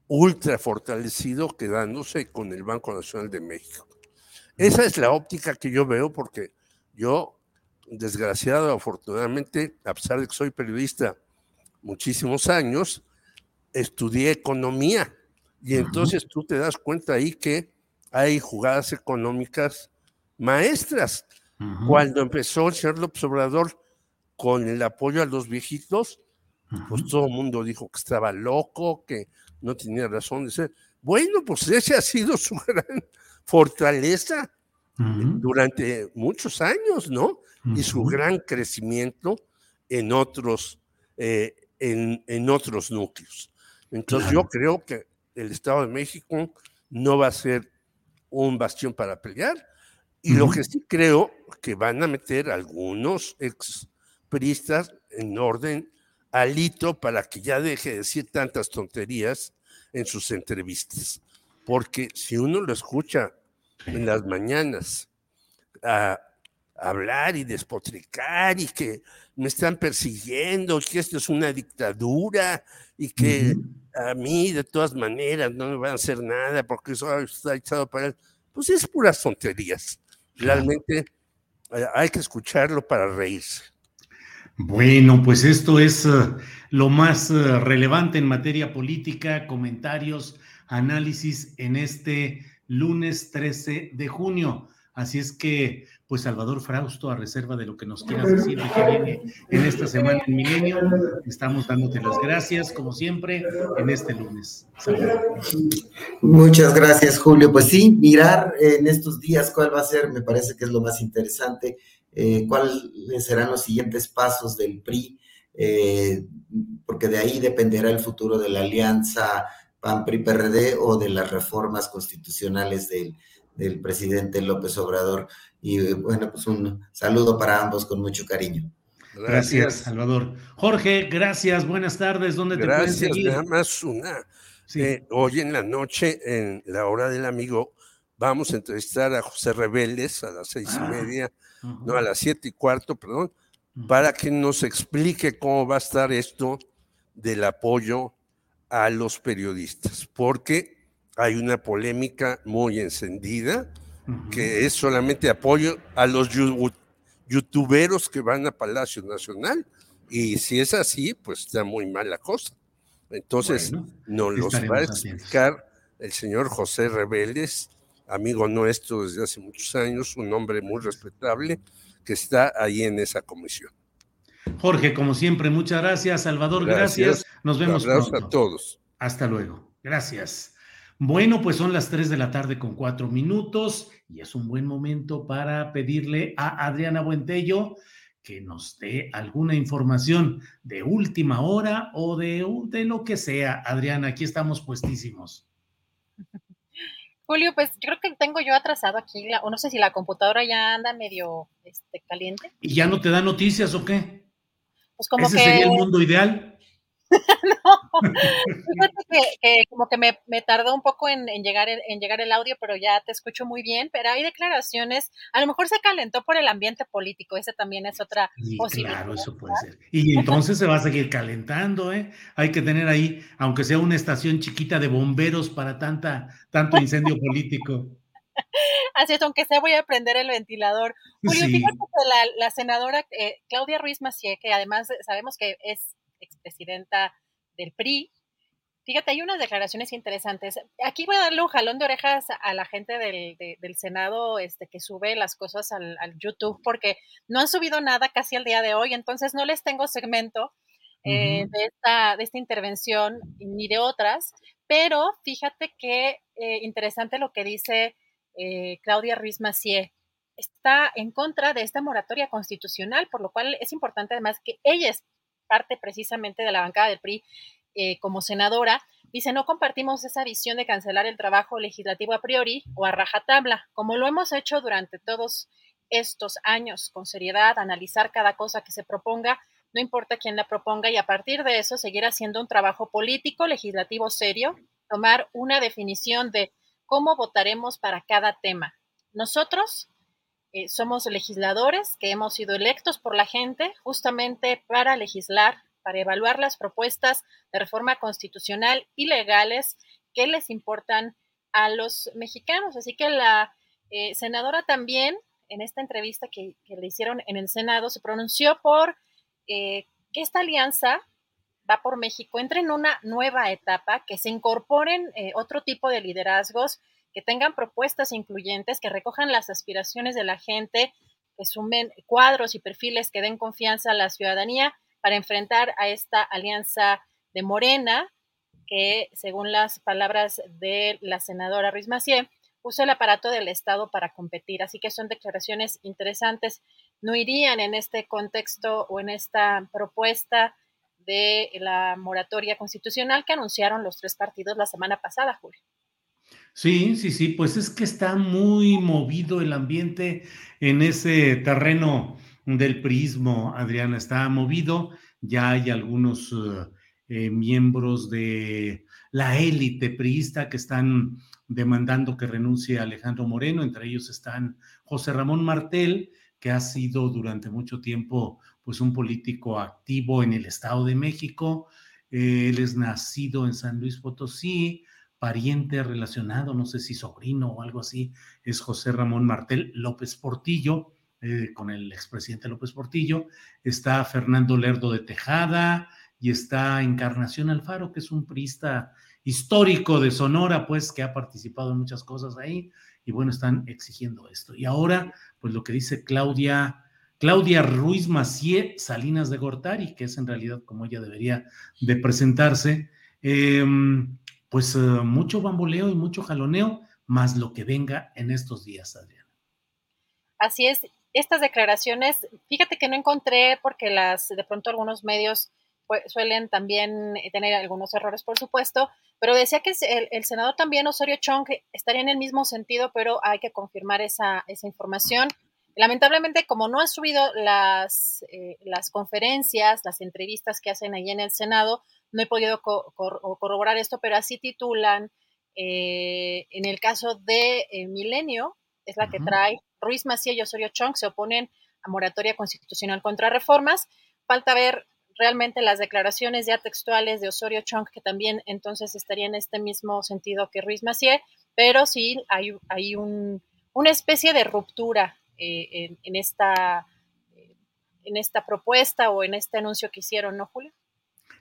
ultra fortalecido quedándose con el Banco Nacional de México. Esa es la óptica que yo veo porque yo, desgraciado, afortunadamente, a pesar de que soy periodista muchísimos años, estudié economía. Y entonces tú te das cuenta ahí que hay jugadas económicas maestras. Cuando empezó el señor López Obrador con el apoyo a los viejitos, pues todo el mundo dijo que estaba loco, que no tenía razón de ser. Bueno, pues ese ha sido su gran fortaleza durante muchos años, ¿no? Y su gran crecimiento en otros, eh, en, en, otros núcleos. Entonces yo creo que el Estado de México no va a ser un bastión para pelear. Y lo que sí creo que van a meter algunos ex priistas en orden alito para que ya deje de decir tantas tonterías en sus entrevistas. Porque si uno lo escucha en las mañanas a, hablar y despotricar y que me están persiguiendo, que esto es una dictadura y que a mí de todas maneras no me van a hacer nada porque eso está echado para él, pues es puras tonterías. Realmente eh, hay que escucharlo para reírse. Bueno, pues esto es eh, lo más eh, relevante en materia política, comentarios, análisis en este lunes 13 de junio. Así es que, pues Salvador Frausto, a reserva de lo que nos quieras decir de que viene en esta semana en Milenio, estamos dándote las gracias, como siempre, en este lunes. Muchas gracias, Julio. Pues sí, mirar en estos días cuál va a ser, me parece que es lo más interesante eh, cuáles serán los siguientes pasos del PRI, eh, porque de ahí dependerá el futuro de la alianza PAN-PRI-PRD o de las reformas constitucionales del, del presidente López Obrador. Y bueno, pues un saludo para ambos con mucho cariño. Gracias, Salvador. Jorge, gracias, buenas tardes. ¿Dónde te puedes seguir? Nada más una. Eh, hoy en la noche, en la hora del amigo, vamos a entrevistar a José Rebeles a las seis y ah. media no, a las siete y cuarto, perdón, para que nos explique cómo va a estar esto del apoyo a los periodistas, porque hay una polémica muy encendida que es solamente apoyo a los youtuberos que van a Palacio Nacional y si es así, pues está muy mal la cosa. Entonces, nos los va a explicar el señor José Rebeles amigo nuestro desde hace muchos años, un hombre muy respetable que está ahí en esa comisión. Jorge, como siempre, muchas gracias. Salvador, gracias. Nos vemos pronto. a todos. Hasta luego. Gracias. Bueno, pues son las 3 de la tarde con cuatro minutos y es un buen momento para pedirle a Adriana Buentello que nos dé alguna información de última hora o de, de lo que sea. Adriana, aquí estamos puestísimos. Julio, pues yo creo que tengo yo atrasado aquí, o no sé si la computadora ya anda medio este, caliente. ¿Y ya no te da noticias o qué? Pues como ¿Ese que... sería el mundo ideal? no, fíjate que, como que me, tardó un poco en, llegar el, en llegar el audio, pero ya te escucho muy bien, pero hay declaraciones, a lo mejor se calentó por el ambiente político, ese también es otra posibilidad. Claro, eso puede ser. Y entonces se va a seguir calentando, ¿eh? Hay que tener ahí, aunque sea una estación chiquita de bomberos para tanta, tanto incendio político. Así es, aunque sea voy a prender el ventilador. Julio, fíjate que la, la senadora eh, Claudia Ruiz Macié, que además sabemos que es expresidenta del PRI. Fíjate, hay unas declaraciones interesantes. Aquí voy a darle un jalón de orejas a la gente del, del Senado este, que sube las cosas al, YouTube, porque no han subido nada casi al día de hoy, entonces no les tengo segmento eh, de, esta, de esta intervención ni de otras, pero fíjate que eh, interesante lo que dice eh, Claudia Ruiz Macié. Está en contra de esta moratoria constitucional, por lo cual es importante además que ella parte precisamente de la bancada del PRI eh, como senadora, dice, no compartimos esa visión de cancelar el trabajo legislativo a priori o a rajatabla, como lo hemos hecho durante todos estos años, con seriedad, analizar cada cosa que se proponga, no importa quién la proponga, y a partir de eso seguir haciendo un trabajo político, legislativo serio, tomar una definición de cómo votaremos para cada tema. Nosotros eh, somos legisladores que hemos sido electos por la gente justamente para legislar, para evaluar las propuestas de reforma constitucional y legales que les importan a los mexicanos. Así que la eh, senadora también, en esta entrevista que, le hicieron en el Senado, se pronunció por eh, que esta alianza va por México entre en una nueva etapa, que se incorporen otro tipo de liderazgos que tengan propuestas incluyentes, que recojan las aspiraciones de la gente, que sumen cuadros y perfiles que den confianza a la ciudadanía para enfrentar a esta alianza de Morena, que según las palabras de la senadora Ruiz Macié, usa el aparato del Estado para competir. Así que son declaraciones interesantes. No irían en este contexto o en esta propuesta de la moratoria constitucional que anunciaron los tres partidos la semana pasada, Julio. Sí, sí, sí, pues es que está muy movido el ambiente en ese terreno del prismo, Adriana, está movido, ya hay algunos eh, eh, miembros de la élite priista que están demandando que renuncie Alejandro Moreno, entre ellos están José Ramón Martel, que ha sido durante mucho tiempo pues un político activo en el Estado de México, él es nacido en San Luis Potosí, pariente relacionado, no sé si sobrino o algo así, es José Ramón Martel López Portillo, eh, con el expresidente López Portillo, está Fernando Lerdo de Tejada y está Encarnación Alfaro, que es un priista histórico de Sonora, pues que ha participado en muchas cosas ahí, y bueno, están exigiendo esto. Y ahora, pues lo que dice Claudia, Claudia Ruiz Macié Salinas de Gortari, que es en realidad como ella debería de presentarse, eh, pues eh, mucho bamboleo y mucho jaloneo, más lo que venga en estos días, Adriana. Así es, estas declaraciones, fíjate que no encontré porque las de pronto algunos medios pues, suelen también tener algunos errores, por supuesto, pero decía que el, senador también, Osorio Chong, estaría en el mismo sentido, pero hay que confirmar esa, esa información. Lamentablemente, como no han subido las, eh, las conferencias, las entrevistas que hacen ahí en el Senado, no he podido corroborar esto, pero así titulan eh, en el caso de eh, Milenio, es la que trae Ruiz Macía y Osorio Chong, se oponen a moratoria constitucional contra reformas. Falta ver realmente las declaraciones ya textuales de Osorio Chong, que también entonces estaría en este mismo sentido que Ruiz Macié, pero sí hay, hay un, una especie de ruptura eh, en, esta, en esta propuesta o en este anuncio que hicieron, ¿no, Julio?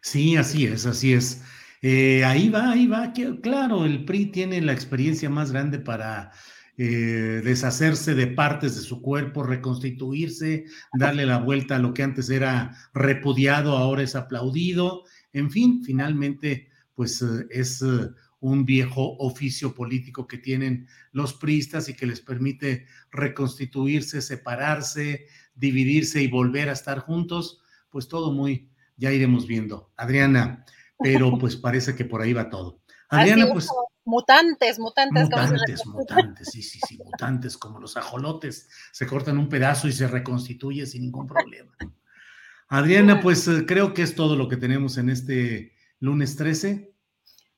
Sí, así es, así es. Eh, ahí va, ahí va. claro, el PRI tiene la experiencia más grande para eh, deshacerse de partes de su cuerpo, reconstituirse, darle la vuelta a lo que antes era repudiado, ahora es aplaudido. En fin, finalmente, pues eh, es un viejo oficio político que tienen los priistas y que les permite reconstituirse, separarse, dividirse y volver a estar juntos, pues todo muy, ya iremos viendo. Adriana, pero pues parece que por ahí va todo. Adriana, pues mutantes, mutantes. Mutantes, mutantes, sí, sí, sí, mutantes como los ajolotes. Se cortan un pedazo y se reconstituye sin ningún problema. Adriana, pues eh, creo que es todo lo que tenemos en este lunes 13.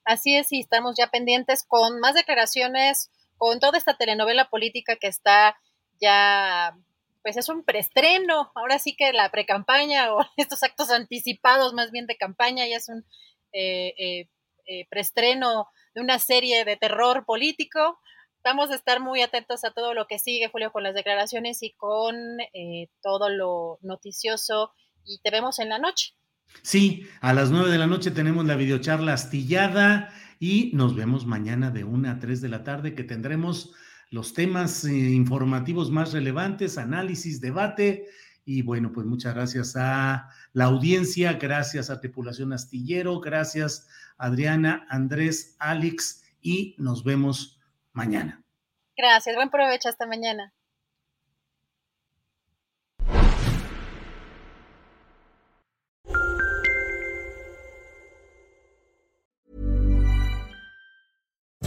Así es, y estamos ya pendientes con más declaraciones, con toda esta telenovela política que está ya, pues es un preestreno, ahora sí que la precampaña o estos actos anticipados más bien de campaña ya es un eh, eh, eh, preestreno de una serie de terror político. Vamos a estar muy atentos a todo lo que sigue, Julio, con las declaraciones y con todo lo noticioso y te vemos en la noche. Sí, a las nueve de la noche tenemos la videocharla astillada y nos vemos mañana de una a tres de la tarde que tendremos los temas eh, informativos más relevantes, análisis, debate. Y bueno, pues muchas gracias a la audiencia, gracias a Tripulación Astillero, gracias Adriana, Andrés, Alex y nos vemos mañana. Gracias, buen provecho, hasta mañana.